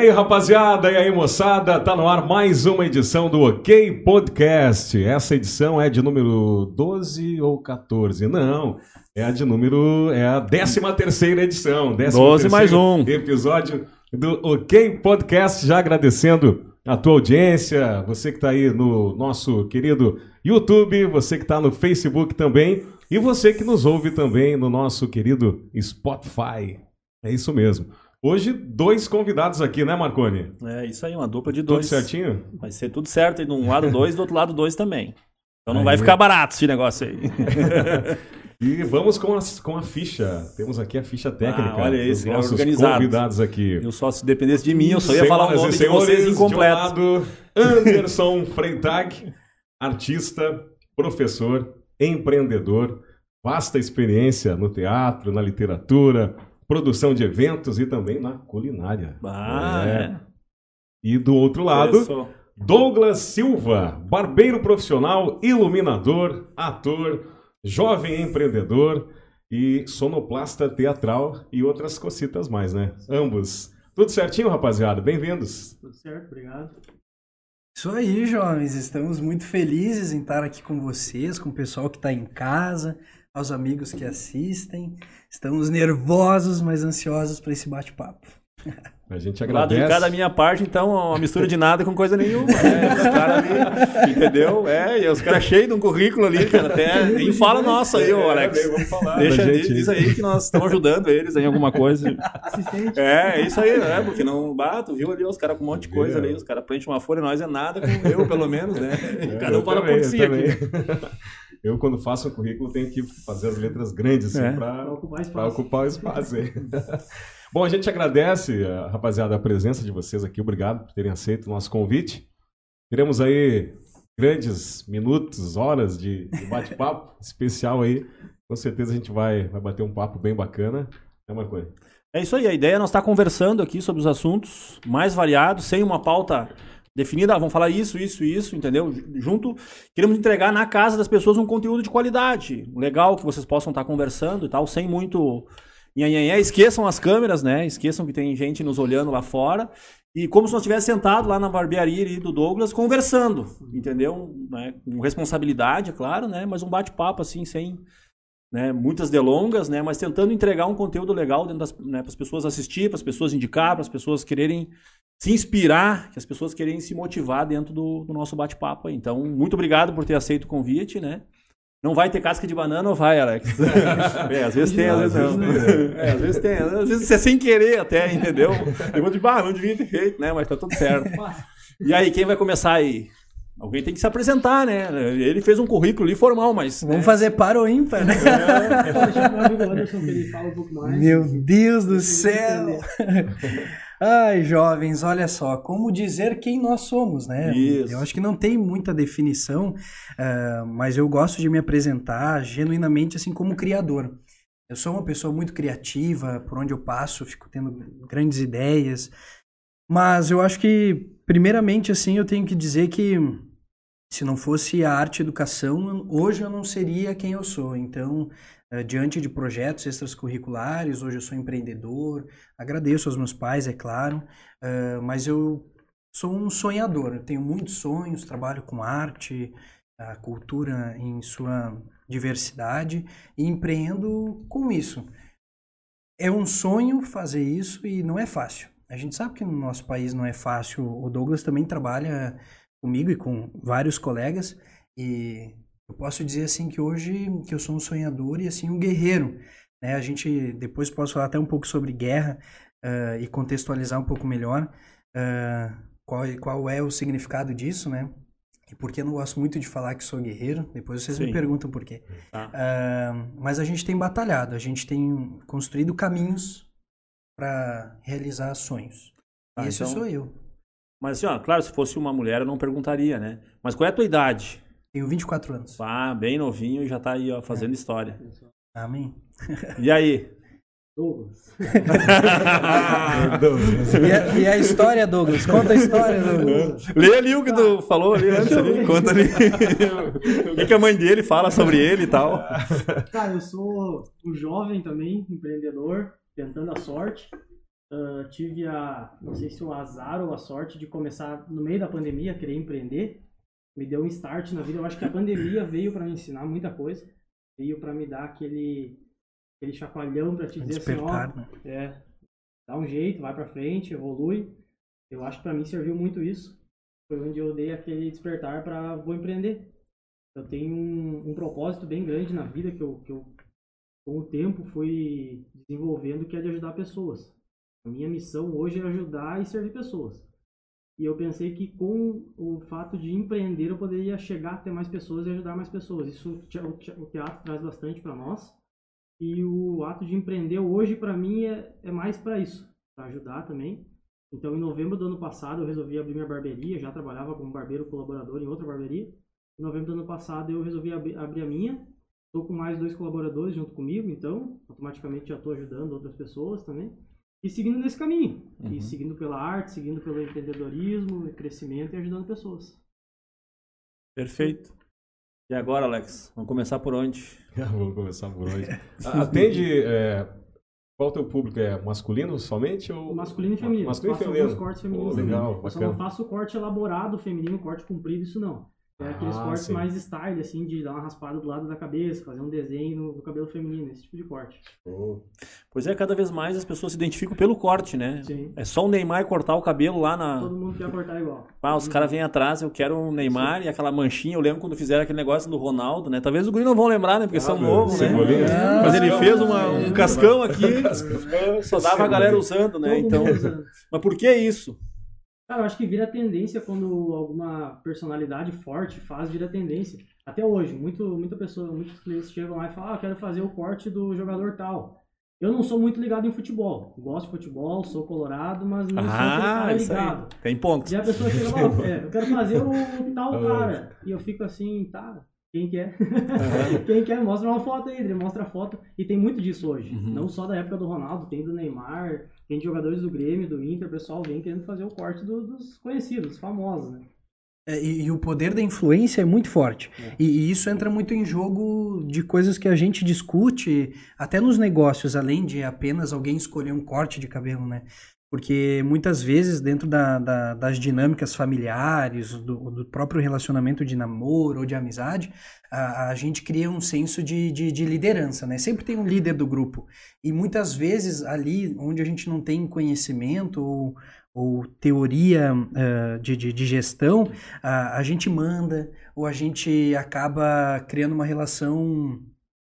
Aí, rapaziada, e aí, moçada, tá no ar mais uma edição do OK Podcast. Essa edição é de número 12 ou 14? Não, é a de número. É a 13 terceira edição. 12 mais um. Episódio do OK Podcast. Já agradecendo a tua audiência, você que está aí no nosso querido YouTube, você que está no Facebook também e você que nos ouve também no nosso querido Spotify. É isso mesmo. Hoje, dois convidados aqui, né, Marconi? É, isso aí, uma dupla de dois. Tudo certinho? Vai ser tudo certo, e de um lado dois, do outro lado dois também. Então não aí. vai ficar barato esse negócio aí. e vamos com a, com a ficha. Temos aqui a ficha técnica. Ah, olha esse, nossos organizado. convidados aqui. Eu só, se dependesse de mim, eu só ia Senhoras falar o nome de vocês incompleto. De um lado, Anderson Freitag, artista, professor, empreendedor, vasta experiência no teatro, na literatura, produção de eventos e também na culinária. Ah, é. é. E do outro lado, Douglas Silva, barbeiro profissional, iluminador, ator, jovem empreendedor e sonoplasta teatral e outras cositas mais, né? Ambos. Tudo certinho, rapaziada? Bem-vindos. Tudo certo, obrigado. Isso aí, jovens. Estamos muito felizes em estar aqui com vocês, com o pessoal que está em casa, aos amigos que assistem. Estamos nervosos, mas ansiosos para esse bate-papo. A gente agradece. Lado de cada minha parte, então, uma mistura de nada com coisa nenhuma. Né? Os caras ali, entendeu? É, e os caras cheios de um currículo ali, cara. Até nem fala nosso aí, ô Alex. É, vamos falar. Deixa gente... diz aí que nós estamos ajudando eles em alguma coisa. Assistente. É, isso aí, é, porque não bato, viu ali os caras com um monte de coisa ali, os caras preenchem uma folha, nós é nada com eu, pelo menos, né? É, cada um fala por si aqui. Eu, quando faço o currículo, tenho que fazer as letras grandes assim, é. para ocupar, ocupar o espaço. Bom, a gente agradece, eh, rapaziada, a presença de vocês aqui. Obrigado por terem aceito o nosso convite. Teremos aí grandes minutos, horas de, de bate-papo especial aí. Com certeza a gente vai, vai bater um papo bem bacana. É uma coisa. É isso aí. A ideia é nós estar conversando aqui sobre os assuntos mais variados, sem uma pauta definida, ah, vamos falar isso, isso, isso, entendeu? Junto, queremos entregar na casa das pessoas um conteúdo de qualidade, legal, que vocês possam estar conversando e tal, sem muito nhanhanhé. Esqueçam as câmeras, né? Esqueçam que tem gente nos olhando lá fora. E como se nós estivéssemos sentado lá na barbearia do Douglas, conversando, entendeu? Né? Com responsabilidade, é claro, né? Mas um bate-papo, assim, sem né? muitas delongas, né? Mas tentando entregar um conteúdo legal né? para as pessoas assistir, para as pessoas indicar, para as pessoas quererem se inspirar, que as pessoas querem se motivar dentro do, do nosso bate-papo. Então, muito obrigado por ter aceito o convite, né? Não vai ter casca de banana ou vai, Alex? é, às vezes tem, às vezes não. É, às vezes tem, às vezes é sem querer até, entendeu? Eu vou de bah, não devia ter feito, né? Mas tá tudo certo. E aí, quem vai começar aí? Alguém tem que se apresentar, né? Ele fez um currículo ali formal, mas. Vamos né? fazer para ou ímpar, né? É. Meu Deus do céu! Ai, jovens, olha só, como dizer quem nós somos, né? Isso. Eu acho que não tem muita definição, uh, mas eu gosto de me apresentar genuinamente assim como criador. Eu sou uma pessoa muito criativa, por onde eu passo, fico tendo grandes ideias, mas eu acho que, primeiramente, assim, eu tenho que dizer que se não fosse a arte e educação, hoje eu não seria quem eu sou. Então, uh, diante de projetos extracurriculares, hoje eu sou empreendedor, agradeço aos meus pais, é claro, uh, mas eu sou um sonhador, eu tenho muitos sonhos, trabalho com arte, a cultura em sua diversidade e empreendo com isso. É um sonho fazer isso e não é fácil. A gente sabe que no nosso país não é fácil. O Douglas também trabalha comigo e com vários colegas e eu posso dizer assim que hoje que eu sou um sonhador e assim um guerreiro né? A gente depois posso falar até um pouco sobre guerra uh, e contextualizar um pouco melhor uh, qual qual é o significado disso né? E porque eu não gosto muito de falar que sou guerreiro? Depois vocês Sim. me perguntam por quê. Tá. uh, mas a gente tem batalhado a gente tem construído caminhos para realizar sonhos. Ah, e esse então... sou eu mas assim, ó, claro, se fosse uma mulher eu não perguntaria, né? Mas qual é a tua idade? Tenho 24 anos. Ah, bem novinho e já tá aí, ó, fazendo é. história. Amém. E aí? Douglas. e, a, e, a, história, Douglas? Conta a história, Douglas. Lê ali o que tu falou ali antes. Ali, conta ali. o que, que, a mãe dele fala sobre ele e tal. Cara, eu sou um jovem também, empreendedor, tentando a sorte. Uh, tive a, não sei se o azar ou a sorte de começar no meio da pandemia a querer empreender. Me deu um start na vida. Eu acho que a pandemia veio para me ensinar muita coisa. Veio para me dar aquele, aquele chacoalhão para te dizer Despertar, assim, ó, né? é, dá um jeito, vai para frente, evolui. Eu acho que para mim serviu muito isso. Foi onde eu dei aquele despertar para vou empreender. Eu tenho um, um, propósito bem grande na vida que eu, que eu, com o tempo, fui desenvolvendo, que é de ajudar pessoas. A minha missão hoje é ajudar e servir pessoas. E eu pensei que com o fato de empreender eu poderia chegar até mais pessoas e ajudar mais pessoas. Isso o teatro traz bastante para nós. E o ato de empreender hoje para mim é, é mais para isso, para ajudar também. Então, em novembro do ano passado, eu resolvi abrir minha barbearia. Já trabalhava como barbeiro colaborador em outra barbearia. Em novembro do ano passado, eu resolvi ab abrir a minha. Estou com mais dois colaboradores junto comigo, então automaticamente já estou ajudando outras pessoas também e seguindo nesse caminho. Uhum. E seguindo pela arte, seguindo pelo empreendedorismo, crescimento e ajudando pessoas. Perfeito. E agora, Alex? Vamos começar por onde? Vamos começar por onde? Atende. É, qual o teu público? É masculino somente? Ou... Masculino e feminino. Masculino e feminino. alguns cortes femininos. Oh, legal, Eu só não faço corte elaborado feminino, corte comprido, isso não. É aqueles ah, cortes sim. mais style, assim, de dar uma raspada do lado da cabeça, fazer um desenho no, cabelo feminino, esse tipo de corte. Oh. Pois é, cada vez mais as pessoas se identificam pelo corte, né? Sim. É só o Neymar cortar o cabelo lá na. Todo mundo quer cortar igual. Ah, os caras vêm atrás, eu quero um Neymar sim. e aquela manchinha. Eu lembro quando fizeram aquele negócio do Ronaldo, né? Talvez os guri não vão lembrar, né? Porque ah, são novos, né? É. Mas ele fez uma, um cascão aqui, só dava a galera usando, né? Todo então. Mas por que isso? Cara, eu acho que vira tendência quando alguma personalidade forte faz, vira tendência. Até hoje, muito, muita pessoa, muitos clientes chegam lá e falam, ah, eu quero fazer o corte do jogador tal. Eu não sou muito ligado em futebol. Gosto de futebol, sou colorado, mas não ah, sou ligado. Tem pontos. E a pessoa chega lá, é, eu quero fazer o tal cara. E eu fico assim, tá, quem quer? Uhum. Quem quer? Mostra uma foto aí, mostra a foto. E tem muito disso hoje. Uhum. Não só da época do Ronaldo, tem do Neymar, tem jogadores do Grêmio, do Inter, o pessoal vem querendo fazer o corte do, dos conhecidos, dos famosos, né? É, e, e, o poder da influência é muito forte. É. E, e, isso entra muito em jogo de coisas que a gente discute, até nos negócios, além de apenas alguém escolher um corte de cabelo, né? Porque muitas vezes, dentro da, da, das dinâmicas familiares, do, do, próprio relacionamento de namoro ou de amizade, a, a gente cria um senso de, de, de, liderança, né? Sempre tem um líder do grupo. E muitas vezes, ali onde a gente não tem conhecimento ou, ou teoria uh, de, de, gestão, uh, a gente manda ou a gente acaba criando uma relação.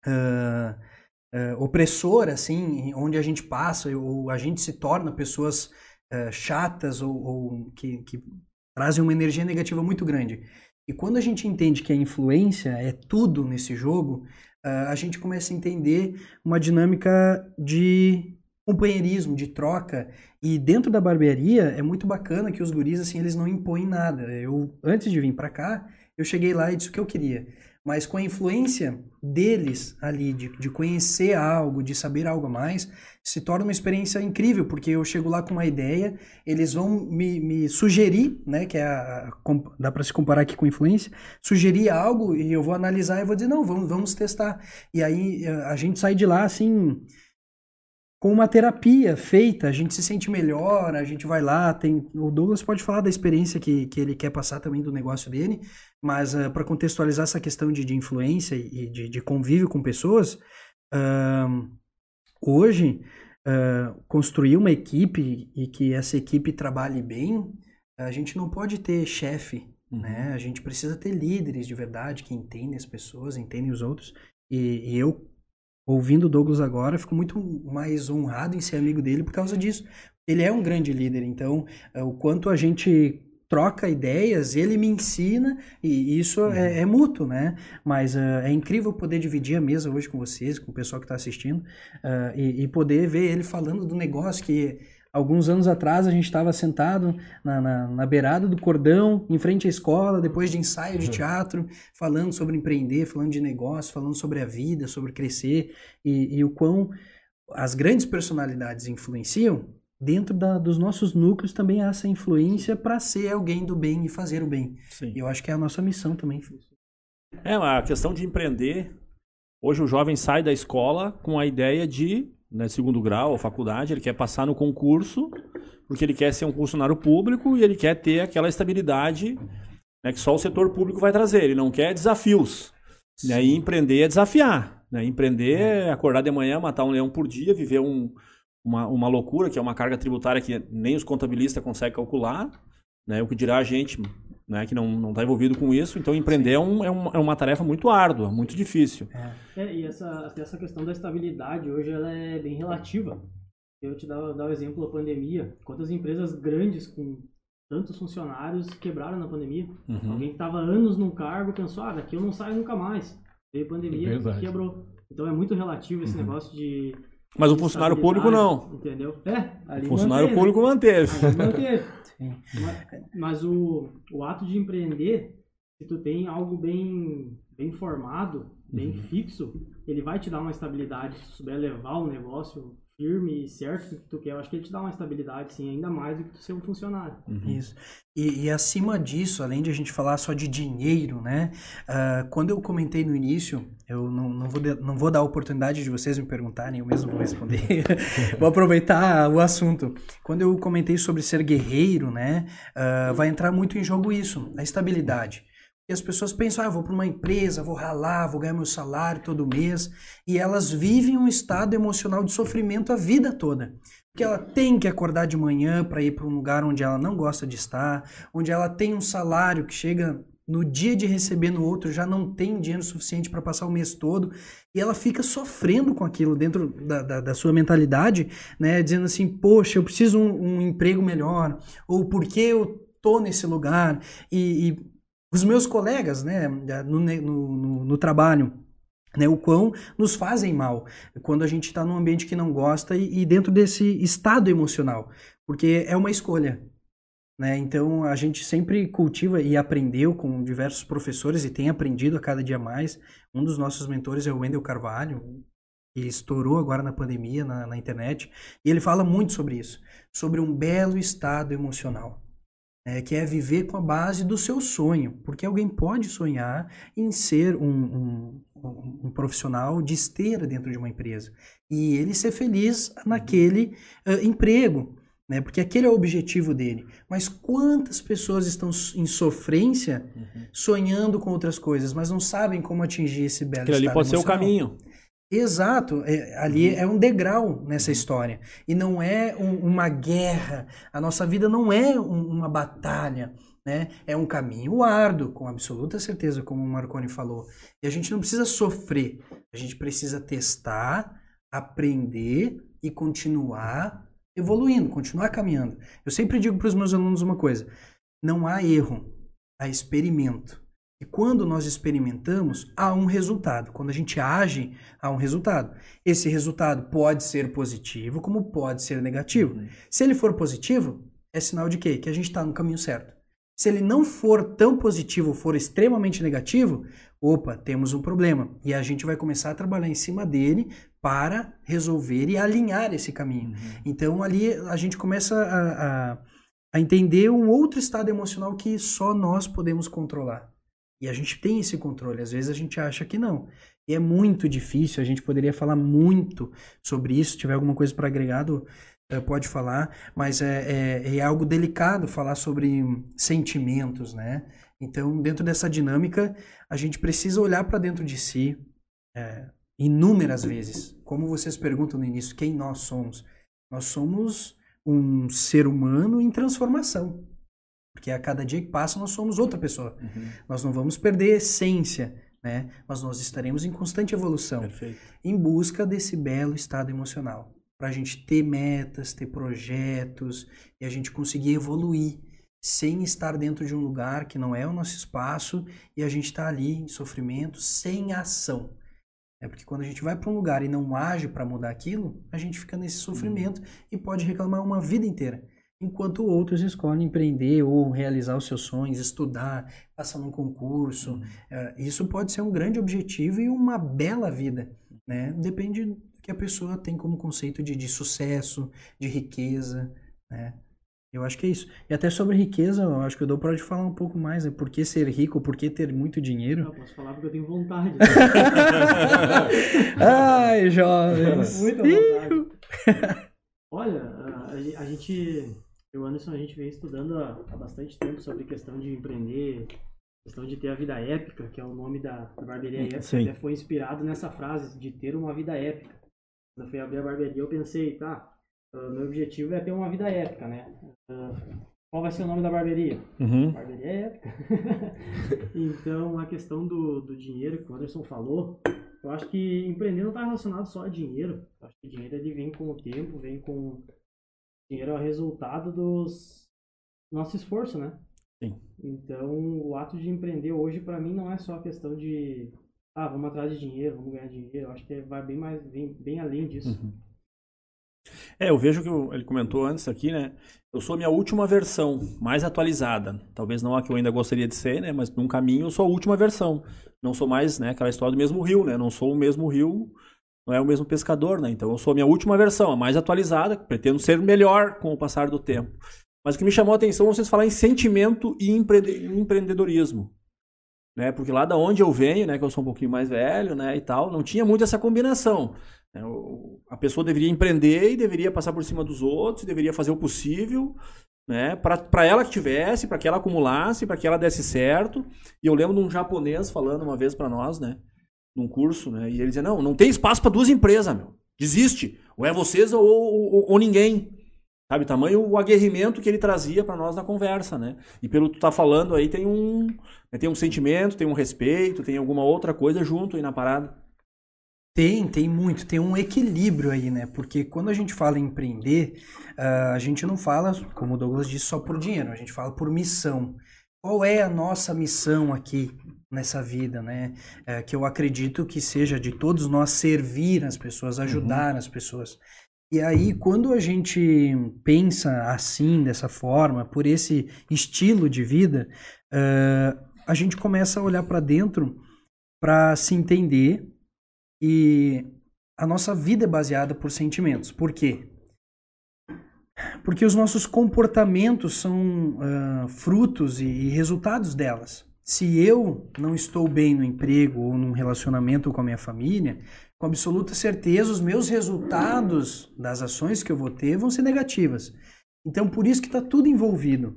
Uh, uh, opressora, assim, onde a gente passa, ou a gente se torna pessoas uh, chatas ou, ou que, que trazem uma energia negativa muito grande. E quando a gente entende que a influência é tudo nesse jogo, uh, a gente começa a entender uma dinâmica de companheirismo, de troca. E dentro da barbearia é muito bacana que os guris assim, eles não impõem nada. Eu antes de vir para cá, eu cheguei lá e disse o que eu queria mas com a influência deles ali, de, de conhecer algo, de saber algo a mais, se torna uma experiência incrível, porque eu chego lá com uma ideia, eles vão me, me sugerir, né, que é a, a, dá para se comparar aqui com influência, sugerir algo e eu vou analisar e vou dizer, não, vamos, vamos testar. E aí a gente sai de lá assim, com uma terapia feita, a gente se sente melhor, a gente vai lá, tem o Douglas pode falar da experiência que, que ele quer passar também do negócio dele, mas uh, para contextualizar essa questão de, de influência e de, de, convívio com pessoas, uh, hoje uh, construir uma equipe e que essa equipe trabalhe bem, a gente não pode ter chefe, uhum. né? A gente precisa ter líderes de verdade que entendem as pessoas, entendem os outros. E, e eu ouvindo o Douglas agora, fico muito mais honrado em ser amigo dele por causa disso. Ele é um grande líder, então uh, o quanto a gente troca ideias, ele me ensina e isso uhum. é, é, mútuo, né? Mas uh, é incrível poder dividir a mesa hoje com vocês, com o pessoal que está assistindo uh, e, e, poder ver ele falando do negócio que Alguns anos atrás a gente estava sentado na, na, na, beirada do cordão, em frente à escola, depois de ensaio de uhum. teatro, falando sobre empreender, falando de negócio, falando sobre a vida, sobre crescer e, e o quão as grandes personalidades influenciam. Dentro da, dos nossos núcleos também há essa influência para ser alguém do bem e fazer o bem. Sim. E eu acho que é a nossa missão também. É, a questão de empreender. Hoje o jovem sai da escola com a ideia de né, segundo grau ou faculdade, ele quer passar no concurso, porque ele quer ser um funcionário público e ele quer ter aquela estabilidade né, que só o setor público vai trazer. Ele não quer desafios. Né, e empreender é desafiar. Né? Empreender é acordar de manhã, matar um leão por dia, viver um, uma, uma loucura, que é uma carga tributária que nem os contabilistas conseguem calcular. Né? O que dirá a gente né, que não está envolvido com isso. Então, empreender é, um, é, uma, é uma tarefa muito árdua, muito difícil. É, é e essa, essa questão da estabilidade hoje ela é bem relativa. Eu te dar, o exemplo da pandemia. Quantas empresas grandes com tantos funcionários quebraram na pandemia? Uhum. Alguém que estava anos num cargo pensou, ah, daqui eu não saio nunca mais. Veio a pandemia, é quebrou. Então é muito relativo esse uhum. negócio de mas o funcionário público não. Entendeu? É, ali o funcionário manteve. público manteve. Ali mas, mas o, o ato de empreender, se tu tem algo bem, bem formado, bem uhum. fixo, ele vai te dar uma estabilidade. Se tu souber levar o negócio firme e certo que tu quer, eu acho que ele te dá uma estabilidade, sim, ainda mais do que tu ser um funcionário. Uhum. Isso. E, e, acima disso, além de a gente falar só de dinheiro, né? Uh, quando eu comentei no início, eu não, não, vou de, não vou dar a oportunidade de vocês me perguntarem, eu mesmo vou responder. vou aproveitar o assunto. Quando eu comentei sobre ser guerreiro, né? Uh, vai entrar muito em jogo isso, a estabilidade. E as pessoas pensam, ah, eu vou para uma empresa, vou ralar, vou ganhar meu salário todo mês. E elas vivem um estado emocional de sofrimento a vida toda. Porque ela tem que acordar de manhã para ir para um lugar onde ela não gosta de estar, onde ela tem um salário que chega no dia de receber no outro, já não tem dinheiro suficiente para passar o mês todo. E ela fica sofrendo com aquilo dentro da, da, da sua mentalidade, né? Dizendo assim, poxa, eu preciso um, um emprego melhor, ou por que eu tô nesse lugar. e, e os meus colegas né, no, no, no trabalho, né, o quão nos fazem mal quando a gente está num ambiente que não gosta e, e, dentro desse estado emocional, porque é uma escolha. Né? Então a gente sempre cultiva e aprendeu com diversos professores e tem aprendido a cada dia mais. Um dos nossos mentores é o Wendel Carvalho, que estourou agora na pandemia na, na internet, e ele fala muito sobre isso, sobre um belo estado emocional é, que é viver com a base do seu sonho, porque alguém pode sonhar em ser um, um, um, profissional de esteira dentro de uma empresa e ele ser feliz naquele uh, emprego, né? Porque aquele é o objetivo dele. Mas quantas pessoas estão em sofrência, uhum. sonhando com outras coisas, mas não sabem como atingir esse belo Aquilo ali pode emocional. ser o caminho. Exato, é, ali uhum. é um degrau nessa história. E não é um, uma guerra. A nossa vida não é um, uma batalha. Né? É um caminho árduo, com absoluta certeza, como o Marconi falou. E a gente não precisa sofrer. A gente precisa testar, aprender e continuar evoluindo, continuar caminhando. Eu sempre digo para os meus alunos uma coisa: não há erro, há experimento. E quando nós experimentamos, há um resultado. Quando a gente age, há um resultado. Esse resultado pode ser positivo, como pode ser negativo. Uhum. Se ele for positivo, é sinal de quê? Que a gente está no caminho certo. Se ele não for tão positivo, for extremamente negativo, opa, temos um problema. E a gente vai começar a trabalhar em cima dele para resolver e alinhar esse caminho. Uhum. Então ali a gente começa a, a, a entender um outro estado emocional que só nós podemos controlar. E a gente tem esse controle, às vezes a gente acha que não. E é muito difícil, a gente poderia falar muito sobre isso, se tiver alguma coisa para agregado, eh, pode falar, mas é, é, é, algo delicado falar sobre sentimentos, né? Então, dentro dessa dinâmica, a gente precisa olhar para dentro de si é, inúmeras vezes. Como vocês perguntam no início, quem nós somos? Nós somos um ser humano em transformação. Porque a cada dia que passa nós somos outra pessoa. Uhum. Nós não vamos perder a essência, né? Mas nós estaremos em constante evolução, Perfeito. em busca desse belo estado emocional, para a gente ter metas, ter projetos e a gente conseguir evoluir sem estar dentro de um lugar que não é o nosso espaço e a gente está ali em sofrimento, sem ação. É porque quando a gente vai para um lugar e não age para mudar aquilo, a gente fica nesse sofrimento uhum. e pode reclamar uma vida inteira enquanto outros escolhem empreender ou realizar os seus sonhos, estudar, passar num concurso. Uhum. Uh, isso pode ser um grande objetivo e uma bela vida, né? Depende do que a pessoa tem como conceito de, de sucesso, de riqueza, né? Eu acho que é isso. E até sobre riqueza, eu acho que o Dou pode falar um pouco mais, né? Por que ser rico, por que ter muito dinheiro? Eu posso falar porque eu tenho vontade. Ai, jovens. Muita vontade. Olha, a, gente, eu Anderson, a gente vem estudando há, há bastante tempo sobre questão de empreender, questão de ter a vida épica, que é o nome da, da barbearia épica, Sim. até foi inspirado nessa frase de ter uma vida épica. Quando eu fui abrir a barbearia, eu pensei, tá, uh, meu objetivo é ter uma vida épica, né? Uh, qual vai ser o nome da barbearia? Uhum. Barbearia épica. então, a questão do, do dinheiro que o Anderson falou, eu acho que empreender não está relacionado só a dinheiro. Eu acho que o dinheiro ele vem com o tempo, vem com. Dinheiro é o resultado dos nosso esforço, né? Sim. Então, o ato de empreender hoje, para mim, não é só a questão de. Ah, vamos atrás de dinheiro, vamos ganhar dinheiro. Eu acho que vai bem mais, bem, bem além disso. Uhum. É, eu vejo que ele comentou antes aqui, né? Eu sou a minha última versão, mais atualizada. Talvez não a que eu ainda gostaria de ser, né? Mas num caminho eu sou a última versão. Não sou mais, né? Aquela história do mesmo rio, né? Não sou o mesmo rio, não é o mesmo pescador, né? Então eu sou a minha última versão, a mais atualizada. Pretendo ser melhor com o passar do tempo. Mas o que me chamou a atenção é vocês falar em sentimento e empreendedorismo. Né? Porque lá da onde eu venho, né? Que eu sou um pouquinho mais velho, né? E tal, não tinha muito essa combinação. É, a pessoa deveria empreender e deveria passar por cima dos outros, deveria fazer o possível, né? Para ela que tivesse, para que ela acumulasse, para que ela desse certo. E eu lembro de um japonês falando uma vez para nós, né? Num curso, né? E ele dizia: Não, não tem espaço para duas empresas, meu. Desiste. Ou é vocês ou, ou, ou ninguém. Sabe, tamanho o aguerrimento que ele trazia para nós na conversa, né? E pelo que tu tá falando aí, tem um, né, tem um sentimento, tem um respeito, tem alguma outra coisa junto aí na parada. Tem, tem muito, tem um equilíbrio aí, né? Porque quando a gente fala em empreender, uh, a gente não fala, como o Douglas disse, só por dinheiro, a gente fala por missão. Qual é a nossa missão aqui nessa vida, né? É, que eu acredito que seja de todos nós servir as pessoas, ajudar uhum. as pessoas. E aí, quando a gente pensa assim, dessa forma, por esse estilo de vida, uh, a gente começa a olhar para dentro para se entender e a nossa vida é baseada por sentimentos. Por quê? Porque os nossos comportamentos são uh, frutos e, e resultados delas. Se eu não estou bem no emprego ou num relacionamento com a minha família, com absoluta certeza os meus resultados das ações que eu vou ter vão ser negativas. Então, por isso que está tudo envolvido.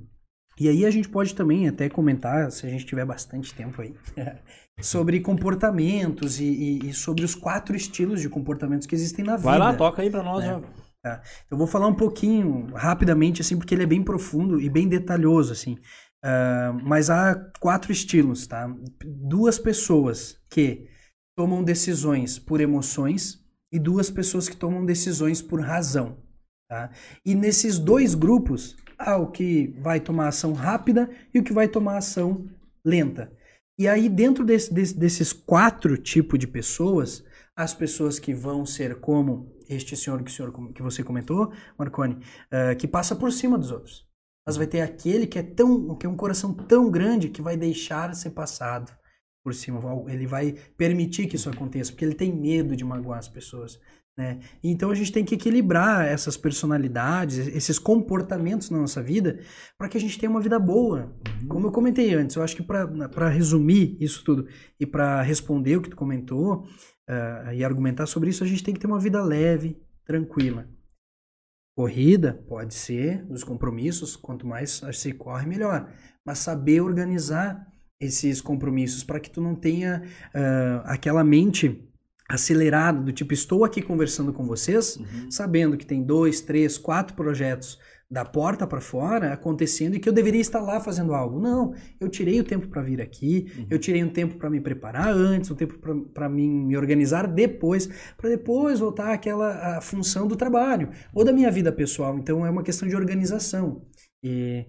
E aí a gente pode também até comentar, se a gente tiver bastante tempo aí, sobre comportamentos e, e, e, sobre os quatro estilos de comportamentos que existem na vida. Vai lá, toca aí para nós. Né? Tá. Eu vou falar um pouquinho rapidamente, assim, porque ele é bem profundo e bem detalhoso, assim. Uh, mas há quatro estilos, tá? Duas pessoas que tomam decisões por emoções e duas pessoas que tomam decisões por razão, tá? E nesses dois grupos há o que vai tomar ação rápida e o que vai tomar ação lenta. E aí, dentro desse, desse, desses quatro tipos de pessoas, as pessoas que vão ser como este senhor que, senhor, que você comentou, Marconi, uh, que passa por cima dos outros. Mas vai ter aquele que é tão, que é um coração tão grande que vai deixar ser passado por cima. Ele vai permitir que isso aconteça, porque ele tem medo de magoar as pessoas. Né? Então a gente tem que equilibrar essas personalidades, esses comportamentos na nossa vida, para que a gente tenha uma vida boa. Uhum. Como eu comentei antes, eu acho que para resumir isso tudo e para responder o que tu comentou uh, e argumentar sobre isso, a gente tem que ter uma vida leve, tranquila. Corrida pode ser, os compromissos, quanto mais se corre, melhor. Mas saber organizar esses compromissos para que tu não tenha uh, aquela mente acelerada do tipo estou aqui conversando com vocês, uhum. sabendo que tem dois, três, quatro projetos da porta para fora acontecendo e que eu deveria estar lá fazendo algo. Não, eu tirei o tempo para vir aqui, uhum. eu tirei um tempo para me preparar antes, um tempo para me organizar depois, para depois voltar àquela função do trabalho ou da minha vida pessoal. Então é uma questão de organização. E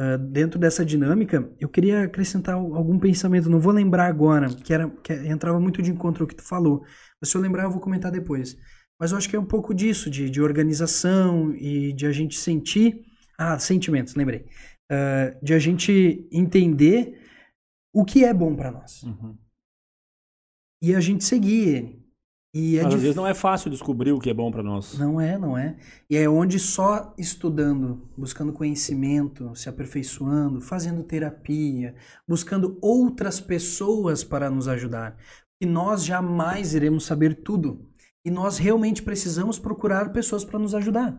Uh, dentro dessa dinâmica, eu queria acrescentar algum pensamento, não vou lembrar agora, que, era, que entrava muito de encontro ao que tu falou. Mas se eu lembrar, eu vou comentar depois. Mas eu acho que é um pouco disso, de, de organização e de a gente sentir. Ah, sentimentos, lembrei. Uh, de a gente entender o que é bom para nós. Uhum. E a gente seguir ele. E é Às dif... vezes não é fácil descobrir o que é bom para nós. Não é, não é. E é onde só estudando, buscando conhecimento, se aperfeiçoando, fazendo terapia, buscando outras pessoas para nos ajudar. E nós jamais iremos saber tudo. E nós realmente precisamos procurar pessoas para nos ajudar.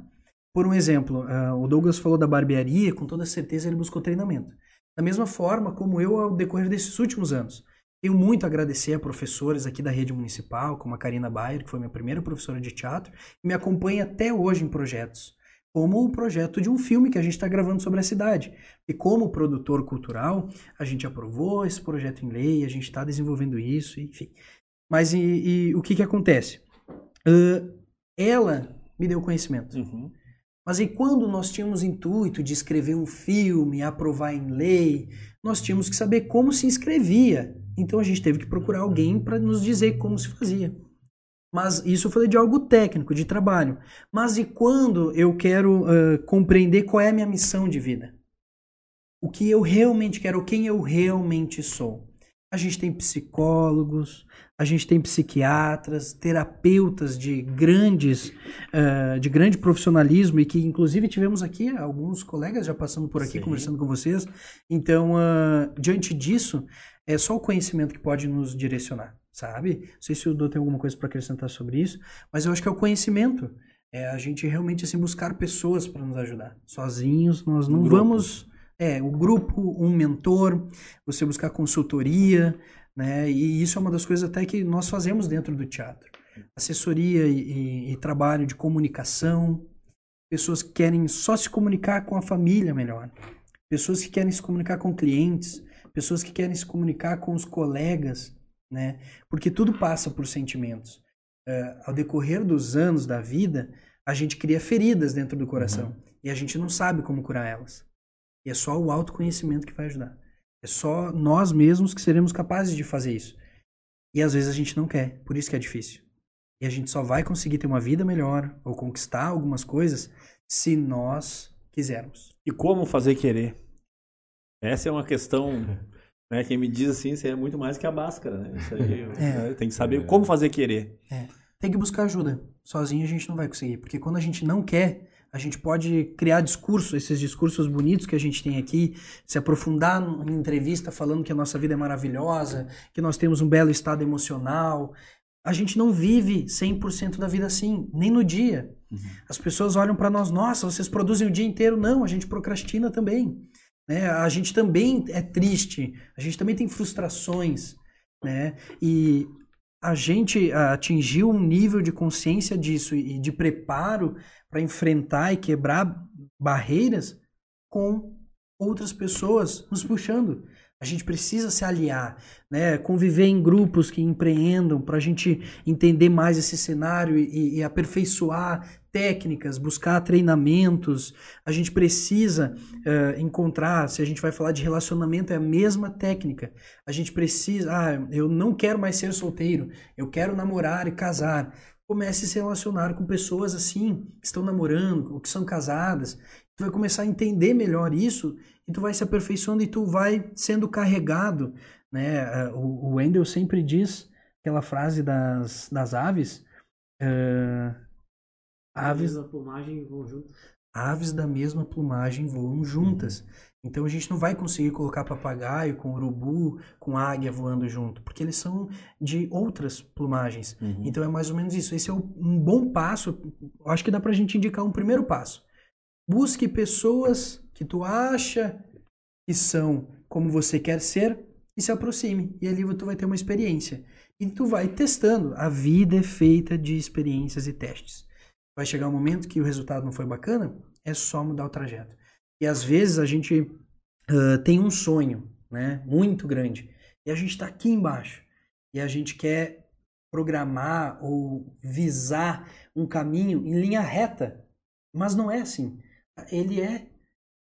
Por um exemplo, uh, o Douglas falou da barbearia, com toda certeza ele buscou treinamento. Da mesma forma como eu ao decorrer desses últimos anos. Tenho muito a agradecer a professores aqui da rede municipal, como a Karina Bayer, que foi minha primeira professora de teatro, e me acompanha até hoje em projetos, como o projeto de um filme que a gente está gravando sobre a cidade. E como produtor cultural, a gente aprovou esse projeto em lei, a gente está desenvolvendo isso, enfim. Mas e, e o que, que acontece? Uh, ela me deu conhecimento. Uhum. Mas e quando nós tínhamos intuito de escrever um filme, aprovar em lei, nós tínhamos que saber como se inscrevia. Então a gente teve que procurar alguém para nos dizer como se fazia. Mas isso eu falei de algo técnico, de trabalho. Mas e quando eu quero uh, compreender qual é a minha missão de vida? O que eu realmente quero, quem eu realmente sou? A gente tem psicólogos, a gente tem psiquiatras, terapeutas de grandes, uh, de grande profissionalismo e que inclusive tivemos aqui alguns colegas já passando por aqui Sim. conversando com vocês. Então, uh, diante disso, é só o conhecimento que pode nos direcionar, sabe? Não sei se o Dô tem alguma coisa para acrescentar sobre isso, mas eu acho que é o conhecimento. É a gente realmente assim buscar pessoas para nos ajudar. Sozinhos nós não vamos é, o grupo, um mentor, você buscar consultoria, né? E isso é uma das coisas até que nós fazemos dentro do teatro. Assessoria e, e, e trabalho de comunicação, pessoas que querem só se comunicar com a família melhor, pessoas que querem se comunicar com clientes, pessoas que querem se comunicar com os colegas, né? Porque tudo passa por sentimentos. Uh, ao decorrer dos anos da vida, a gente cria feridas dentro do coração uhum. e a gente não sabe como curar elas. E é só o autoconhecimento que vai ajudar. É só nós mesmos que seremos capazes de fazer isso. E às vezes a gente não quer, por isso que é difícil. E a gente só vai conseguir ter uma vida melhor ou conquistar algumas coisas se nós quisermos. E como fazer querer? Essa é uma questão. Né, quem me diz assim, isso é muito mais que a máscara, né? Isso aí, é. Tem que saber como fazer querer. É. Tem que buscar ajuda. Sozinho a gente não vai conseguir. Porque quando a gente não quer, a gente pode criar discursos, esses discursos bonitos que a gente tem aqui, se aprofundar em entrevista falando que a nossa vida é maravilhosa, que nós temos um belo estado emocional. A gente não vive 100% da vida assim, nem no dia. Uhum. As pessoas olham para nós, nossa, vocês produzem o dia inteiro. Não, a gente procrastina também. Né? A gente também é triste, a gente também tem frustrações. Né? E a gente atingiu um nível de consciência disso e de preparo para enfrentar e quebrar barreiras com outras pessoas nos puxando. A gente precisa se aliar, né? conviver em grupos que empreendam para a gente entender mais esse cenário e, e, aperfeiçoar técnicas, buscar treinamentos. A gente precisa uh, encontrar, se a gente vai falar de relacionamento, é a mesma técnica. A gente precisa, ah, eu não quero mais ser solteiro, eu quero namorar e casar comece a se relacionar com pessoas assim, que estão namorando, ou que são casadas. Tu vai começar a entender melhor isso e tu vai se aperfeiçoando e tu vai sendo carregado, né? O, o Wendel sempre diz aquela frase das, das aves. Uh, aves da plumagem voam juntas. Aves da mesma plumagem voam juntas. Então a gente não vai conseguir colocar papagaio com urubu, com águia voando junto, porque eles são de outras plumagens. Uhum. Então é mais ou menos isso. Esse é um bom passo. Acho que dá pra gente indicar um primeiro passo. Busque pessoas que tu acha que são como você quer ser e se aproxime. E ali tu vai ter uma experiência. E tu vai testando. A vida é feita de experiências e testes. Vai chegar um momento que o resultado não foi bacana, é só mudar o trajeto. E às vezes a gente uh, tem um sonho, né, muito grande, e a gente está aqui embaixo e a gente quer programar ou visar um caminho em linha reta, mas não é assim. Ele é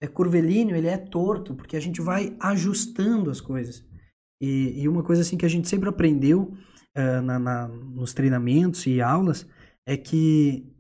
é curvilíneo, ele é torto, porque a gente vai ajustando as coisas. E, e uma coisa assim que a gente sempre aprendeu uh, na, na, nos treinamentos e aulas é que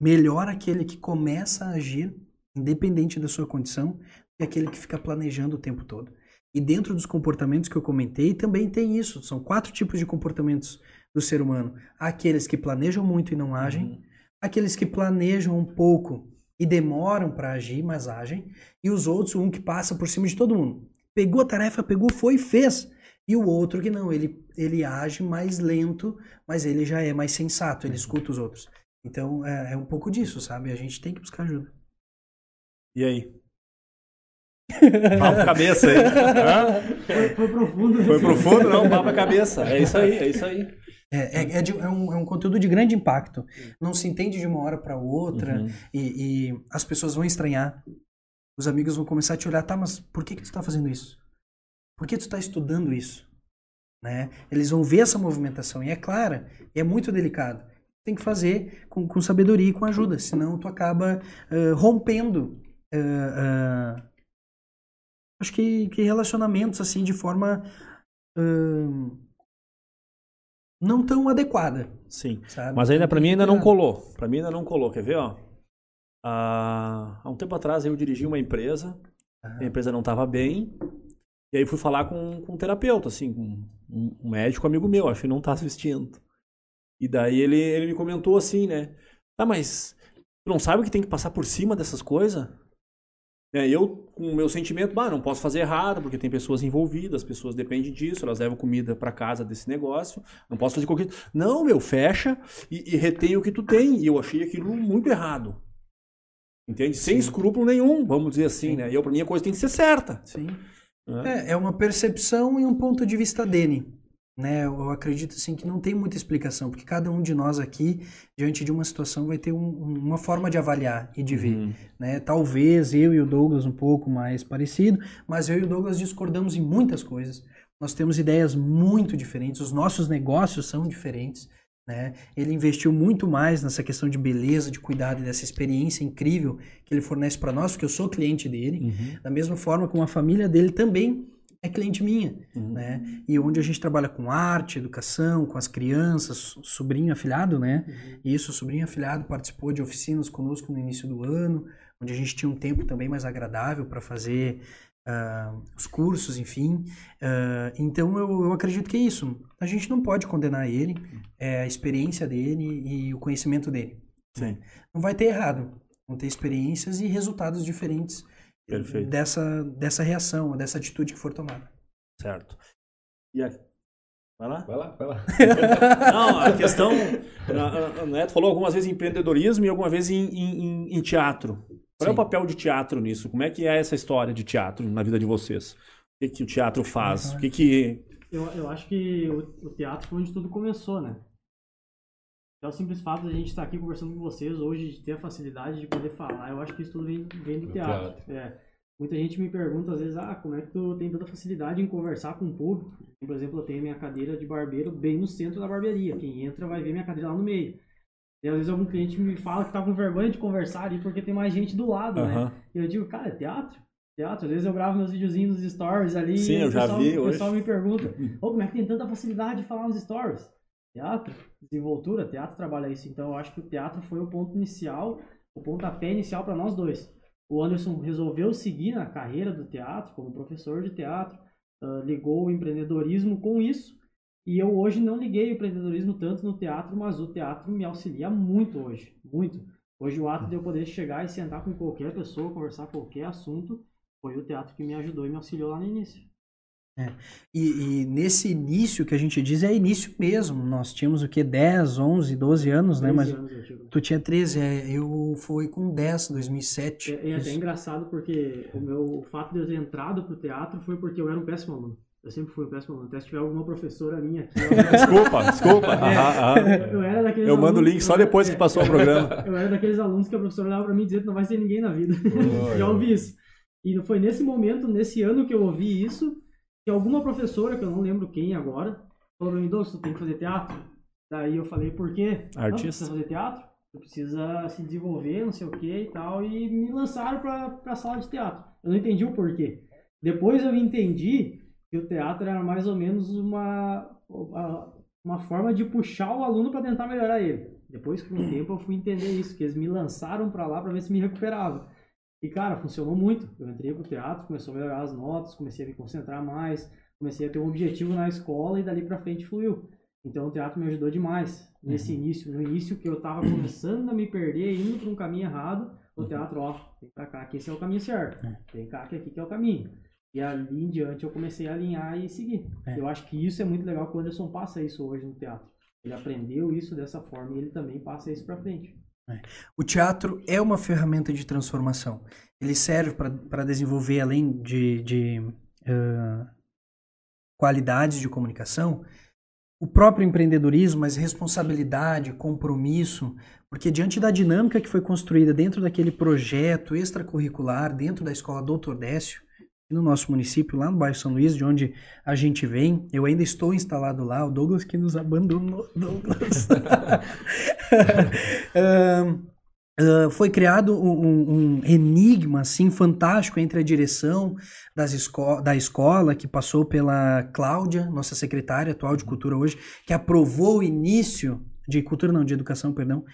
melhor aquele que começa a agir independente da sua condição, é aquele que fica planejando o tempo todo. E dentro dos comportamentos que eu comentei, também tem isso. São quatro tipos de comportamentos do ser humano: aqueles que planejam muito e não agem, uhum. aqueles que planejam um pouco e demoram para agir, mas agem, e os outros, um que passa por cima de todo mundo. Pegou a tarefa, pegou, foi e fez. E o outro que não, ele, ele age mais lento, mas ele já é mais sensato, ele escuta os outros. Então é, é um pouco disso, sabe? A gente tem que buscar ajuda. E aí? Papo cabeça aí. Foi, foi, profundo. Foi profundo, não, papo cabeça. É isso aí, é isso aí. É, é, é, de, é, um, é um conteúdo de grande impacto. Não se entende de uma hora para outra uhum. e, e, as pessoas vão estranhar. Os amigos vão começar a te olhar, tá, mas por que, que tu está fazendo isso? Por que tu está estudando isso? Né? Eles vão ver essa movimentação e é clara, e é muito delicado. Tem que fazer com, com sabedoria e com ajuda, senão tu acaba uh, rompendo uh, uh, acho que, que, relacionamentos assim de forma não tão adequada. Sim. Sabe? Mas ainda para mim ainda não colou. Para mim ainda não colou. Quer ver, ó? Ah, há um tempo atrás eu dirigi uma empresa. Ah. A empresa não estava bem. E aí fui falar com, com um terapeuta, assim, um, um médico amigo meu, acho que não está assistindo. E daí ele, ele me comentou assim, né? Tá, mas tu não sabe que tem que passar por cima dessas coisas? É, eu, com o meu sentimento, bah, não posso fazer errado, porque tem pessoas envolvidas, as pessoas dependem disso, elas levam comida para casa desse negócio, não posso fazer qualquer. Não, meu, fecha e, e retém o que tu tem. E eu achei aquilo muito errado. Entende? Sim. Sem escrúpulo nenhum, vamos dizer assim, Sim. né? E eu, pra mim, a coisa tem que ser certa. Sim. É, é uma percepção e um ponto de vista dele né? Eu acredito assim que não tem muita explicação, porque cada um de nós aqui, diante de uma situação, vai ter um, uma forma de avaliar e de ver, uhum. né? Talvez eu e o Douglas um pouco mais parecido, mas eu e o Douglas discordamos em muitas coisas. Nós temos ideias muito diferentes, os nossos negócios são diferentes. Né? Ele investiu muito mais nessa questão de beleza, de cuidado e dessa experiência incrível que ele fornece para nós, porque eu sou cliente dele. Uhum. Da mesma forma como a família dele também é cliente minha, uhum. né? E onde a gente trabalha com arte, educação, com as crianças, sobrinho afilhado, né? Uhum. Isso, sobrinho afilhado participou de oficinas conosco no início do ano, onde a gente tinha um tempo também mais agradável para fazer uh, os cursos, enfim. Uh, então eu, eu acredito que é isso. A gente não pode condenar ele, é a experiência dele e o conhecimento dele. Né? Não vai ter errado, vão ter experiências e resultados diferentes Perfeito. dessa, dessa reação, dessa atitude que for tomada. Certo. E a... Vai lá? Vai lá, vai lá. Não, a questão. A, Neto falou algumas vezes em empreendedorismo e alguma vez em, em, em teatro. Qual Sim. é o papel de teatro nisso? Como é que é essa história de teatro na vida de vocês? O que, que o teatro faz? O que que... Eu, eu acho que o, o teatro foi onde tudo começou, né? É o simples fato de a gente estar aqui conversando com vocês hoje, de ter a facilidade de poder falar, eu acho que isso tudo vem, vem do, teatro. teatro. É. Muita gente me pergunta às vezes, ah, como é que tu tem tanta facilidade em conversar com o público? Por exemplo, eu tenho minha cadeira de barbeiro bem no centro da barbearia. Quem entra vai ver minha cadeira lá no meio. E às vezes algum cliente me fala que tá com vergonha de conversar ali porque tem mais gente do lado, uhum. né? E eu digo, cara, é teatro? Teatro. Às vezes eu gravo meus videozinhos nos stories ali. Sim, eu já pessoal, vi. O pessoal me pergunta, oh, como é que tem tanta facilidade de falar nos stories? Teatro, desenvoltura, teatro trabalha isso. Então eu acho que o teatro foi o ponto inicial, o pontapé inicial para nós dois. O Anderson resolveu seguir na carreira do teatro como professor de teatro, uh, ligou o empreendedorismo com isso. E eu hoje não liguei o empreendedorismo tanto no teatro, mas o teatro me auxilia muito hoje, muito. Hoje o ato de eu poder chegar e sentar com qualquer pessoa, conversar qualquer assunto, foi o teatro que me ajudou e me auxiliou lá no início. É. E, e, nesse início que a gente diz é início mesmo. Nós tínhamos o que? 10, 11, 12 anos, né? Mas anos tu tinha 13, é, eu fui com 10, 2007. É, é até engraçado porque o meu o fato de eu ter entrado pro teatro foi porque eu era um péssimo aluno. Eu sempre fui um péssimo aluno. Até se tiver alguma professora minha aqui. desculpa, desculpa. É, Eu era daqueles Eu mando o link só depois que passou o programa. Eu era daqueles alunos que a professora olhava pra mim e dizia que não vai ser ninguém na vida. Oh, Já ouvi isso. E foi nesse momento, nesse ano que eu ouvi isso que alguma professora, que eu não lembro quem agora, falou pra mim, Doce, tu tem que fazer teatro. Daí eu falei, por quê? Artista. Não, precisa fazer teatro? Tu precisa se desenvolver, não sei o que e tal. E me lançaram pra, pra sala de teatro. Eu não entendi o porquê. Depois eu entendi que o teatro era mais ou menos uma, uma forma de puxar o aluno para tentar melhorar ele. Depois, com o tempo, eu fui entender isso, que eles me lançaram para lá para ver se me recuperava. E, cara, funcionou muito. Eu entrei pro teatro, começou a melhorar as notas, comecei a me concentrar mais, comecei a ter um objetivo na escola e dali pra frente fluiu. Então o teatro me ajudou demais nesse uhum. início. No início que eu tava começando a me perder, indo para um caminho errado, o uhum. teatro, ó, vem pra cá que esse é o caminho certo. É. Vem cá que aqui que é o caminho. E ali em diante eu comecei a alinhar e seguir. É. Eu acho que isso é muito legal que o Anderson passa isso hoje no teatro. Ele aprendeu isso dessa forma e ele também passa isso para frente. É. O teatro é uma ferramenta de transformação. Ele serve para desenvolver, além de, de uh, qualidades de comunicação, o próprio empreendedorismo, mas responsabilidade, compromisso, porque diante da dinâmica que foi construída dentro daquele projeto extracurricular, dentro da escola Doutor Décio, no nosso município, lá no bairro São Luís, de onde a gente vem. Eu ainda estou instalado lá, o Douglas que nos abandonou. Douglas. uh, foi criado um, um, enigma assim fantástico entre a direção das esco da escola, que passou pela Cláudia, nossa secretária atual de cultura hoje, que aprovou o início de cultura não, de educação, perdão,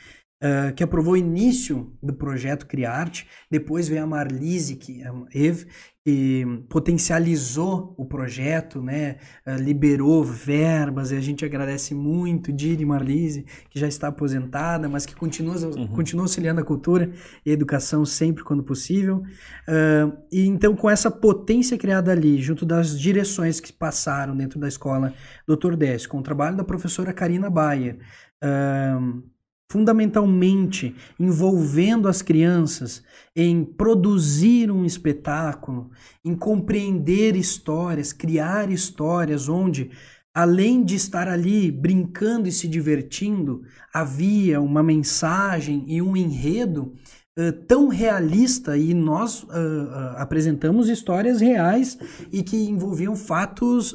Uh, que aprovou o início do projeto Criarte, depois veio a Marlise, que, a Eve, que potencializou o projeto, né, uh, liberou verbas, e a gente agradece muito Diri Marlise, que já está aposentada, mas que continua, uhum. continua auxiliando a cultura e a educação sempre quando possível. Uh, e então, com essa potência criada ali, junto das direções que passaram dentro da escola Dr. Décio, com o trabalho da professora Karina Baia, uh, fundamentalmente envolvendo as crianças em produzir um espetáculo, em compreender histórias, criar histórias onde além de estar ali brincando e se divertindo, havia uma mensagem e um enredo uh, tão realista e nós uh, uh, apresentamos histórias reais e que envolviam fatos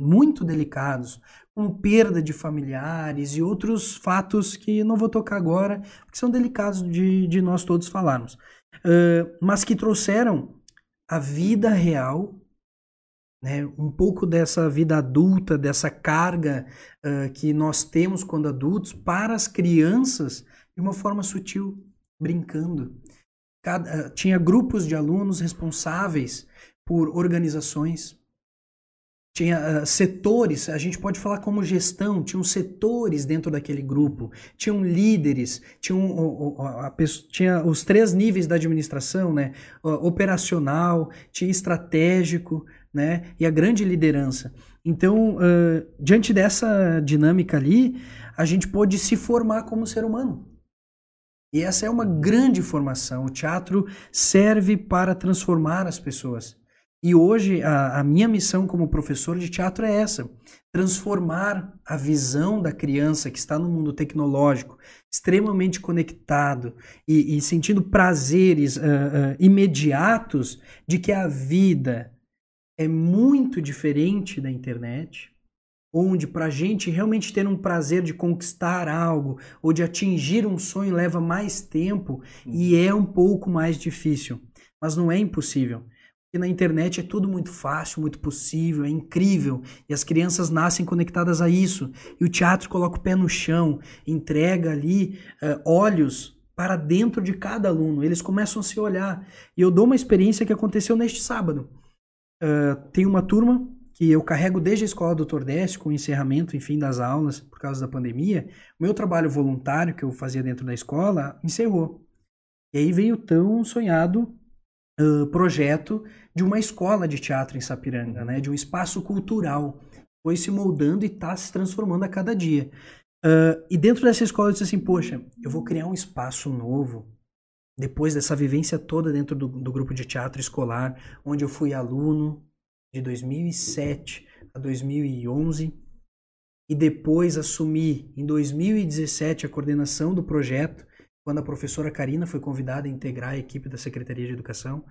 muito delicados, com perda de familiares e outros fatos que não vou tocar agora, que são delicados de, de nós todos falarmos, uh, mas que trouxeram a vida real, né, um pouco dessa vida adulta, dessa carga uh, que nós temos quando adultos, para as crianças de uma forma sutil, brincando. Cada, uh, tinha grupos de alunos responsáveis por organizações, tinha uh, setores, a gente pode falar como gestão, tinham setores dentro daquele grupo, tinham líderes, tinham, uh, uh, tinha os três níveis da administração, né? operacional, tinha estratégico, né? E a grande liderança. Então, diante dessa dinâmica ali, a gente pôde se formar como ser humano. E essa é uma grande formação. O teatro serve para transformar as pessoas. E hoje a, a, minha missão como professor de teatro é essa: transformar a visão da criança que está no mundo tecnológico, extremamente conectado e, e sentindo prazeres uh, uh, imediatos de que a vida é muito diferente da internet, onde para a gente realmente ter um prazer de conquistar algo ou de atingir um sonho leva mais tempo e é um pouco mais difícil, mas não é impossível. Porque na internet é tudo muito fácil, muito possível, é incrível. E as crianças nascem conectadas a isso. E o teatro coloca o pé no chão, entrega ali uh, olhos para dentro de cada aluno. Eles começam a se olhar. E eu dou uma experiência que aconteceu neste sábado. Uh, tem uma turma que eu carrego desde a escola do Décio, com o encerramento, enfim, das aulas, por causa da pandemia. O meu trabalho voluntário que eu fazia dentro da escola encerrou. E aí veio o tão sonhado uh, projeto de uma escola de teatro em Sapiranga, né? de um espaço cultural. Foi se moldando e está se transformando a cada dia. Uh, e dentro dessa escola eu disse assim, poxa, eu vou criar um espaço novo, depois dessa vivência toda dentro do, do grupo de teatro escolar, onde eu fui aluno de 2007 a 2011, e depois assumi em 2017 a coordenação do projeto, quando a professora Karina foi convidada a integrar a equipe da Secretaria de Educação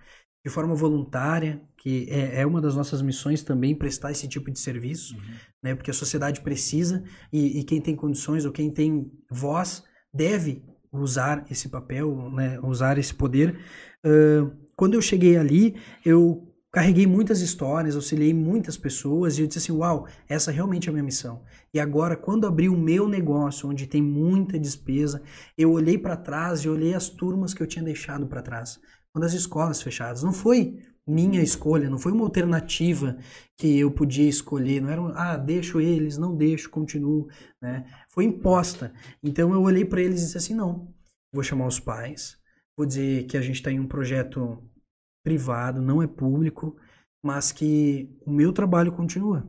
de forma voluntária, que é, é, uma das nossas missões também prestar esse tipo de serviço, uhum. né? Porque a sociedade precisa e, e, quem tem condições ou quem tem voz deve usar esse papel, né? Usar esse poder. Uh, quando eu cheguei ali, eu carreguei muitas histórias, auxiliei muitas pessoas e eu disse assim, uau, essa realmente é a minha missão. E agora, quando abri o meu negócio, onde tem muita despesa, eu olhei para trás e olhei as turmas que eu tinha deixado para trás. Quando as escolas fechadas, não foi minha escolha, não foi uma alternativa que eu podia escolher, não era, um, ah, deixo eles, não deixo, continuo, né? Foi imposta. Então eu olhei para eles e disse assim, não, vou chamar os pais, vou dizer que a gente está em um projeto privado, não é público. mas que o meu trabalho continua.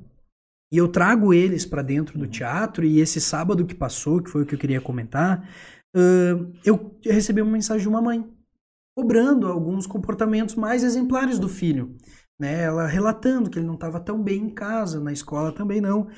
E eu trago eles para dentro do teatro, e esse sábado que passou, que foi o que eu queria comentar, uh, eu recebi uma mensagem de uma mãe, cobrando alguns comportamentos mais exemplares do filho. Né? Ela relatando que ele não estava tão bem em casa, na escola também não.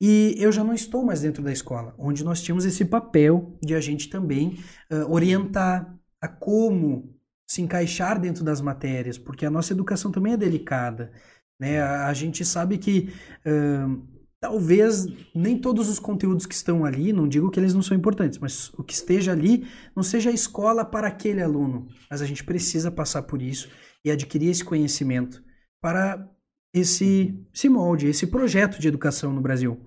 E eu já não estou mais dentro da escola, onde nós tínhamos esse papel de a gente também uh, orientar a como se encaixar dentro das matérias, porque a nossa educação também é delicada. Né? A, a gente sabe que uh, talvez nem todos os conteúdos que estão ali, não digo que eles não são importantes, mas o que esteja ali não seja a escola para aquele aluno. Mas a gente precisa passar por isso e adquirir esse conhecimento para esse, esse molde, esse projeto de educação no Brasil.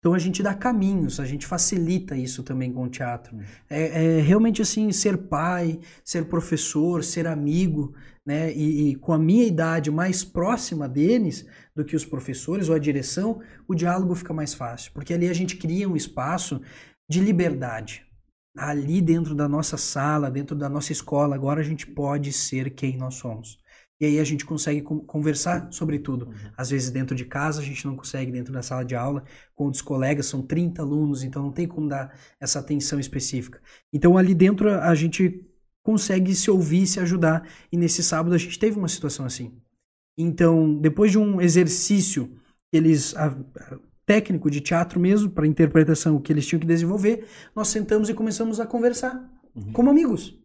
Então a gente dá caminhos, a gente facilita isso também com o teatro. É, é realmente assim, ser pai, ser professor, ser amigo, né? E, e, com a minha idade mais próxima deles do que os professores ou a direção, o diálogo fica mais fácil, porque ali a gente cria um espaço de liberdade. Ali dentro da nossa sala, dentro da nossa escola, agora a gente pode ser quem nós somos. E aí a gente consegue conversar sobre tudo. Uhum. Às vezes dentro de casa a gente não consegue, dentro da sala de aula, com outros colegas, são 30 alunos, então não tem como dar essa atenção específica. Então ali dentro a gente consegue se ouvir, se ajudar. E nesse sábado a gente teve uma situação assim. Então, depois de um exercício eles a, a, técnico de teatro mesmo, para interpretação que eles tinham que desenvolver, nós sentamos e começamos a conversar uhum. como amigos.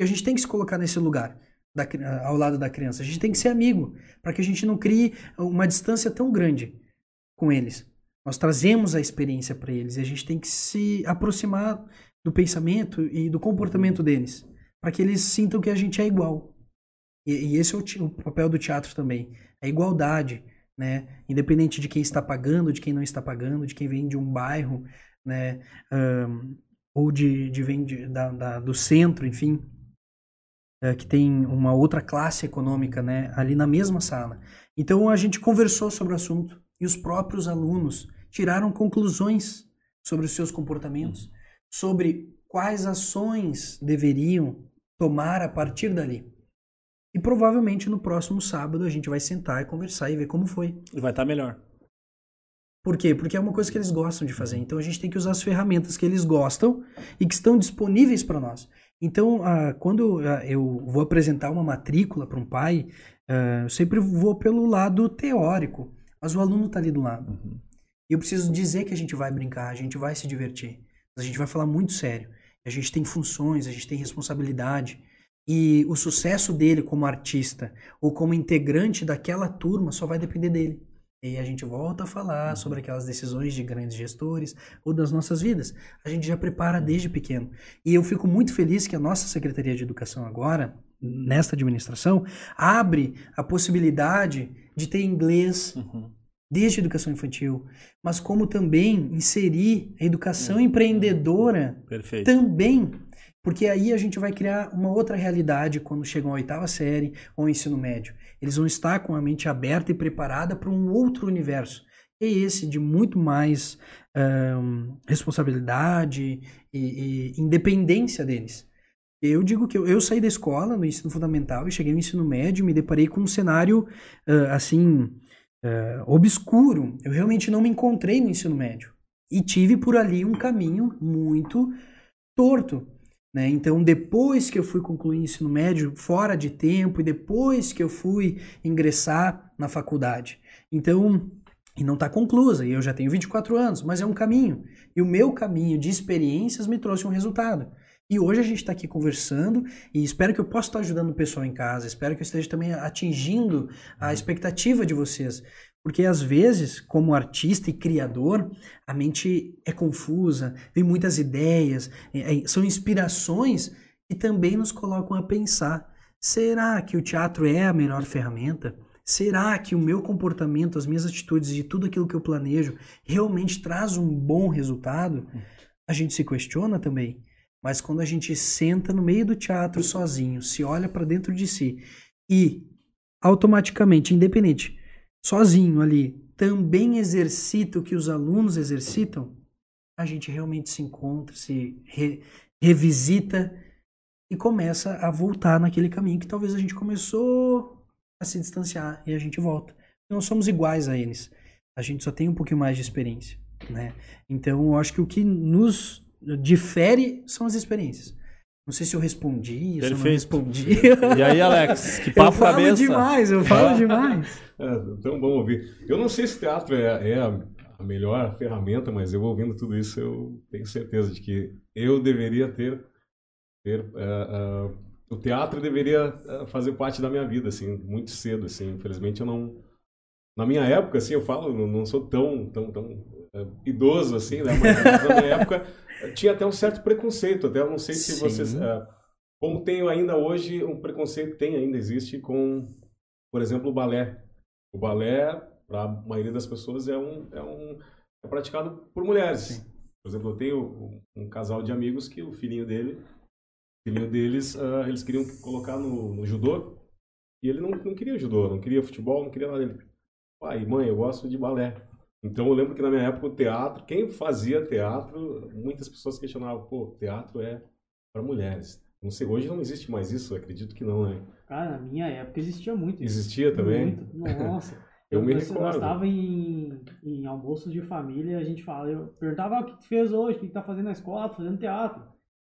E a gente tem que se colocar nesse lugar da, ao lado da criança. A gente tem que ser amigo, para que a gente não crie uma distância tão grande com eles. Nós trazemos a experiência para eles e a gente tem que se aproximar do pensamento e do comportamento deles, para que eles sintam que a gente é igual. E, e esse é o, o, papel do teatro também, a igualdade, né? Independente de quem está pagando, de quem não está pagando, de quem vem de um bairro, né? Um, ou de, de vem de, da, da, do centro, enfim, é, que tem uma outra classe econômica né, ali na mesma sala. Então a gente conversou sobre o assunto e os próprios alunos tiraram conclusões sobre os seus comportamentos, sobre quais ações deveriam tomar a partir dali. E provavelmente no próximo sábado a gente vai sentar e conversar e ver como foi. E vai estar tá melhor. Por quê? Porque é uma coisa que eles gostam de fazer. Então a gente tem que usar as ferramentas que eles gostam e que estão disponíveis para nós. Então, ah, quando ah, eu vou apresentar uma matrícula para um pai, ah, eu sempre vou pelo lado teórico, mas o aluno está ali do lado. Uhum. E eu preciso dizer que a gente vai brincar, a gente vai se divertir, a gente vai falar muito sério. A gente tem funções, a gente tem responsabilidade. E o sucesso dele como artista ou como integrante daquela turma só vai depender dele. E a gente volta a falar uhum. sobre aquelas decisões de grandes gestores ou das nossas vidas. A gente já prepara desde pequeno. E eu fico muito feliz que a nossa Secretaria de Educação agora, nesta administração, abre a possibilidade de ter inglês uhum. Desde a educação infantil, mas como também inserir a educação uhum. empreendedora Perfeito. também porque aí a gente vai criar uma outra realidade quando chegam à oitava série ou ensino médio. Eles vão estar com a mente aberta e preparada para um outro universo. E esse de muito mais um, responsabilidade e, e, independência deles. Eu digo que eu, eu, saí da escola no ensino fundamental e cheguei no ensino médio e me deparei com um cenário uh, assim uh, obscuro. Eu realmente não me encontrei no ensino médio e tive por ali um caminho muito torto. Né? Então, depois que eu fui concluir o ensino médio fora de tempo e depois que eu fui ingressar na faculdade. Então, e não está conclusa, e eu já tenho 24 anos, mas é um caminho. E o meu caminho de experiências me trouxe um resultado. E hoje a gente está aqui conversando e espero que eu possa estar ajudando o pessoal em casa, espero que eu esteja também atingindo a expectativa de vocês. Porque às vezes, como artista e criador, a mente é confusa, vem muitas ideias, é, é, são inspirações que também nos colocam a pensar: será que o teatro é a melhor ferramenta? Será que o meu comportamento, as minhas atitudes e tudo aquilo que eu planejo realmente traz um bom resultado? A gente se questiona também. Mas quando a gente senta no meio do teatro sozinho, se olha para dentro de si e automaticamente, independente, sozinho ali, também exercita o que os alunos exercitam, a gente realmente se encontra, se re, revisita e começa a voltar naquele caminho que talvez a gente começou a se distanciar e a gente volta. Não somos iguais a eles. A gente só tem um pouquinho mais de experiência, né? Então, eu acho que o que nos difere são as experiências. Não sei se eu respondi, se eu não respondi. E aí, Alex, que papo eu falo cabeça. demais, eu falo demais. É, então, vamos ouvir. Eu não sei se teatro é, é a, melhor ferramenta, mas eu ouvindo tudo isso, eu tenho certeza de que eu deveria ter... ter uh, uh, o teatro deveria fazer parte da minha vida, assim, muito cedo, assim. Infelizmente, eu não... Na minha época, assim, eu falo, não, não sou tão, tão, tão uh, idoso, assim, né? Mas na minha época tinha até um certo preconceito, até eu não sei se Sim. vocês... Uh, como tenho ainda hoje, um preconceito tem ainda, existe com, por exemplo, o balé. O balé, para a maioria das pessoas, é um, é um é praticado por mulheres. Sim. Por exemplo, eu tenho um, um, casal de amigos que o filhinho dele, o filhinho deles, uh, eles queriam colocar no, no, judô e ele não, não queria judô, não queria futebol, não queria nada. Ele, pai, mãe, eu gosto de balé. Então eu lembro que na minha época o teatro, quem fazia teatro, muitas pessoas questionavam, pô, teatro é para mulheres. Não sei, hoje não existe mais isso, acredito que não, né? Cara, na minha época existia muito isso. Existia também? Muito, nossa. eu, eu me recordo. Eu estava em, em almoços de família, a gente fala, eu perguntava ah, o que tu fez hoje, o que tu tá fazendo na escola, fazendo teatro.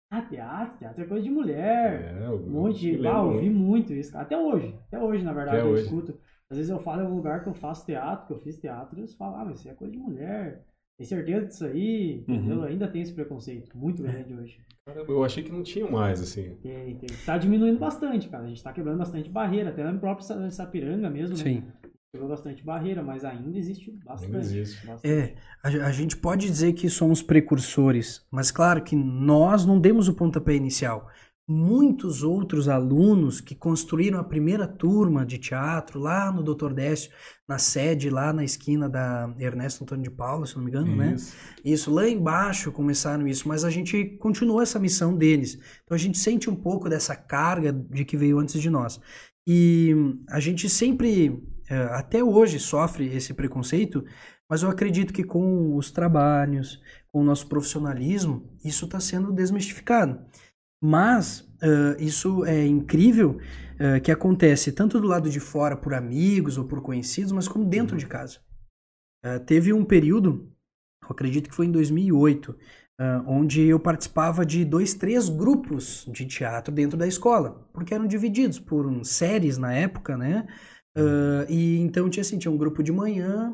Ah, teatro, teatro é coisa de mulher. É, um monte de. Ah, eu vi muito isso, Até hoje. Até hoje, na verdade, Até eu hoje. escuto. Às vezes eu falo em um lugar que eu faço teatro, que eu fiz teatro, e eles falam, ah, mas isso é coisa de mulher. Tem certeza disso aí? Uhum. Eu ainda tenho esse preconceito muito grande hoje. Caramba, eu achei que não tinha mais, assim. Tem, tem. Tá diminuindo bastante, cara. A gente tá quebrando bastante barreira. Até no próprio Sapiranga mesmo, né? Sim. Quebrou bastante barreira, mas ainda existe bastante. Ainda existe. Bastante. É, a, a, gente pode dizer que somos precursores, mas claro que nós não demos o pontapé inicial muitos outros alunos que construíram a primeira turma de teatro lá no Doutor Décio, na sede lá na esquina da Ernesto Antônio de Paula, se não me engano, né? isso. né? Isso, lá embaixo começaram isso, mas a gente continuou essa missão deles. Então a gente sente um pouco dessa carga de que veio antes de nós. E a gente sempre, é, até hoje, sofre esse preconceito, mas eu acredito que com os trabalhos, com o nosso profissionalismo, isso está sendo desmistificado. Mas uh, isso é incrível uh, que acontece tanto do lado de fora por amigos ou por conhecidos, mas como dentro de casa. Uh, teve um período, eu acredito que foi em 2008, onde eu participava de dois, três grupos de teatro dentro da escola, porque eram divididos por um, séries na época, né? e então tinha assim, tinha um grupo de manhã,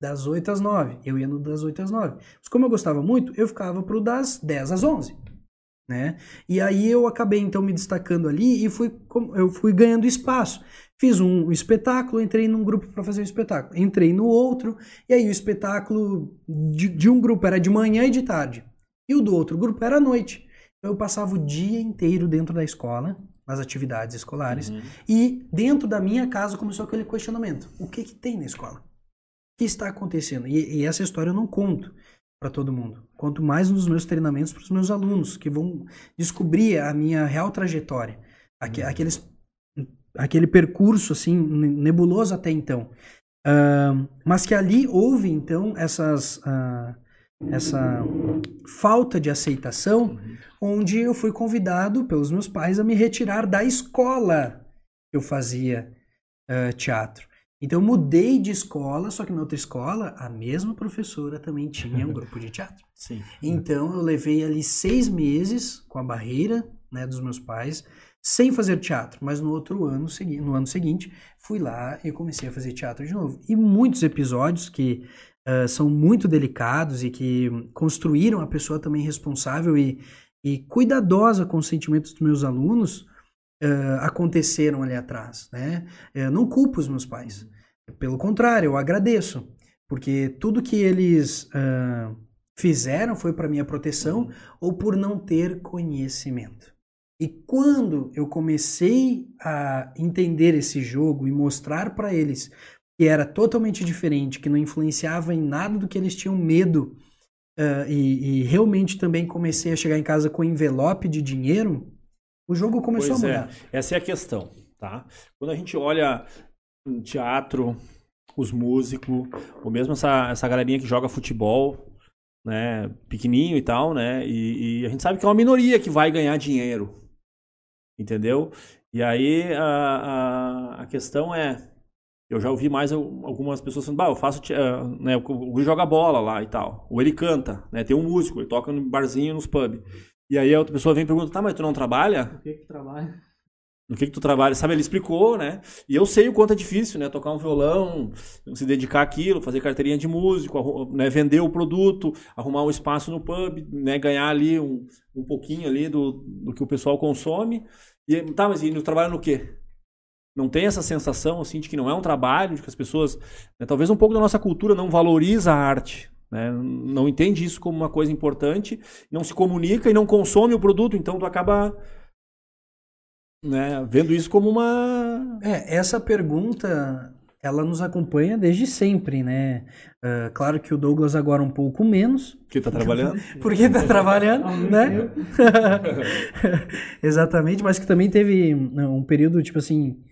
das 8 às 9. Eu ia no das 8 às 9. Mas como eu gostava muito, eu ficava pro das 10 às 11 né? E aí eu acabei então me destacando ali e fui eu fui ganhando espaço. Fiz um espetáculo, entrei num grupo para fazer o um espetáculo, entrei no outro e aí o espetáculo de, de, um grupo era de manhã e de tarde e o do outro grupo era à noite. Então eu passava o dia inteiro dentro da escola, nas atividades escolares uhum. e dentro da minha casa começou aquele questionamento: o que que tem na escola? O que está acontecendo? E, e essa história eu não conto para todo mundo. Quanto mais nos meus treinamentos para os meus alunos, que vão descobrir a minha real trajetória. Aqu uhum. aqueles, aquele percurso assim nebuloso até então. Uh, mas que ali houve então essas, uh, essa falta de aceitação, uhum. onde eu fui convidado pelos meus pais a me retirar da escola que eu fazia uh, teatro. Então eu mudei de escola, só que na outra escola a mesma professora também tinha um grupo de teatro. Sim. Então eu levei ali seis meses com a barreira né, dos meus pais, sem fazer teatro. Mas no outro ano, no ano seguinte, fui lá e comecei a fazer teatro de novo. E muitos episódios que uh, são muito delicados e que construíram a pessoa também responsável e, e cuidadosa com os sentimentos dos meus alunos uh, aconteceram ali atrás, né? Eu não culpo os meus pais. Pelo contrário, eu agradeço, porque tudo que eles uh, fizeram foi para minha proteção ou por não ter conhecimento. E quando eu comecei a entender esse jogo e mostrar para eles que era totalmente diferente, que não influenciava em nada do que eles tinham medo, uh, e, e, realmente também comecei a chegar em casa com envelope de dinheiro, o jogo começou pois a mudar. É. Essa é a questão, tá? Quando a gente olha em teatro, os músicos, ou mesmo essa, essa galerinha que joga futebol, né, pequenininho e tal, né, e, e, a gente sabe que é uma minoria que vai ganhar dinheiro, entendeu? E aí a, a, a questão é, eu já ouvi mais algumas pessoas falando, bah, eu faço, uh, né, o Gui joga bola lá e tal, ou ele canta, né, tem um músico, ele toca no barzinho, nos pubs. E aí a outra pessoa vem e pergunta, tá, mas tu não trabalha? O que que tu trabalha? No que que tu trabalha? Sabe, ele explicou, né? E eu sei o quanto é difícil, né? Tocar um violão, se dedicar àquilo, fazer carteirinha de músico, né? vender o produto, arrumar um espaço no pub, né? Ganhar ali um, um pouquinho ali do, do que o pessoal consome. E, tá, mas e trabalha no quê? Não tem essa sensação, assim, de que não é um trabalho, de que as pessoas... Né? Talvez um pouco da nossa cultura não valoriza a arte, né? Não entende isso como uma coisa importante, não se comunica e não consome o produto, então tu acaba né, vendo isso como uma. É, essa pergunta ela nos acompanha desde sempre, né? Uh, claro que o Douglas agora um pouco menos. Porque está trabalhando. Porque está trabalhando, né? Exatamente, mas que também teve né, um período, tipo assim,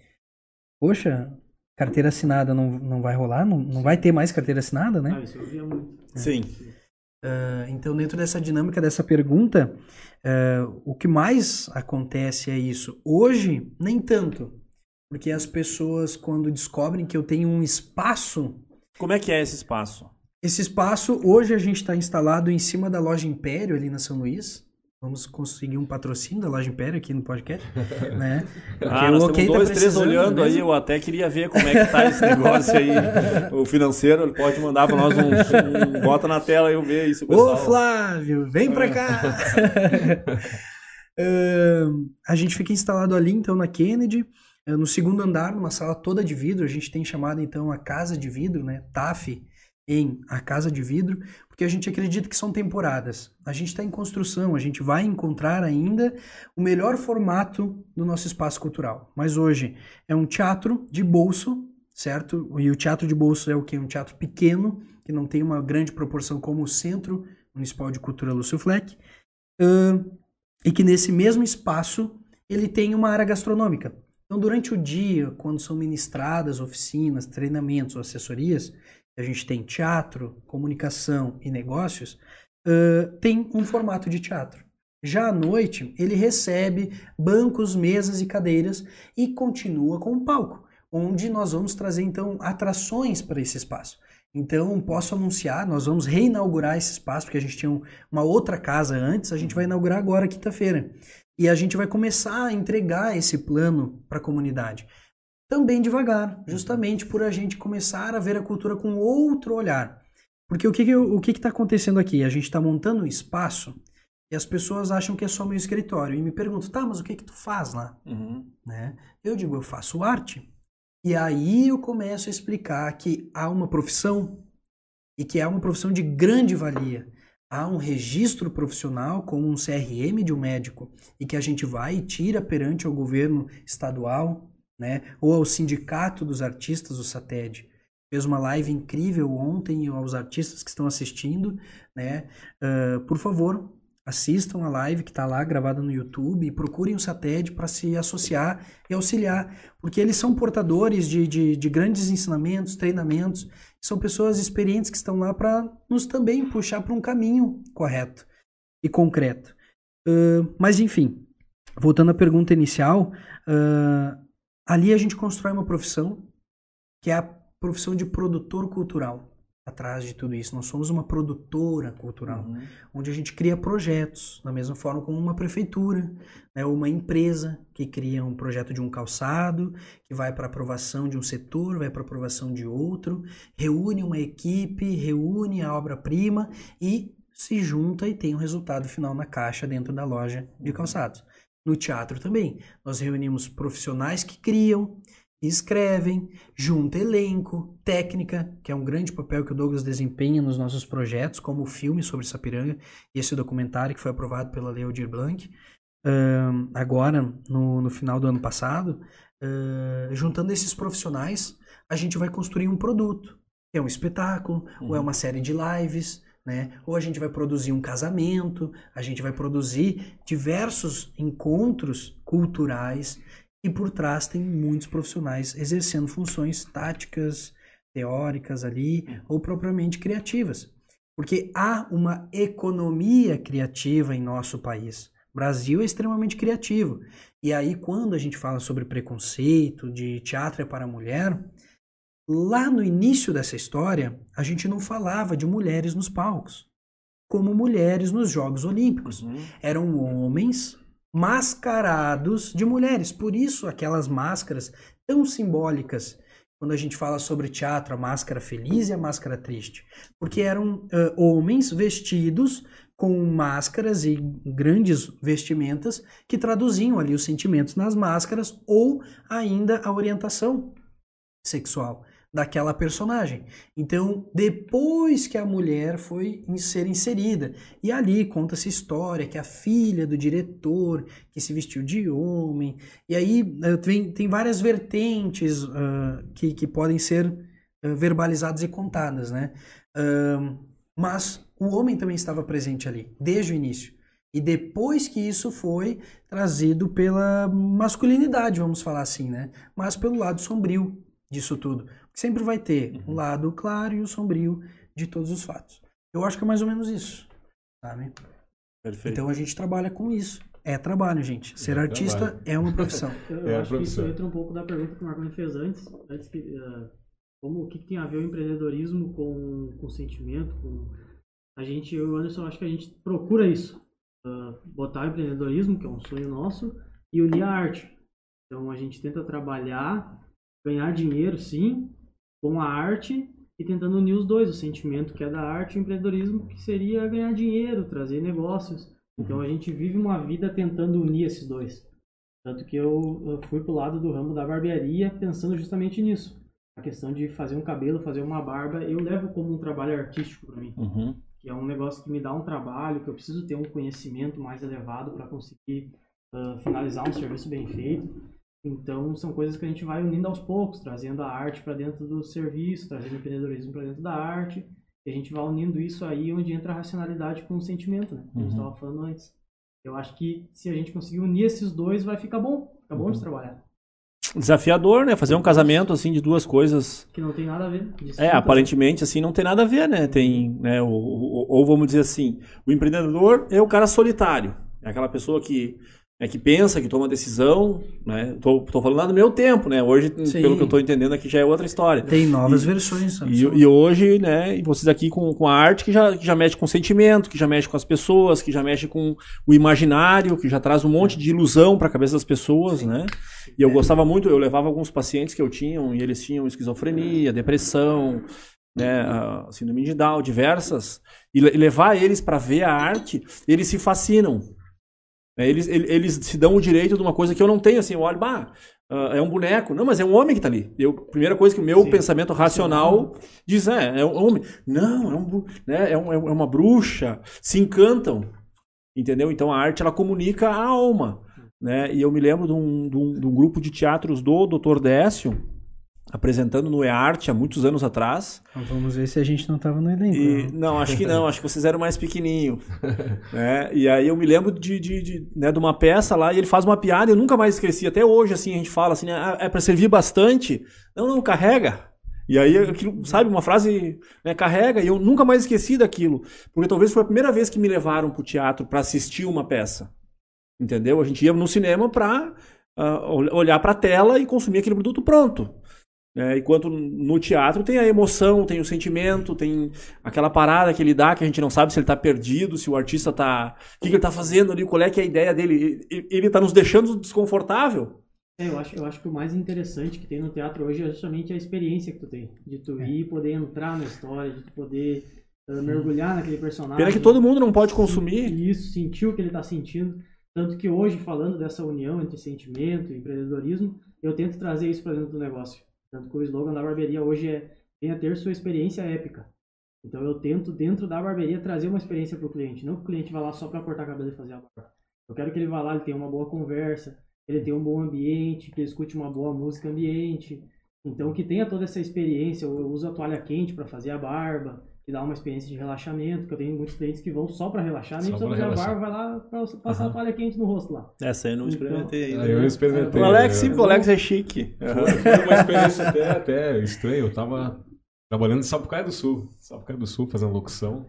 poxa, carteira assinada não, não vai rolar, não, não vai ter mais carteira assinada, né? Ah, isso eu via muito. Sim. Uh, então, dentro dessa dinâmica dessa pergunta, uh, o que mais acontece é isso. Hoje, nem tanto. Porque as pessoas, quando descobrem que eu tenho um espaço. Como é que é esse espaço? Esse espaço, hoje a gente está instalado em cima da loja Império, ali na São Luís. Vamos conseguir um patrocínio da Loja Império aqui no podcast, né? Porque ah, nós temos tá dois, tá três olhando aí, eu até queria ver como é que tá esse negócio aí. o financeiro, ele pode mandar para nós um, um, Bota na tela e eu ver isso, pessoal. Ô, Flávio, vem para cá! uh, a gente fica instalado ali, então, na Kennedy, uh, no segundo andar, numa sala toda de vidro. A gente tem chamado, então, a Casa de Vidro, né? TAF, em A Casa de Vidro, porque a gente acredita que são temporadas. A gente está em construção, a gente vai encontrar ainda o melhor formato do nosso espaço cultural. Mas hoje é um teatro de bolso, certo? E o teatro de bolso é o que? Um teatro pequeno, que não tem uma grande proporção como o Centro Municipal de Cultura Lúcio Fleck, uh, e que nesse mesmo espaço ele tem uma área gastronômica. Então, durante o dia, quando são ministradas oficinas, treinamentos, assessorias, a gente tem teatro, comunicação e negócios, uh, tem um formato de teatro. Já à noite, ele recebe bancos, mesas e cadeiras e continua com o palco, onde nós vamos trazer então atrações para esse espaço. Então, posso anunciar, nós vamos reinaugurar esse espaço, porque a gente tinha uma outra casa antes, a gente vai inaugurar agora, quinta-feira. E a gente vai começar a entregar esse plano para a comunidade também devagar, justamente por a gente começar a ver a cultura com outro olhar. Porque o que está o que que tá acontecendo aqui? A gente está montando um espaço e as pessoas acham que é só meu escritório. E me perguntam, tá, mas o que que tu faz lá? Uhum. Né? Eu digo, eu faço arte. E aí eu começo a explicar que há uma profissão e que é uma profissão de grande valia. Há um registro profissional como um CRM de um médico e que a gente vai e tira perante o governo estadual, né? Ou ao Sindicato dos Artistas, o SATED. Fez uma live incrível ontem aos artistas que estão assistindo, né? Uh, por favor, assistam a live que está lá gravada no YouTube e procurem o SATED para se associar e auxiliar, porque eles são portadores de, de, de grandes ensinamentos, treinamentos, são pessoas experientes que estão lá para nos também puxar para um caminho correto e concreto. Uh, mas enfim, voltando à pergunta inicial, uh, Ali a gente constrói uma profissão que é a profissão de produtor cultural. Atrás de tudo isso, nós somos uma produtora cultural, uhum. onde a gente cria projetos, da mesma forma como uma prefeitura, né, ou uma empresa que cria um projeto de um calçado, que vai para aprovação de um setor, vai para aprovação de outro, reúne uma equipe, reúne a obra-prima e se junta e tem um resultado final na caixa dentro da loja de uhum. calçados. No teatro também. Nós reunimos profissionais que criam, escrevem, junta elenco, técnica, que é um grande papel que o Douglas desempenha nos nossos projetos, como o filme sobre Sapiranga e esse documentário que foi aprovado pela Lei Aldir Blanc, uh, agora, no, no, final do ano passado. Uh, juntando esses profissionais, a gente vai construir um produto, que é um espetáculo, uhum. ou é uhum. uma série de lives, né? Ou a gente vai produzir um casamento, a gente vai produzir diversos encontros culturais e por trás tem muitos profissionais exercendo funções táticas, teóricas ali ou propriamente criativas. Porque há uma economia criativa em nosso país. Brasil é extremamente criativo. E aí, quando a gente fala sobre preconceito, de teatro é para a mulher, lá no início dessa história, a gente não falava de mulheres nos palcos, como mulheres nos Jogos Olímpicos. Uhum. Eram homens mascarados de mulheres. Por isso, aquelas máscaras tão simbólicas quando a gente fala sobre teatro, a máscara feliz e a máscara triste. Porque eram uh, homens vestidos com máscaras e grandes vestimentas que traduziam ali os sentimentos nas máscaras ou ainda a orientação sexual daquela personagem. Então, depois que a mulher foi ser inserida, e ali conta-se história que a filha do diretor que se vestiu de homem, e aí uh, tem, tem várias vertentes uh, que, que podem ser uh, verbalizadas e contadas, né? mas o homem também estava presente ali, desde o início. E depois que isso foi trazido pela masculinidade, vamos falar assim, né? Mas pelo lado sombrio disso tudo. Sempre vai ter uhum. o lado claro e o sombrio de todos os fatos. Eu acho que é mais ou menos isso, sabe? Perfeito. Então a gente trabalha com isso. É trabalho, gente. Ser é artista trabalho. é uma profissão. Eu, é acho que isso entra um pouco da pergunta que o Marconi fez antes. antes que, uh, como, o que, que, tem a ver o empreendedorismo com, com sentimento? Com... A gente, eu e o Anderson, acho que a gente procura isso. Uh, botar o empreendedorismo, que é um sonho nosso, e unir a arte. Então a gente tenta trabalhar, ganhar dinheiro, sim, com a arte e tentando unir os dois, o sentimento que é da arte e o empreendedorismo que seria ganhar dinheiro, trazer negócios. Então a gente vive uma vida tentando unir esses dois. Tanto que eu, eu fui pro lado do ramo da barbearia pensando justamente nisso. A questão de fazer um cabelo, fazer uma barba, eu levo como um trabalho artístico para mim. Uhum. Que é um negócio que me dá um trabalho, que eu preciso ter um conhecimento mais elevado para conseguir uh, finalizar um serviço bem feito. Então, são coisas que a gente vai unindo aos poucos, trazendo a arte para dentro do serviço, trazendo o empreendedorismo para dentro da arte. E a gente vai unindo isso aí onde entra a racionalidade com o sentimento, né? Que uhum. a gente estava uhum. falando antes. Eu acho que se a gente conseguir unir esses dois, vai ficar bom. Fica bom uhum. de trabalhar. Desafiador, né? Fazer um casamento assim de duas coisas. Que não tem nada a ver. Desculpa. É, aparentemente assim não tem nada a ver, né? Tem, né? Ou, ou, ou vamos dizer assim, o empreendedor é o cara solitário. É aquela pessoa que é que pensa, que toma decisão, né? Tô, tô falando lá do meu tempo, né? Hoje, Sim. pelo que eu tô entendendo aqui, já é outra história. Tem novas e, versões. E, e, hoje, né? E vocês aqui com, com a arte que já, que já mexe com sentimento, que já mexe com as pessoas, que já mexe com o imaginário, que já traz um monte de ilusão para a cabeça das pessoas, Sim. né? E eu gostava muito, eu levava alguns pacientes que eu tinha, e eles tinham esquizofrenia, depressão, né, a síndrome de Down, diversas, e levar eles para ver a arte, eles se fascinam é, eles, eles se dão o direito de uma coisa que eu não tenho, assim, eu olho, bah, uh, é um boneco. Não, mas é um homem que está ali. Eu, primeira coisa que o meu Sim. pensamento racional Sim. diz, é, é um homem. Não, é, um, né, é, um, é uma bruxa. Se encantam. Entendeu? Então a arte, ela comunica a alma. Né? E eu me lembro de um, de um, de um grupo de teatros do Dr. Décio, apresentando no EART há muitos anos atrás. Vamos ver se a gente não estava no elenco. E, né? não, acho que não, acho que vocês eram mais pequenininho. né? E aí eu me lembro de, de, de, né, de uma peça lá e ele faz uma piada e eu nunca mais esqueci. Até hoje, assim, a gente fala assim, ah, é para servir bastante. Não, não, carrega. E aí, aquilo, sabe, uma frase, né, carrega, e eu nunca mais esqueci daquilo. Porque talvez foi a primeira vez que me levaram para o teatro para assistir uma peça. Entendeu? A gente ia no cinema para uh, ah, olhar para a tela e consumir aquele produto pronto. É, enquanto no teatro tem a emoção, tem o sentimento, tem aquela parada que ele dá que a gente não sabe se ele está perdido, se o artista está. O que, que ele está fazendo ali, qual é que é a ideia dele. Ele está nos deixando desconfortável. É, eu acho, eu acho que o mais interessante que tem no teatro hoje é justamente a experiência que tu tem. De tu ir poder entrar na história, de tu poder uh, mergulhar naquele personagem. Pena que todo mundo não pode consumir. Isso, sentir o que ele está sentindo. Tanto que hoje, falando dessa união entre sentimento e empreendedorismo, eu tento trazer isso para dentro do negócio. Tanto que o slogan da barbearia hoje é venha ter sua experiência épica. Então eu tento, dentro da barbearia, trazer uma experiência para o cliente. Não que o cliente vá lá só para cortar cabelo e fazer a barba. Eu quero que ele vá lá, ele tenha uma boa conversa, ele tenha um bom ambiente, que ele escute uma boa música ambiente. Então que tenha toda essa experiência. Eu uso a toalha quente para fazer a barba que dá uma experiência de relaxamento, que eu tenho muitos clientes que vão só para relaxar, nem precisa a barba, vai lá pra passar uhum. a toalha quente no rosto lá. Essa aí eu não então, experimentei ainda. eu experimentei. O Alex, sim, o Alex é chique. Foi uma experiência até, até estranha, eu tava trabalhando em Sapucaia do Sul, Sapucaia do Sul, fazendo locução,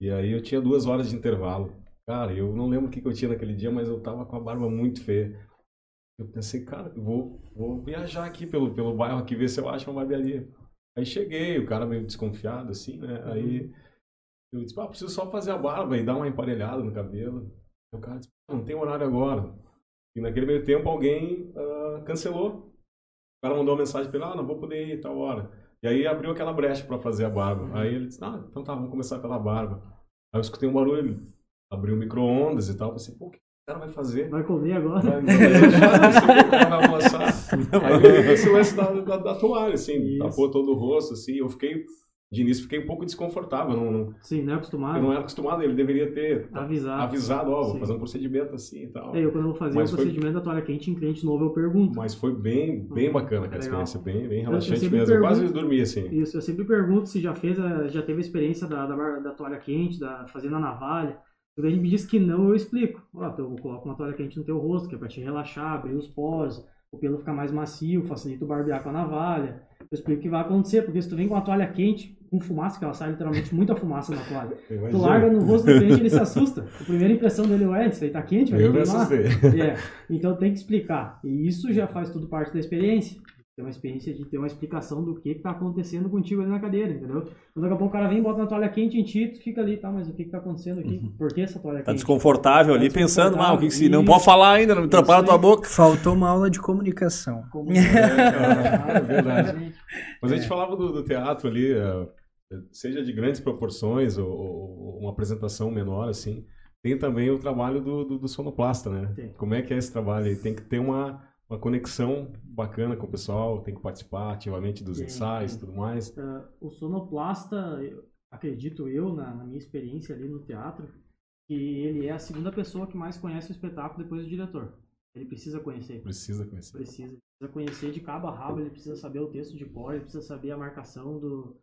e aí eu tinha duas horas de intervalo. Cara, eu não lembro o que, que eu tinha naquele dia, mas eu tava com a barba muito feia. Eu pensei, cara, eu vou, vou viajar aqui pelo, pelo bairro aqui, ver se eu acho uma barbearia. Aí cheguei, o cara meio desconfiado, assim, né? Aí uhum. eu disse, ah, preciso só fazer a barba e dar uma emparelhada no cabelo. Aí o cara disse, não tem horário agora. E naquele meio tempo alguém uh, cancelou. O cara mandou uma mensagem para ele, ah, não vou poder ir tal hora. E aí abriu aquela brecha para fazer a barba. Uhum. Aí ele disse, ah, então tá, vamos começar pela barba. Aí eu escutei um barulho, abriu o micro-ondas e tal. Pensei, pô, o que cara vai fazer? Vai comer agora? Vai, vai almoçar. Aí esse lance da, da, da toalha, assim, Isso. tapou todo o rosto, assim. Eu fiquei de início fiquei um pouco desconfortável. Não, não, Sim, não é acostumado. Eu não era acostumado, ele deveria ter avisado, avisado ó, vou fazer um procedimento assim e tal. É, eu quando eu vou fazer o um procedimento da toalha quente em cliente novo, eu pergunto. Mas foi bem, bem uhum. bacana aquela experiência, bem, bem relaxante eu, eu mesmo. eu quase dormi assim. Isso, eu sempre pergunto se já fez, a, já teve a experiência da, da, da toalha quente, da, fazendo a navalha. Quando ele me diz que não, eu explico. Ó, então eu coloco uma toalha quente no teu rosto, que é para te relaxar, abrir os poros, o pelo ficar mais macio, facilita o barbear com a navalha. Eu explico o que vai acontecer, porque se tu vem com uma toalha quente, com fumaça, que ela sai literalmente muita fumaça na toalha. Tu larga no rosto do cliente, ele se assusta. A primeira impressão dele é, isso aí tá quente, vai Eu me assustei. É. Então tem que explicar. E isso já faz tudo parte da experiência ter uma experiência de ter uma explicação do que está acontecendo contigo ali na cadeira, entendeu? Então, daqui a pouco o cara vem, bota na toalha quente em ti, tu fica ali, tá, mas o que está acontecendo aqui? Uhum. Por que essa toalha tá quente? Tá desconfortável ali, tá pensando, ah, o que, se não pode falar ainda, não me atrapalha a tua boca. Faltou uma aula de comunicação. É, é, verdade. Mas a gente é. falava do, do teatro ali, é, seja de grandes proporções ou, ou, uma apresentação menor, assim, tem também o trabalho do, do, do sonoplasta, né? Tem. Como é que é esse trabalho? Tem que ter uma uma conexão bacana com o pessoal, tem que participar ativamente dos ensaios e tudo mais. Uh, o sonoplasta, acredito eu, na, na, minha experiência ali no teatro, que ele é a segunda pessoa que mais conhece o espetáculo depois do diretor. Ele precisa conhecer. Precisa conhecer. Precisa. Precisa conhecer de cabo a rabo, ele precisa saber o texto de cor, ele precisa saber a marcação do,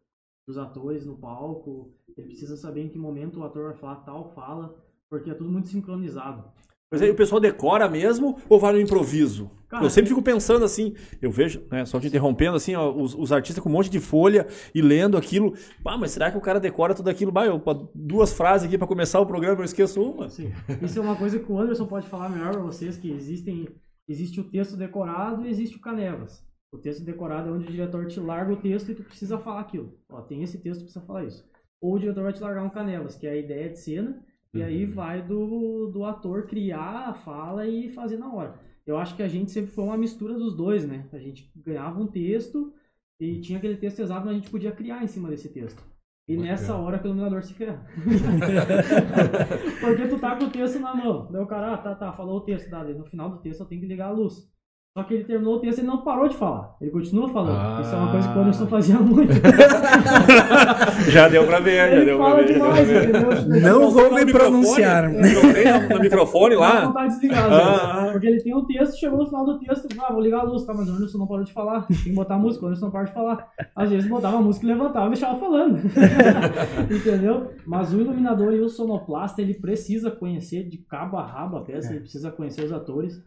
dos atores no palco, ele precisa saber em que momento o ator vai falar tal fala, porque é tudo muito sincronizado. Mas aí o pessoal decora mesmo ou vai no improviso? Cara, eu sempre fico pensando assim, eu vejo, né, só te interrompendo assim, ó, os, os, artistas com um monte de folha e lendo aquilo. Ah, mas será que o cara decora tudo aquilo? Bah, eu, duas frases aqui para começar o programa, eu esqueço uma. Sim. Isso é uma coisa que o Anderson pode falar melhor para vocês, que existem, existe o texto decorado e existe o canevas. O texto decorado é onde o diretor te larga o texto e tu precisa falar aquilo. Ó, tem esse texto, precisa falar isso. Ou o diretor vai te largar um canevas, que é a ideia de cena, e aí uhum. vai do, do ator criar a fala e fazer na hora. Eu acho que a gente sempre foi uma mistura dos dois, né? A gente ganhava um texto e tinha aquele texto exato, mas a gente podia criar em cima desse texto. E Muito nessa bem. hora que o iluminador se ferra. Porque tu tá com o texto na mão. Daí o cara, ah, tá, tá, falou o texto, tá, no final do texto eu tenho que ligar a luz. Só que ele terminou o texto e ele não parou de falar. Ele continua falando. Ah. Isso é uma coisa que o Anderson fazia muito. já deu pra ver, já deu pra ver. Demais, ver. Não vou me pronunciar. Não tem no microfone lá? Não tá desligado. Ah. Porque ele tem um texto, chegou no final do texto, ah, vou ligar a luz, tá, mas o Anderson não parou de falar. Tem que botar a música, o Anderson não parou de falar. Às vezes botava a música e levantava e deixava falando. Entendeu? Mas o iluminador e o sonoplasta, ele precisa conhecer de cabo a rabo a peça, é. ele precisa conhecer os atores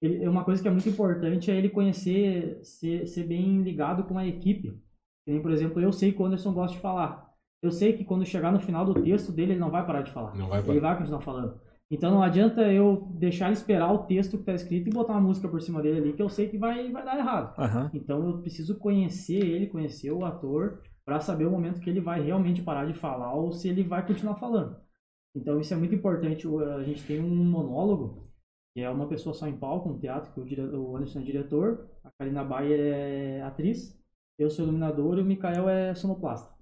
ele, é uma coisa que é muito importante é ele conhecer, ser, ser bem ligado com a equipe. Tem, por exemplo, eu sei que o Anderson gosta de falar. Eu sei que quando chegar no final do texto dele, ele não vai parar de falar. Não vai parar. Ele vai continuar falando. Então não adianta eu deixar ele esperar o texto que está escrito e botar uma música por cima dele ali, que eu sei que vai, vai dar errado. Uhum. Então eu preciso conhecer ele, conhecer o ator, para saber o momento que ele vai realmente parar de falar ou se ele vai continuar falando. Então isso é muito importante. A gente tem um monólogo que é uma pessoa só em palco, um teatro, que o, dire... o Anderson é diretor, a Karina Bayer é atriz, eu sou iluminador e o Mikael é sonoplasta.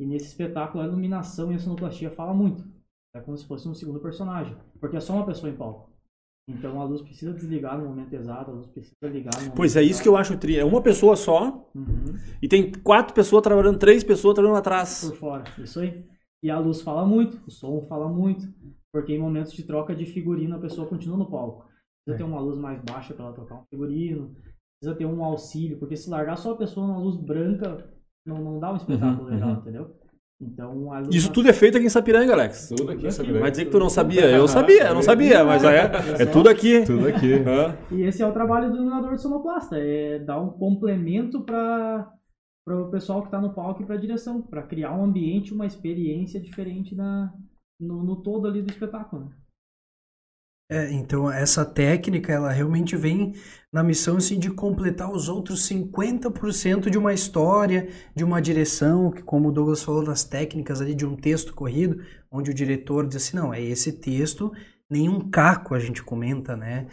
E nesse espetáculo a iluminação e a sonoplastia fala muito. É como se fosse um segundo personagem, porque é só uma pessoa em palco. Então a luz precisa desligar no momento exato, a luz precisa ligar Pois é, exato. isso que eu acho tri. É uma pessoa só uhum. e tem quatro pessoas trabalhando, três pessoas trabalhando atrás. Por fora, isso aí. E a luz fala muito, o som fala muito. Porque em momentos de troca de figurino a pessoa continua no palco. Precisa é. ter uma luz mais baixa para ela trocar um figurino. Precisa ter um auxílio, porque se largar só a pessoa numa luz branca, não, não dá um espetáculo uhum, legal, uhum. entendeu? Então, Isso tudo é feito aqui em Sapiranga, Alex. Tudo aqui em Sapiranga. Vai dizer que tu não sabia? Eu sabia, eu não sabia, mas é, é tudo aqui. Tudo aqui. E esse é o trabalho do iluminador de sonoplasta, é dar um complemento para o pessoal que está no palco e para a direção, para criar um ambiente, uma experiência diferente na, no, no todo ali do espetáculo. Né? É, então essa técnica, ela realmente vem na missão assim, de completar os outros 50% de uma história, de uma direção, que como o Douglas falou das técnicas ali de um texto corrido, onde o diretor diz assim, não, é esse texto, nenhum caco a gente comenta, né?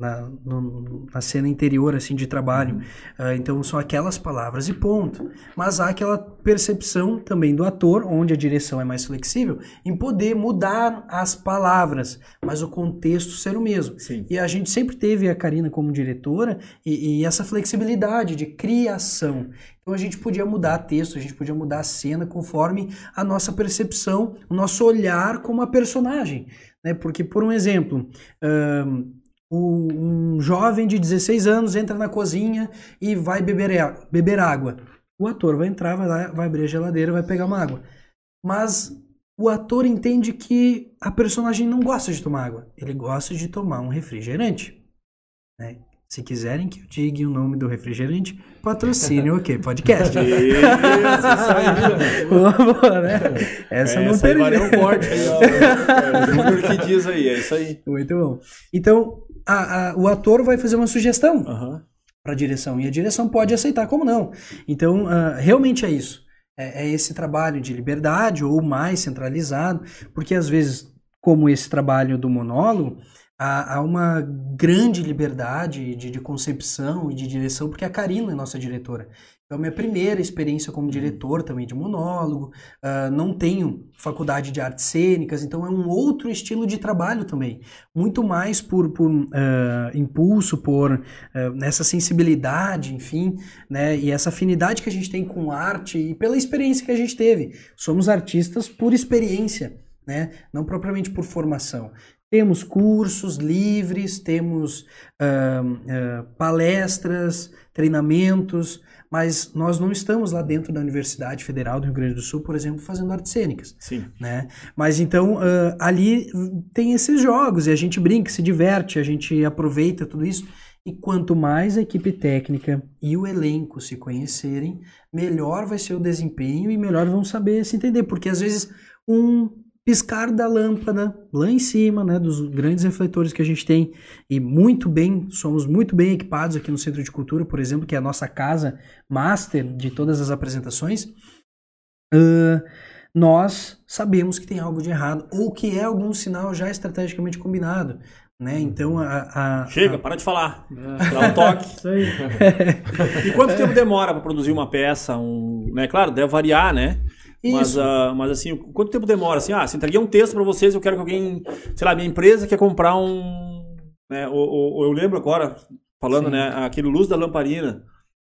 Na, no, na cena interior assim de trabalho. Uh, então são aquelas palavras e ponto. Mas há aquela percepção também do ator, onde a direção é mais flexível, em poder mudar as palavras, mas o contexto ser o mesmo. Sim. E a gente sempre teve a Karina como diretora e, e essa flexibilidade de criação. Então a gente podia mudar texto, a gente podia mudar a cena conforme a nossa percepção, o nosso olhar como a personagem. Né? Porque, por um exemplo, uh, um jovem de 16 anos entra na cozinha e vai beber, beber água. O ator vai entrar, vai, lá, vai abrir a geladeira, vai pegar uma água. Mas o ator entende que a personagem não gosta de tomar água. Ele gosta de tomar um refrigerante. Né? Se quiserem que eu diga o nome do refrigerante, patrocínio, ok, podcast. Isso, isso aí. Né? Essa, é, não. Essa aí corte aí, ó. É, o que diz aí, é isso aí. Muito bom. Então, a, a, o ator vai fazer uma sugestão uhum. para a direção e a direção pode aceitar, como não? Então, uh, realmente é isso. É, é, esse trabalho de liberdade ou mais centralizado, porque às vezes, como esse trabalho do monólogo, há, há uma grande liberdade de, de, concepção e de direção, porque a Karina é nossa diretora. Então, minha primeira experiência como diretor também de monólogo, uh, não tenho faculdade de artes cênicas, então é um outro estilo de trabalho também. Muito mais por, por uh, impulso, por uh, nessa sensibilidade, enfim, né, e essa afinidade que a gente tem com arte e pela experiência que a gente teve. Somos artistas por experiência, né, não propriamente por formação. Temos cursos livres, temos palestras, treinamentos, mas nós não estamos lá dentro da Universidade Federal do Rio Grande do Sul, por exemplo, fazendo artes cênicas. Sim. Né? Mas então uh, ali tem esses jogos e a gente brinca, se diverte, a gente aproveita tudo isso. E quanto mais a equipe técnica e o elenco se conhecerem, melhor vai ser o desempenho e melhor vão saber se entender. Porque às vezes um piscar da lâmpada lá em cima, né, dos grandes refletores que a gente tem e muito bem, somos muito bem equipados aqui no Centro de Cultura, por exemplo, que é a nossa casa master de todas as apresentações. Uh, nós sabemos que tem algo de errado ou que é algum sinal já estrategicamente combinado. Né? Então a, a Chega, a... para de falar. Dá um toque. Isso aí. e quanto tempo demora para produzir uma peça? Um, né? Claro, deve variar, né? Mas, uh, mas assim, quanto tempo demora? Assim, ah, se entreguei um texto para vocês, eu quero que alguém, sei lá, minha empresa quer comprar um. Né, ou, ou eu lembro agora, falando, Sim. né, aquele Luz da Lamparina,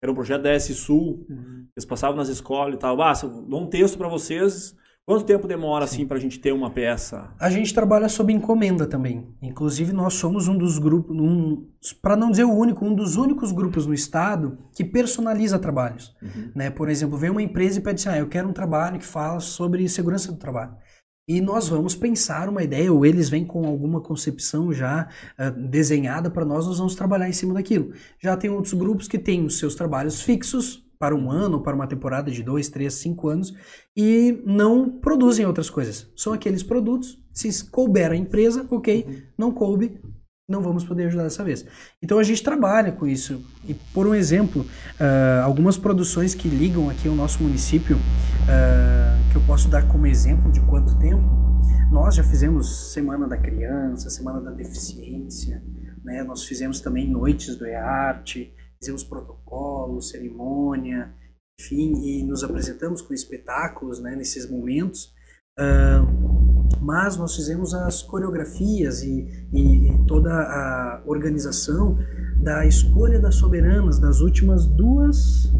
era um projeto da S Sul, uhum. eles passavam nas escolas e tal. Ah, se eu dou um texto para vocês, Quanto tempo demora assim para a gente ter uma peça? A gente trabalha sob encomenda também. Inclusive nós somos um dos grupos, um, para não dizer o único, um dos únicos grupos no estado que personaliza trabalhos. Uhum. Né? Por exemplo, vem uma empresa e pede assim, ah, eu quero um trabalho que fala sobre segurança do trabalho. E nós vamos pensar uma ideia, ou eles vêm com alguma concepção já uh, desenhada para nós, nós vamos trabalhar em cima daquilo. Já tem outros grupos que têm os seus trabalhos fixos, para um ano, para uma temporada de dois, três, cinco anos e não produzem outras coisas. São aqueles produtos, se couber a empresa, ok, não coube, não vamos poder ajudar dessa vez. Então a gente trabalha com isso. E por um exemplo, uh, algumas produções que ligam aqui ao nosso município, uh, que eu posso dar como exemplo de quanto tempo, nós já fizemos Semana da Criança, Semana da Deficiência, né? nós fizemos também Noites do E-Arte, fizemos protocolos, cerimônia, enfim, e nos apresentamos com espetáculos né, nesses momentos. Uh, mas nós fizemos as coreografias e, e, e, toda a organização da escolha das soberanas das últimas duas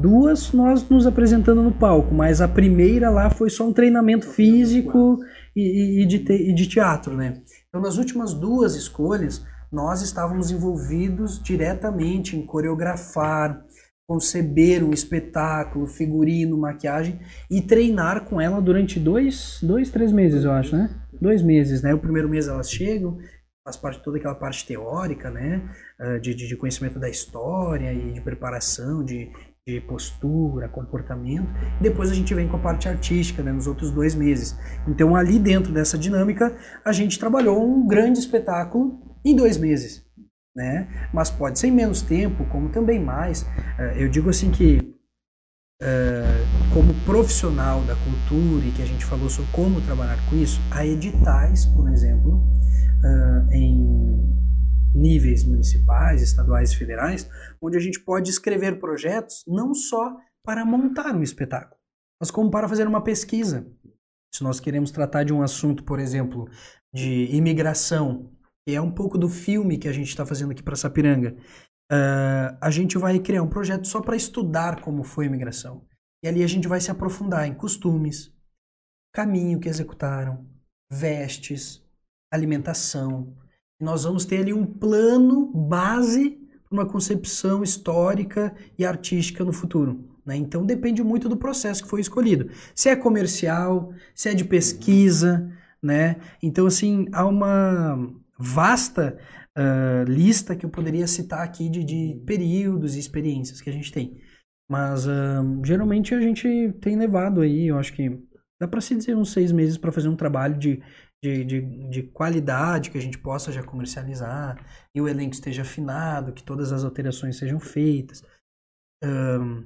duas nós nos apresentando no palco, mas a primeira lá foi só um treinamento físico e, e de, te, e de teatro, né? Então nas últimas duas escolhas nós estávamos envolvidos diretamente em coreografar, conceber um espetáculo, figurino, maquiagem e treinar com ela durante dois, dois, três meses, eu acho, né? Dois meses, né? O primeiro mês elas chegam, faz parte de toda aquela parte teórica, né? Ah, de, de conhecimento da história e de preparação, de, de postura, comportamento. Depois a gente vem com a parte artística, né, nos outros dois meses. Então, ali dentro dessa dinâmica, a gente trabalhou um grande espetáculo em dois meses. Né? Mas pode ser em menos tempo, como também mais. É, eu digo assim que, é, como profissional da cultura e que a gente falou sobre como trabalhar com isso, há editais, por exemplo, é, em níveis municipais, estaduais e federais, onde a gente pode escrever projetos não só para montar um espetáculo, mas como para fazer uma pesquisa. Se nós queremos tratar de um assunto, por exemplo, de imigração, que é um pouco do filme que a gente está fazendo aqui para Sapiranga, uh, a gente vai criar um projeto só para estudar como foi a imigração. E ali a gente vai se aprofundar em costumes, caminho que executaram, vestes, alimentação, nós vamos ter ali um plano base para uma concepção histórica e artística no futuro. Né? Então depende muito do processo que foi escolhido. Se é comercial, se é de pesquisa, né? Então assim há uma vasta uh, lista que eu poderia citar aqui de, de, períodos e experiências que a gente tem. Mas uh, geralmente a gente tem levado aí, eu acho que dá para se dizer uns seis meses para fazer um trabalho de de, de, de, qualidade que a gente possa já comercializar e o elenco esteja afinado, que todas as alterações sejam feitas. Um,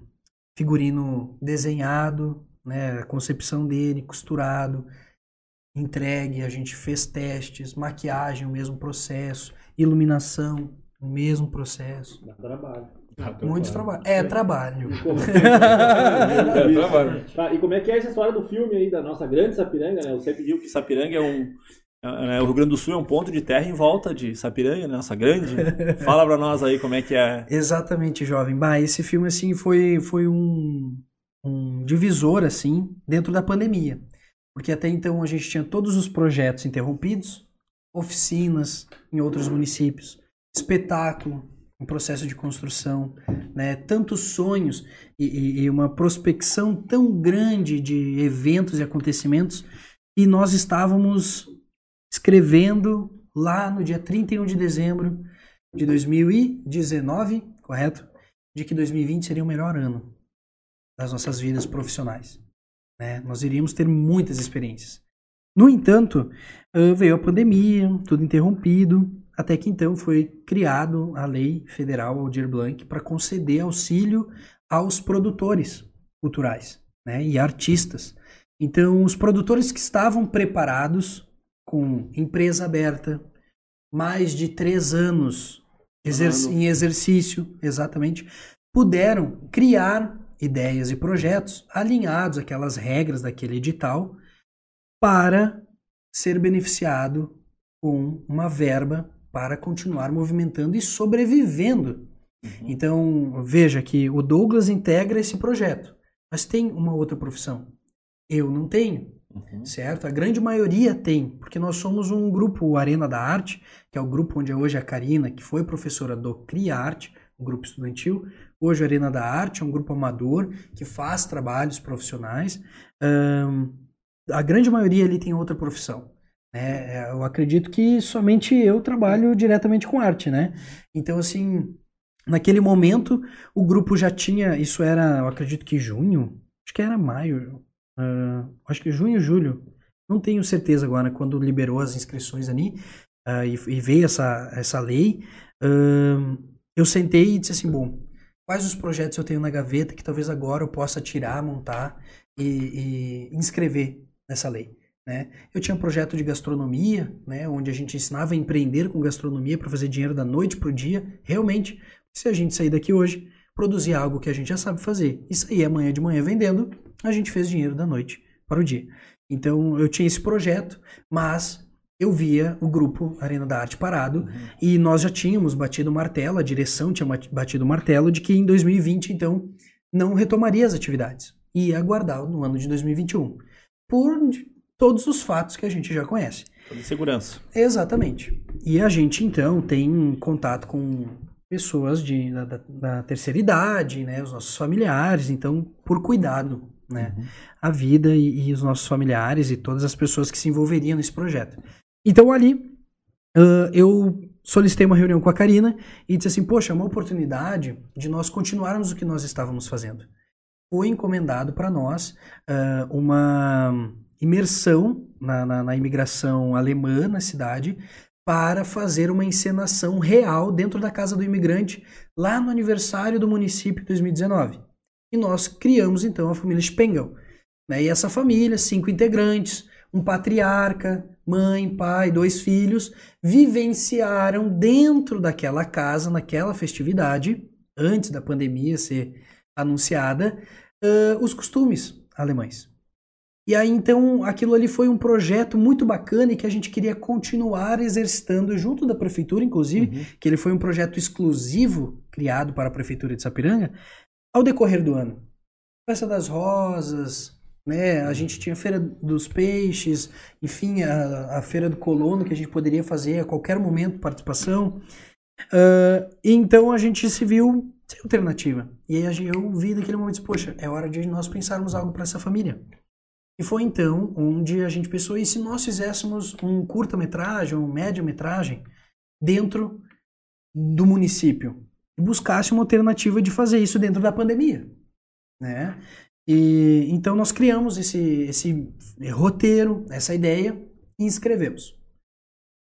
figurino desenhado, né, a concepção dele, costurado, entregue, a gente fez testes, maquiagem, o mesmo processo, iluminação, o mesmo processo. Dá trabalho. Muito trabalho. É trabalho. é trabalho. Tá, e como é que é essa história do filme aí da nossa grande Sapiranga, né? Você pediu que Sapiranga é um. É, né, o Rio Grande do Sul é um ponto de terra em volta de Sapiranga, né? nossa grande. Fala pra nós aí como é que é. Exatamente, jovem. Bah, esse filme, assim, foi, foi um, um divisor, assim, dentro da pandemia. Porque até então a gente tinha todos os projetos interrompidos, oficinas em outros municípios, espetáculo, um processo de construção, né? tantos sonhos e, e, uma prospecção tão grande de eventos e acontecimentos e nós estávamos escrevendo lá no dia 31 de dezembro de 2019, correto? De que 2020 seria o melhor ano das nossas vidas profissionais. Né? Nós iríamos ter muitas experiências. No entanto, veio a pandemia, tudo interrompido, até que então foi criado a lei federal Aldir Blanc para conceder auxílio aos produtores culturais né, e artistas. Então, os produtores que estavam preparados com empresa aberta, mais de três anos exer em exercício, exatamente, puderam criar ideias e projetos alinhados àquelas regras daquele edital para ser beneficiado com uma verba para continuar movimentando e sobrevivendo. Uhum. Então, veja que o Douglas integra esse projeto, mas tem uma outra profissão. Eu não tenho, uhum. certo? A grande maioria tem, porque nós somos um grupo, o Arena da Arte, que é o grupo onde hoje a Karina, que foi professora do CRIARTE, um grupo estudantil, hoje Arena da Arte é um grupo amador que faz trabalhos profissionais. Um, a grande maioria ali tem outra profissão. Né? É, eu acredito que somente eu trabalho diretamente com arte, né? Então, assim, naquele momento, o grupo já tinha, isso era, eu acredito que junho, acho que era maio, uh, acho que junho, julho, não tenho certeza agora, quando liberou as inscrições ali, uh, e, e, veio essa, essa lei, uh, eu sentei e disse assim, bom, quais os projetos eu tenho na gaveta que talvez agora eu possa tirar, montar e, e inscrever nessa lei. Né? Eu tinha um projeto de gastronomia, né, onde a gente ensinava a empreender com gastronomia para fazer dinheiro da noite para o dia. Realmente, se a gente sair daqui hoje, produzir algo que a gente já sabe fazer e sair amanhã de manhã vendendo, a gente fez dinheiro da noite para o dia. Então eu tinha esse projeto, mas eu via o grupo Arena da Arte parado uhum. e nós já tínhamos batido o martelo, a direção tinha batido o martelo de que em 2020, então, não retomaria as atividades. Ia aguardar no ano de 2021. Por todos os fatos que a gente já conhece. De segurança. Exatamente. E a gente, então, tem contato com pessoas de, da, da terceira idade, né, os nossos familiares, então, por cuidado, né, uhum. a vida e, e, os nossos familiares e todas as pessoas que se envolveriam nesse projeto. Então, ali, uh, eu solicitei uma reunião com a Karina e disse assim: Poxa, é uma oportunidade de nós continuarmos o que nós estávamos fazendo. Foi encomendado para nós uh, uma imersão na, na, na imigração alemã na cidade para fazer uma encenação real dentro da casa do imigrante lá no aniversário do município 2019. E nós criamos então a família Spengel. Né? E essa família, cinco integrantes, um patriarca, mãe, pai, dois filhos, vivenciaram dentro daquela casa, naquela festividade, antes da pandemia ser anunciada, uh, os costumes alemães. E aí então aquilo ali foi um projeto muito bacana e que a gente queria continuar exercitando junto da prefeitura, inclusive, uhum. que ele foi um projeto exclusivo criado para a prefeitura de Sapiranga ao decorrer do ano. Festa das Rosas, né? A gente tinha a Feira dos Peixes, enfim, a, a Feira do Colono, que a gente poderia fazer a qualquer momento participação. Uh, então a gente se viu sem alternativa. E aí eu vi naquele momento, poxa, é hora de nós pensarmos algo para essa família. E foi então onde a gente pensou, e se nós fizéssemos um curta-metragem, um média-metragem, dentro do município? E buscasse uma alternativa de fazer isso dentro da pandemia. Né? E então nós criamos esse, esse roteiro, essa ideia e escrevemos.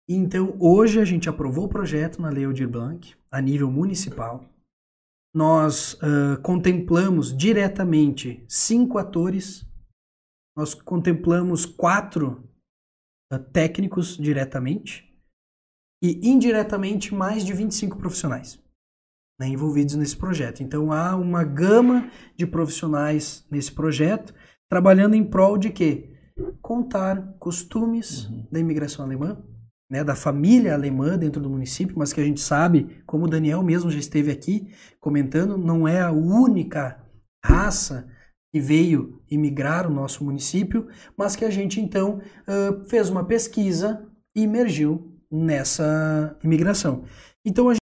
Então hoje a gente aprovou o projeto na Lei Aldir Blanc a nível municipal. Nós uh, contemplamos diretamente cinco atores, nós contemplamos quatro uh, técnicos diretamente e indiretamente mais de 25 profissionais né, envolvidos nesse projeto. Então há uma gama de profissionais nesse projeto trabalhando em prol de quê? Contar costumes uhum. da imigração alemã, né, da família alemã dentro do município, mas que a gente sabe, como o Daniel mesmo já esteve aqui comentando, não é a única raça que veio imigrar o nosso município, mas que a gente então fez uma pesquisa e emergiu nessa imigração. Então a